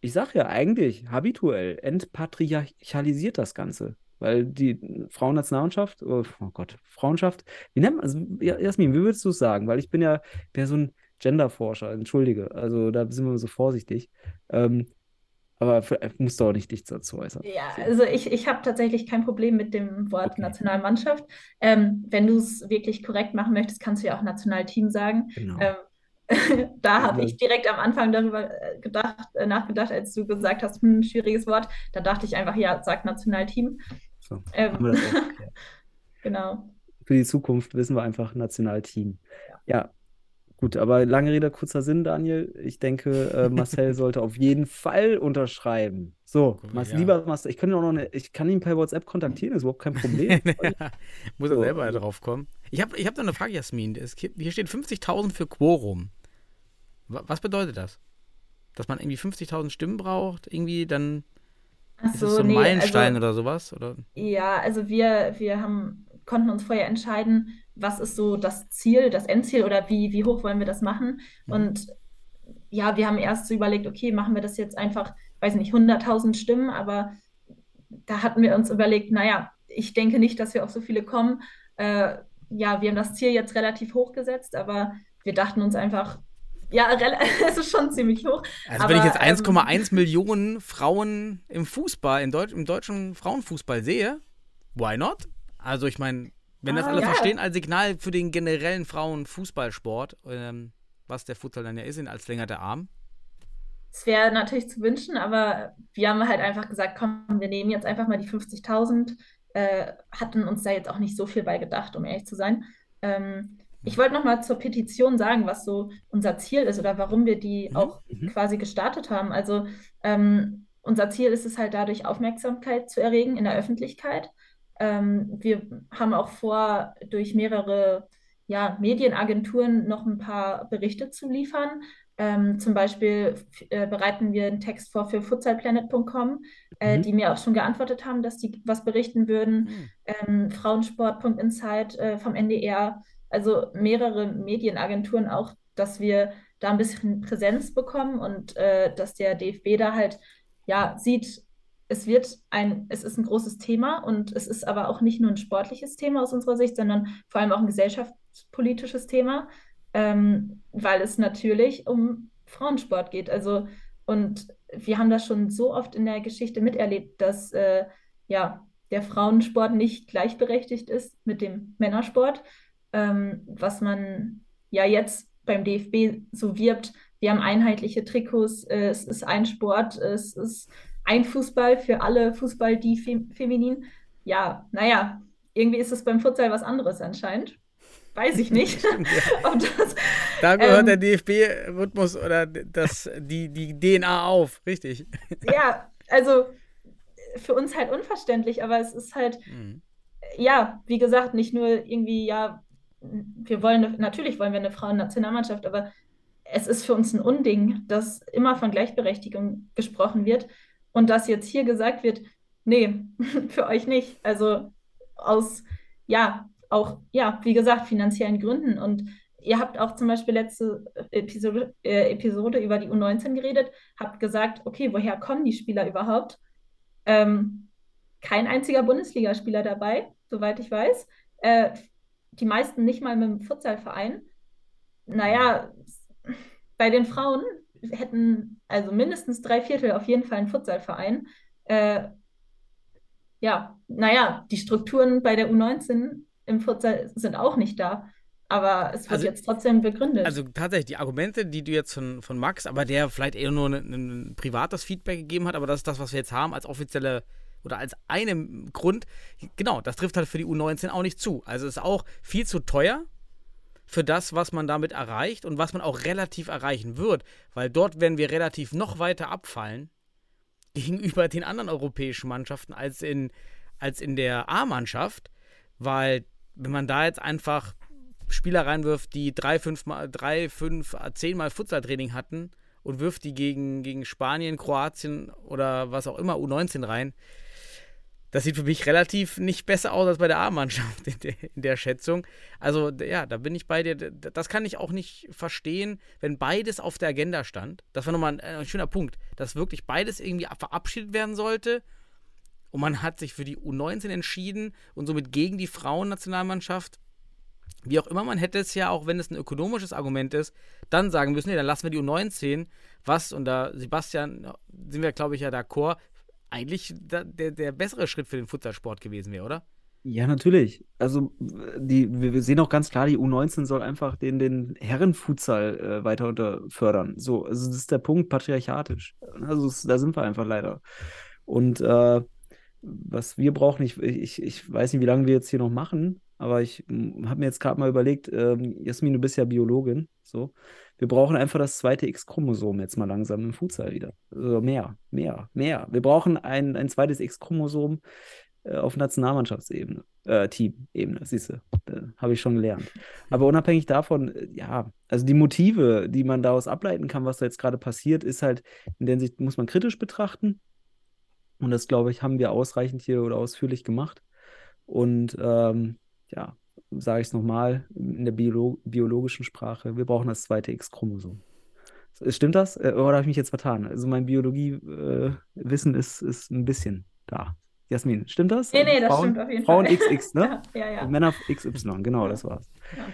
ich sage ja eigentlich, habituell entpatriarchalisiert das Ganze. Weil die Frauennationalmannschaft, oh, oh Gott, Frauenschaft, wie nennt man, also, Jasmin, wie würdest du es sagen? Weil ich bin ja, bin ja so ein Genderforscher, entschuldige, also da sind wir so vorsichtig. Ähm, aber musst du auch nicht dich dazu äußern. Ja, also ich, ich habe tatsächlich kein Problem mit dem Wort okay. Nationalmannschaft. Ähm, wenn du es wirklich korrekt machen möchtest, kannst du ja auch Nationalteam sagen. Genau. Ähm, *laughs* da habe ich direkt am Anfang darüber äh, gedacht, äh, nachgedacht, als du gesagt hast, hm, schwieriges Wort. Da dachte ich einfach, ja, sag Nationalteam. So, ähm, *laughs* genau. Für die Zukunft wissen wir einfach Nationalteam. Ja. ja. Gut, aber lange Rede, kurzer Sinn, Daniel. Ich denke, äh, Marcel sollte auf jeden Fall unterschreiben. So, ja. lieber Marcel, ich kann, auch noch eine, ich kann ihn per WhatsApp kontaktieren, ist überhaupt kein Problem. *laughs* Muss er so. selber drauf kommen. Ich habe ich hab noch eine Frage, Jasmin. Es, hier steht 50.000 für Quorum. Was bedeutet das? Dass man irgendwie 50.000 Stimmen braucht? Irgendwie dann Ach ist so, es so ein nee, Meilenstein also, oder sowas? Oder? Ja, also wir, wir haben, konnten uns vorher entscheiden, was ist so das Ziel, das Endziel oder wie, wie hoch wollen wir das machen. Mhm. Und ja, wir haben erst so überlegt, okay, machen wir das jetzt einfach, weiß nicht, 100.000 Stimmen, aber da hatten wir uns überlegt, naja, ich denke nicht, dass wir auf so viele kommen. Äh, ja, wir haben das Ziel jetzt relativ hoch gesetzt, aber wir dachten uns einfach, ja, *laughs* es ist schon ziemlich hoch. Also aber, wenn ich jetzt 1,1 ähm, Millionen Frauen im Fußball, im, Deut im deutschen Frauenfußball sehe, why not? Also ich meine, wenn das ah, alle ja. verstehen als Signal für den generellen Frauenfußballsport, ähm, was der Futsal dann ja ist, als verlängerter Arm. Es wäre natürlich zu wünschen, aber wir haben halt einfach gesagt, komm, wir nehmen jetzt einfach mal die 50.000. Äh, hatten uns da jetzt auch nicht so viel bei gedacht, um ehrlich zu sein. Ähm, ich wollte noch mal zur Petition sagen, was so unser Ziel ist oder warum wir die mhm. auch mhm. quasi gestartet haben. Also ähm, unser Ziel ist es halt dadurch, Aufmerksamkeit zu erregen in der Öffentlichkeit. Ähm, wir haben auch vor, durch mehrere ja, Medienagenturen noch ein paar Berichte zu liefern. Ähm, zum Beispiel äh, bereiten wir einen Text vor für futsalplanet.com, äh, mhm. die mir auch schon geantwortet haben, dass die was berichten würden. Mhm. Ähm, Frauensport.insight äh, vom NDR, also mehrere Medienagenturen auch, dass wir da ein bisschen Präsenz bekommen und äh, dass der DFB da halt ja sieht, es wird ein, es ist ein großes Thema und es ist aber auch nicht nur ein sportliches Thema aus unserer Sicht, sondern vor allem auch ein gesellschaftspolitisches Thema, ähm, weil es natürlich um Frauensport geht. Also, und wir haben das schon so oft in der Geschichte miterlebt, dass äh, ja, der Frauensport nicht gleichberechtigt ist mit dem Männersport, ähm, was man ja jetzt beim DFB so wirbt. Wir haben einheitliche Trikots, äh, es ist ein Sport, es ist ein Fußball für alle Fußball, die fem feminin. Ja, naja, irgendwie ist es beim Futsal was anderes anscheinend. Weiß ich nicht. *laughs* Stimmt, ja. *laughs* das, da gehört ähm, der DFB-Rhythmus oder das, die, die DNA auf, richtig. *laughs* Ja, also für uns halt unverständlich, aber es ist halt, mhm. ja, wie gesagt, nicht nur irgendwie, ja, wir wollen, natürlich wollen wir eine Frauennationalmannschaft, aber es ist für uns ein Unding, dass immer von Gleichberechtigung gesprochen wird und dass jetzt hier gesagt wird, nee, *laughs* für euch nicht. Also aus, ja, auch, ja, wie gesagt, finanziellen Gründen. Und ihr habt auch zum Beispiel letzte Episode, äh, Episode über die U19 geredet, habt gesagt, okay, woher kommen die Spieler überhaupt? Ähm, kein einziger Bundesligaspieler dabei, soweit ich weiß. Äh, die meisten nicht mal mit dem Futsalverein. Naja, bei den Frauen hätten also mindestens drei Viertel auf jeden Fall einen Futsalverein. Äh, ja, naja, die Strukturen bei der U19 im Futsal sind auch nicht da. Aber es wird also, jetzt trotzdem begründet. Also tatsächlich, die Argumente, die du jetzt von, von Max, aber der vielleicht eher nur ein, ein privates Feedback gegeben hat, aber das ist das, was wir jetzt haben als offizielle oder als einen Grund. Genau, das trifft halt für die U19 auch nicht zu. Also es ist auch viel zu teuer für das, was man damit erreicht und was man auch relativ erreichen wird, weil dort werden wir relativ noch weiter abfallen *laughs* gegenüber den anderen europäischen Mannschaften als in als in der A-Mannschaft, weil wenn man da jetzt einfach Spieler reinwirft, die drei, fünf, mal, drei, fünf, zehn Mal Futsal-Training hatten und wirft die gegen, gegen Spanien, Kroatien oder was auch immer U19 rein, das sieht für mich relativ nicht besser aus als bei der A-Mannschaft *laughs* in, in der Schätzung. Also ja, da bin ich bei dir. Das kann ich auch nicht verstehen, wenn beides auf der Agenda stand. Das war nochmal ein, ein schöner Punkt, dass wirklich beides irgendwie verabschiedet werden sollte. Und man hat sich für die U19 entschieden und somit gegen die Frauennationalmannschaft. Wie auch immer, man hätte es ja, auch wenn es ein ökonomisches Argument ist, dann sagen müssen, nee, dann lassen wir die U19. Was, und da, Sebastian, sind wir, glaube ich, ja d'accord, eigentlich der, der, bessere Schritt für den Futsalsport gewesen wäre, oder? Ja, natürlich. Also die, wir sehen auch ganz klar, die U19 soll einfach den, den Herrenfutsal äh, weiter unter fördern. So, also das ist der Punkt, patriarchatisch. Also da sind wir einfach leider. Und äh, was wir brauchen, ich, ich, ich weiß nicht, wie lange wir jetzt hier noch machen, aber ich habe mir jetzt gerade mal überlegt, ähm, Jasmin, du bist ja Biologin, so. Wir brauchen einfach das zweite X-Chromosom jetzt mal langsam im Futsal wieder. Also mehr, mehr, mehr. Wir brauchen ein, ein zweites X-Chromosom äh, auf Nationalmannschaftsebene, äh, Team-Ebene, siehst du, habe ich schon gelernt. Aber unabhängig davon, äh, ja, also die Motive, die man daraus ableiten kann, was da jetzt gerade passiert, ist halt, in der Sicht muss man kritisch betrachten. Und das, glaube ich, haben wir ausreichend hier oder ausführlich gemacht. Und ähm, ja, sage ich es nochmal, in der Biolo biologischen Sprache, wir brauchen das zweite X-Chromosom. Stimmt das? Äh, oder habe ich mich jetzt vertan? Also mein Biologiewissen äh, ist, ist ein bisschen da. Jasmin, stimmt das? Nee, nee, das Frauen, stimmt auf jeden Frauen Fall. Frauen *laughs* XX, ne? ja, ja. Männer XY, genau, das war's. Ja,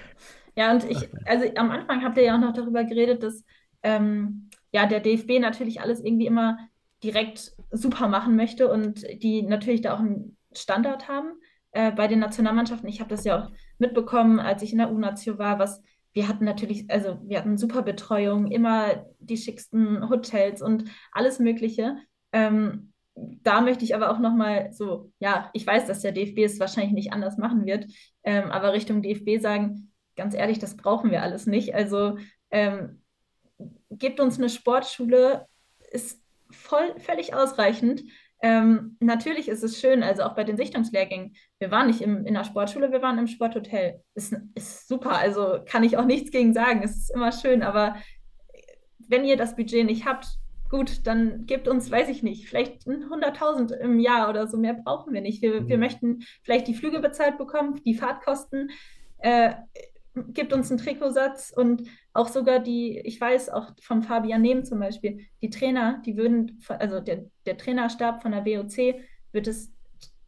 ja und ich, also am Anfang habt ihr ja auch noch darüber geredet, dass ähm, ja, der DFB natürlich alles irgendwie immer direkt super machen möchte und die natürlich da auch einen Standard haben äh, bei den Nationalmannschaften. Ich habe das ja auch mitbekommen, als ich in der U-Nation war, was wir hatten natürlich, also wir hatten super Betreuung, immer die schicksten Hotels und alles Mögliche. Ähm, da möchte ich aber auch nochmal so, ja, ich weiß, dass der DFB es wahrscheinlich nicht anders machen wird, ähm, aber Richtung DFB sagen, ganz ehrlich, das brauchen wir alles nicht. Also ähm, gebt uns eine Sportschule, ist voll, völlig ausreichend. Ähm, natürlich ist es schön, also auch bei den Sichtungslehrgängen. Wir waren nicht im, in der Sportschule, wir waren im Sporthotel. Ist, ist super, also kann ich auch nichts gegen sagen. Es ist immer schön, aber wenn ihr das Budget nicht habt, gut, dann gebt uns, weiß ich nicht, vielleicht 100.000 im Jahr oder so. Mehr brauchen wir nicht. Wir, mhm. wir möchten vielleicht die Flüge bezahlt bekommen, die Fahrtkosten. Äh, gibt uns einen Trikotsatz und auch sogar die, ich weiß auch vom Fabian Nehm zum Beispiel, die Trainer, die würden, also der, der Trainerstab von der WOC wird es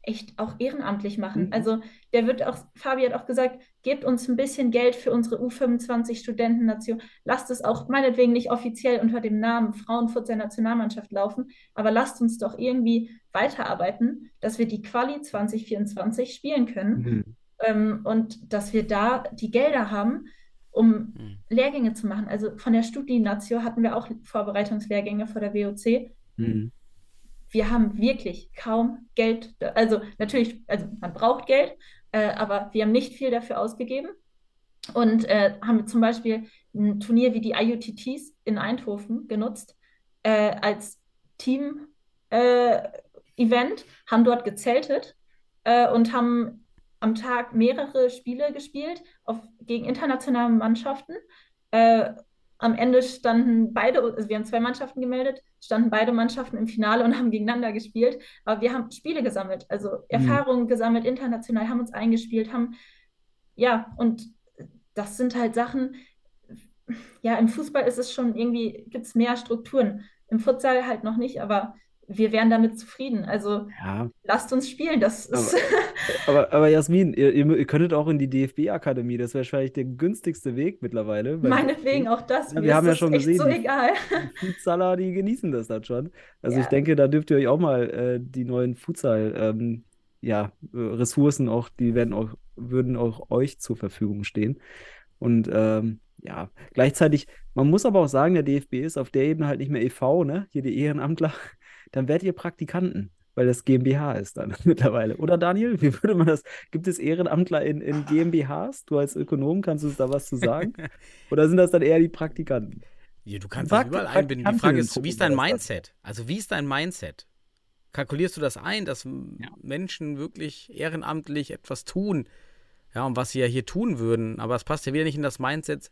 echt auch ehrenamtlich machen. Mhm. Also der wird auch, Fabi hat auch gesagt, gebt uns ein bisschen Geld für unsere U25-Studentennation. Lasst es auch meinetwegen nicht offiziell unter dem Namen Frauenfutsal Nationalmannschaft laufen, aber lasst uns doch irgendwie weiterarbeiten, dass wir die Quali 2024 spielen können. Mhm. Ähm, und dass wir da die Gelder haben, um mhm. Lehrgänge zu machen. Also von der Studienatio hatten wir auch Vorbereitungslehrgänge vor der WOC. Mhm. Wir haben wirklich kaum Geld, also natürlich, also man braucht Geld, äh, aber wir haben nicht viel dafür ausgegeben und äh, haben zum Beispiel ein Turnier wie die IUTTs in Eindhoven genutzt äh, als Team-Event, äh, haben dort gezeltet äh, und haben am Tag mehrere Spiele gespielt auf, gegen internationale Mannschaften. Äh, am Ende standen beide, also wir haben zwei Mannschaften gemeldet, standen beide Mannschaften im Finale und *laughs* haben gegeneinander gespielt. Aber wir haben Spiele gesammelt, also mhm. Erfahrungen gesammelt, international, haben uns eingespielt, haben, ja, und das sind halt Sachen, ja, im Fußball ist es schon irgendwie, gibt es mehr Strukturen. Im Futsal halt noch nicht, aber wir wären damit zufrieden. Also ja. lasst uns spielen. Das ist aber, *laughs* aber, aber, Jasmin, ihr, ihr, könntet auch in die DFB-Akademie. Das wäre wahrscheinlich der günstigste Weg mittlerweile. Meinetwegen auch das. Ja, wir haben ja schon gesehen. So egal. Die Futsaler, die genießen das dann schon. Also ja. ich denke, da dürft ihr euch auch mal äh, die neuen Futsal, ähm, ja, äh, Ressourcen auch, die werden auch, würden auch euch zur Verfügung stehen. Und ähm, ja, gleichzeitig, man muss aber auch sagen, der DFB ist auf der Ebene halt nicht mehr e.V., ne? Hier die Ehrenamtler dann werdet ihr Praktikanten, weil das GmbH ist dann *laughs* mittlerweile. Oder Daniel, wie würde man das? Gibt es Ehrenamtler in, in GmbHs? Du als Ökonom kannst du uns da was zu sagen? *laughs* Oder sind das dann eher die Praktikanten? Ja, du kannst das überall einbinden. Die Frage ist, wie ist dein Mindset? Also, wie ist dein Mindset? kalkulierst du das ein, dass Ja. Menschen wirklich ehrenamtlich etwas tun, ja, und was sie ja hier tun würden. Aber es passt ja wieder nicht in das Mindset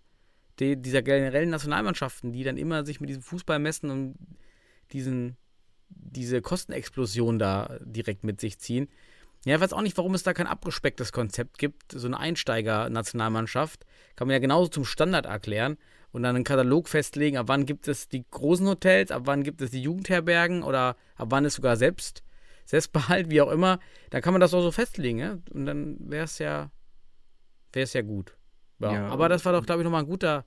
dieser generellen Nationalmannschaften, die dann immer sich mit diesem Fußball messen und diesen, diese Kostenexplosion da direkt mit sich ziehen. Ja, ich weiß auch nicht, warum es da kein abgespecktes Konzept gibt. So eine Einsteiger-Nationalmannschaft kann man ja genauso zum Standard erklären und dann einen Katalog festlegen, ab wann gibt es die großen Hotels, ab wann gibt es die Jugendherbergen oder ab wann ist sogar selbst, Selbstbehalt, wie auch immer. Da kann man das auch so festlegen, ja? Und dann wäre es ja, ja gut. Ja, Ja. aber das war doch, glaube ich, nochmal ein guter,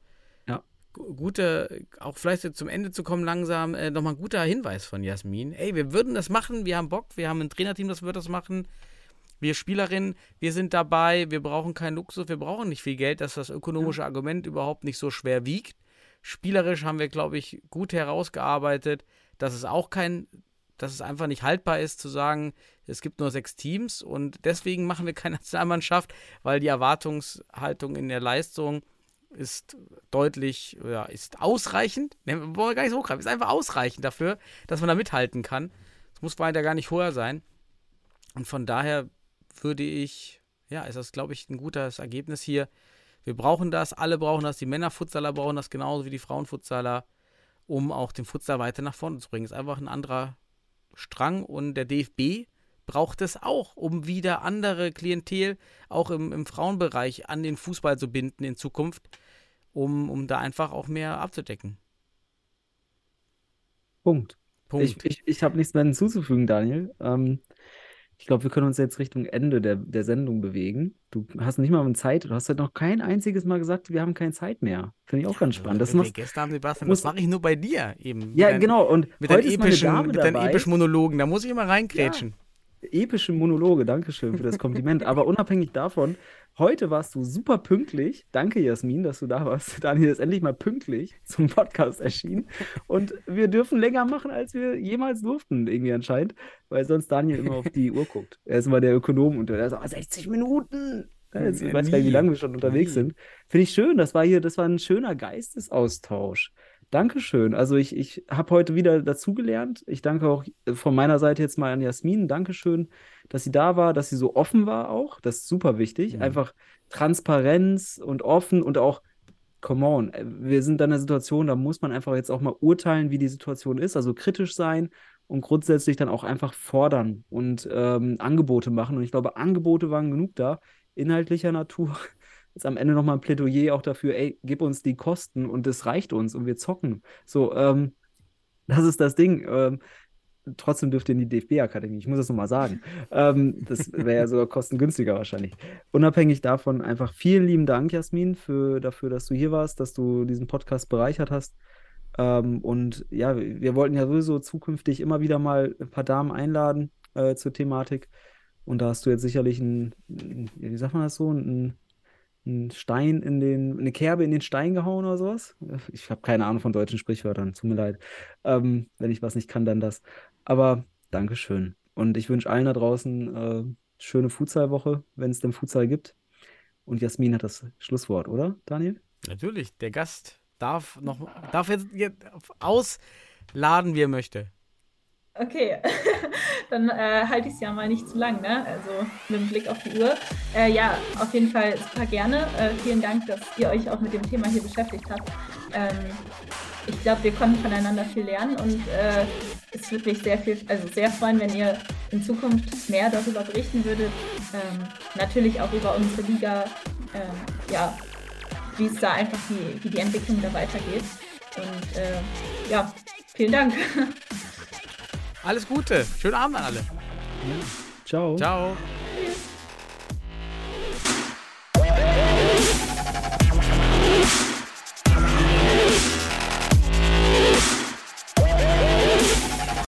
gute, auch vielleicht jetzt zum Ende zu kommen langsam, äh, nochmal ein guter Hinweis von Jasmin. Ey, wir würden das machen, wir haben Bock, wir haben ein Trainerteam, das wird das machen. Wir Spielerinnen, wir sind dabei, wir brauchen keinen Luxus, wir brauchen nicht viel Geld, dass das ökonomische Argument überhaupt nicht so schwer wiegt. Spielerisch haben wir, glaube ich, gut herausgearbeitet, dass es auch kein, dass es einfach nicht haltbar ist zu sagen, es gibt nur sechs Teams und deswegen machen wir keine *laughs* Nationalmannschaft, weil die Erwartungshaltung in der Leistung ist deutlich, ja, ist ausreichend. Ne, wir wollen gar nicht so hochgreifen, ist einfach ausreichend dafür, dass man da mithalten kann. Es muss weiter gar nicht höher sein. Und von daher würde ich, ja, ist das, glaube ich, ein gutes Ergebnis hier. Wir brauchen das, alle brauchen das, die Männerfutsaler brauchen das genauso wie die Frauenfutsaler, um auch den Futsal weiter nach vorne zu bringen. Ist einfach ein anderer Strang und der DFB braucht es auch, um wieder andere Klientel auch im, im Frauenbereich an den Fußball zu binden in Zukunft, um, um da einfach auch mehr abzudecken. Punkt. Punkt. Ich, ich, ich habe nichts mehr hinzuzufügen, Daniel. Ähm, ich glaube, wir können uns jetzt Richtung Ende der, der Sendung bewegen. Du hast nicht mal eine Zeit, du hast halt noch kein einziges Mal gesagt, wir haben keine Zeit mehr. Finde ich auch ganz spannend. Das machst, gestern haben, Sebastian, muss- das mache ich nur bei dir eben. Mit ja, deinen- genau. Und Mit heute deinen epischen, Dame mit deinen dabei. epischen Monologen, da muss ich immer reingrätschen. Epische Monologe, Dankeschön für das Kompliment. Aber unabhängig davon, heute warst du super pünktlich. Danke, Jasmin, dass du da warst. *laughs* Daniel ist endlich mal pünktlich zum Podcast erschienen. Und wir dürfen länger machen, als wir jemals durften, irgendwie anscheinend, weil sonst Daniel immer auf die Uhr guckt. Er ist immer der Ökonom und der sagt, oh, 60 Minuten. Jetzt, ich weiß gar nicht, wie lange wir schon unterwegs sind. Finde ich schön. Das war hier, das war ein schöner Geistesaustausch. Dankeschön. Also ich, ich habe heute wieder dazugelernt. Ich danke auch äh, von meiner Seite jetzt mal an Jasmin. Dankeschön, dass sie da war, dass sie so offen war auch. Das ist super wichtig. Mhm. Einfach Transparenz und offen und auch, come on, äh, wir sind in einer Situation, da muss man einfach jetzt auch mal urteilen, wie die Situation ist. Also kritisch sein und grundsätzlich dann auch einfach fordern und ähm, Angebote machen. Und ich glaube, Angebote waren genug da, inhaltlicher Natur. Jetzt am Ende nochmal ein Plädoyer auch dafür, ey, gib uns die Kosten und es reicht uns und wir zocken. So, ähm, *laughs* das ist das Ding. Ähm, trotzdem dürft ihr in die DFB-Akademie, ich muss das nochmal sagen. Ähm, das wäre ja *laughs* sogar kostengünstiger wahrscheinlich. Unabhängig davon, einfach vielen lieben Dank, Jasmin, für, dafür, dass du hier warst, dass du diesen Podcast bereichert hast. Ähm, und ja, wir wir wollten ja sowieso zukünftig immer wieder mal ein paar Damen einladen äh, zur Thematik. Und da hast du jetzt sicherlich ein, ein wie sagt man das so, ein, ein Stein in den, eine Kerbe in den Stein gehauen oder sowas. Ich habe keine Ahnung von deutschen Sprichwörtern, tut mir leid. Ähm, wenn ich was nicht kann, dann das. Aber Dankeschön. Und ich wünsche allen da draußen äh, schöne Futsalwoche, wenn es denn Futsal gibt. Und Jasmin hat das Schlusswort, oder, Daniel? Natürlich, der Gast darf noch, darf jetzt, jetzt ausladen, wie er möchte. Okay, *laughs* dann äh, halte ich es ja mal nicht zu lang, ne? Also mit dem Blick auf die Uhr. Äh, ja, auf jeden Fall super gerne. Äh, vielen Dank, dass ihr euch auch mit dem Thema hier beschäftigt habt. Ähm, ich glaube, wir konnten voneinander viel lernen und äh, es würde mich sehr viel, also sehr freuen, wenn ihr in Zukunft mehr darüber berichten würdet. Ähm, natürlich auch über unsere Liga, ähm, ja, wie es da einfach die, wie die Entwicklung da weitergeht. Und äh, ja, vielen Dank. *laughs* Alles Gute. Schönen Abend an alle. Ciao. Ciao.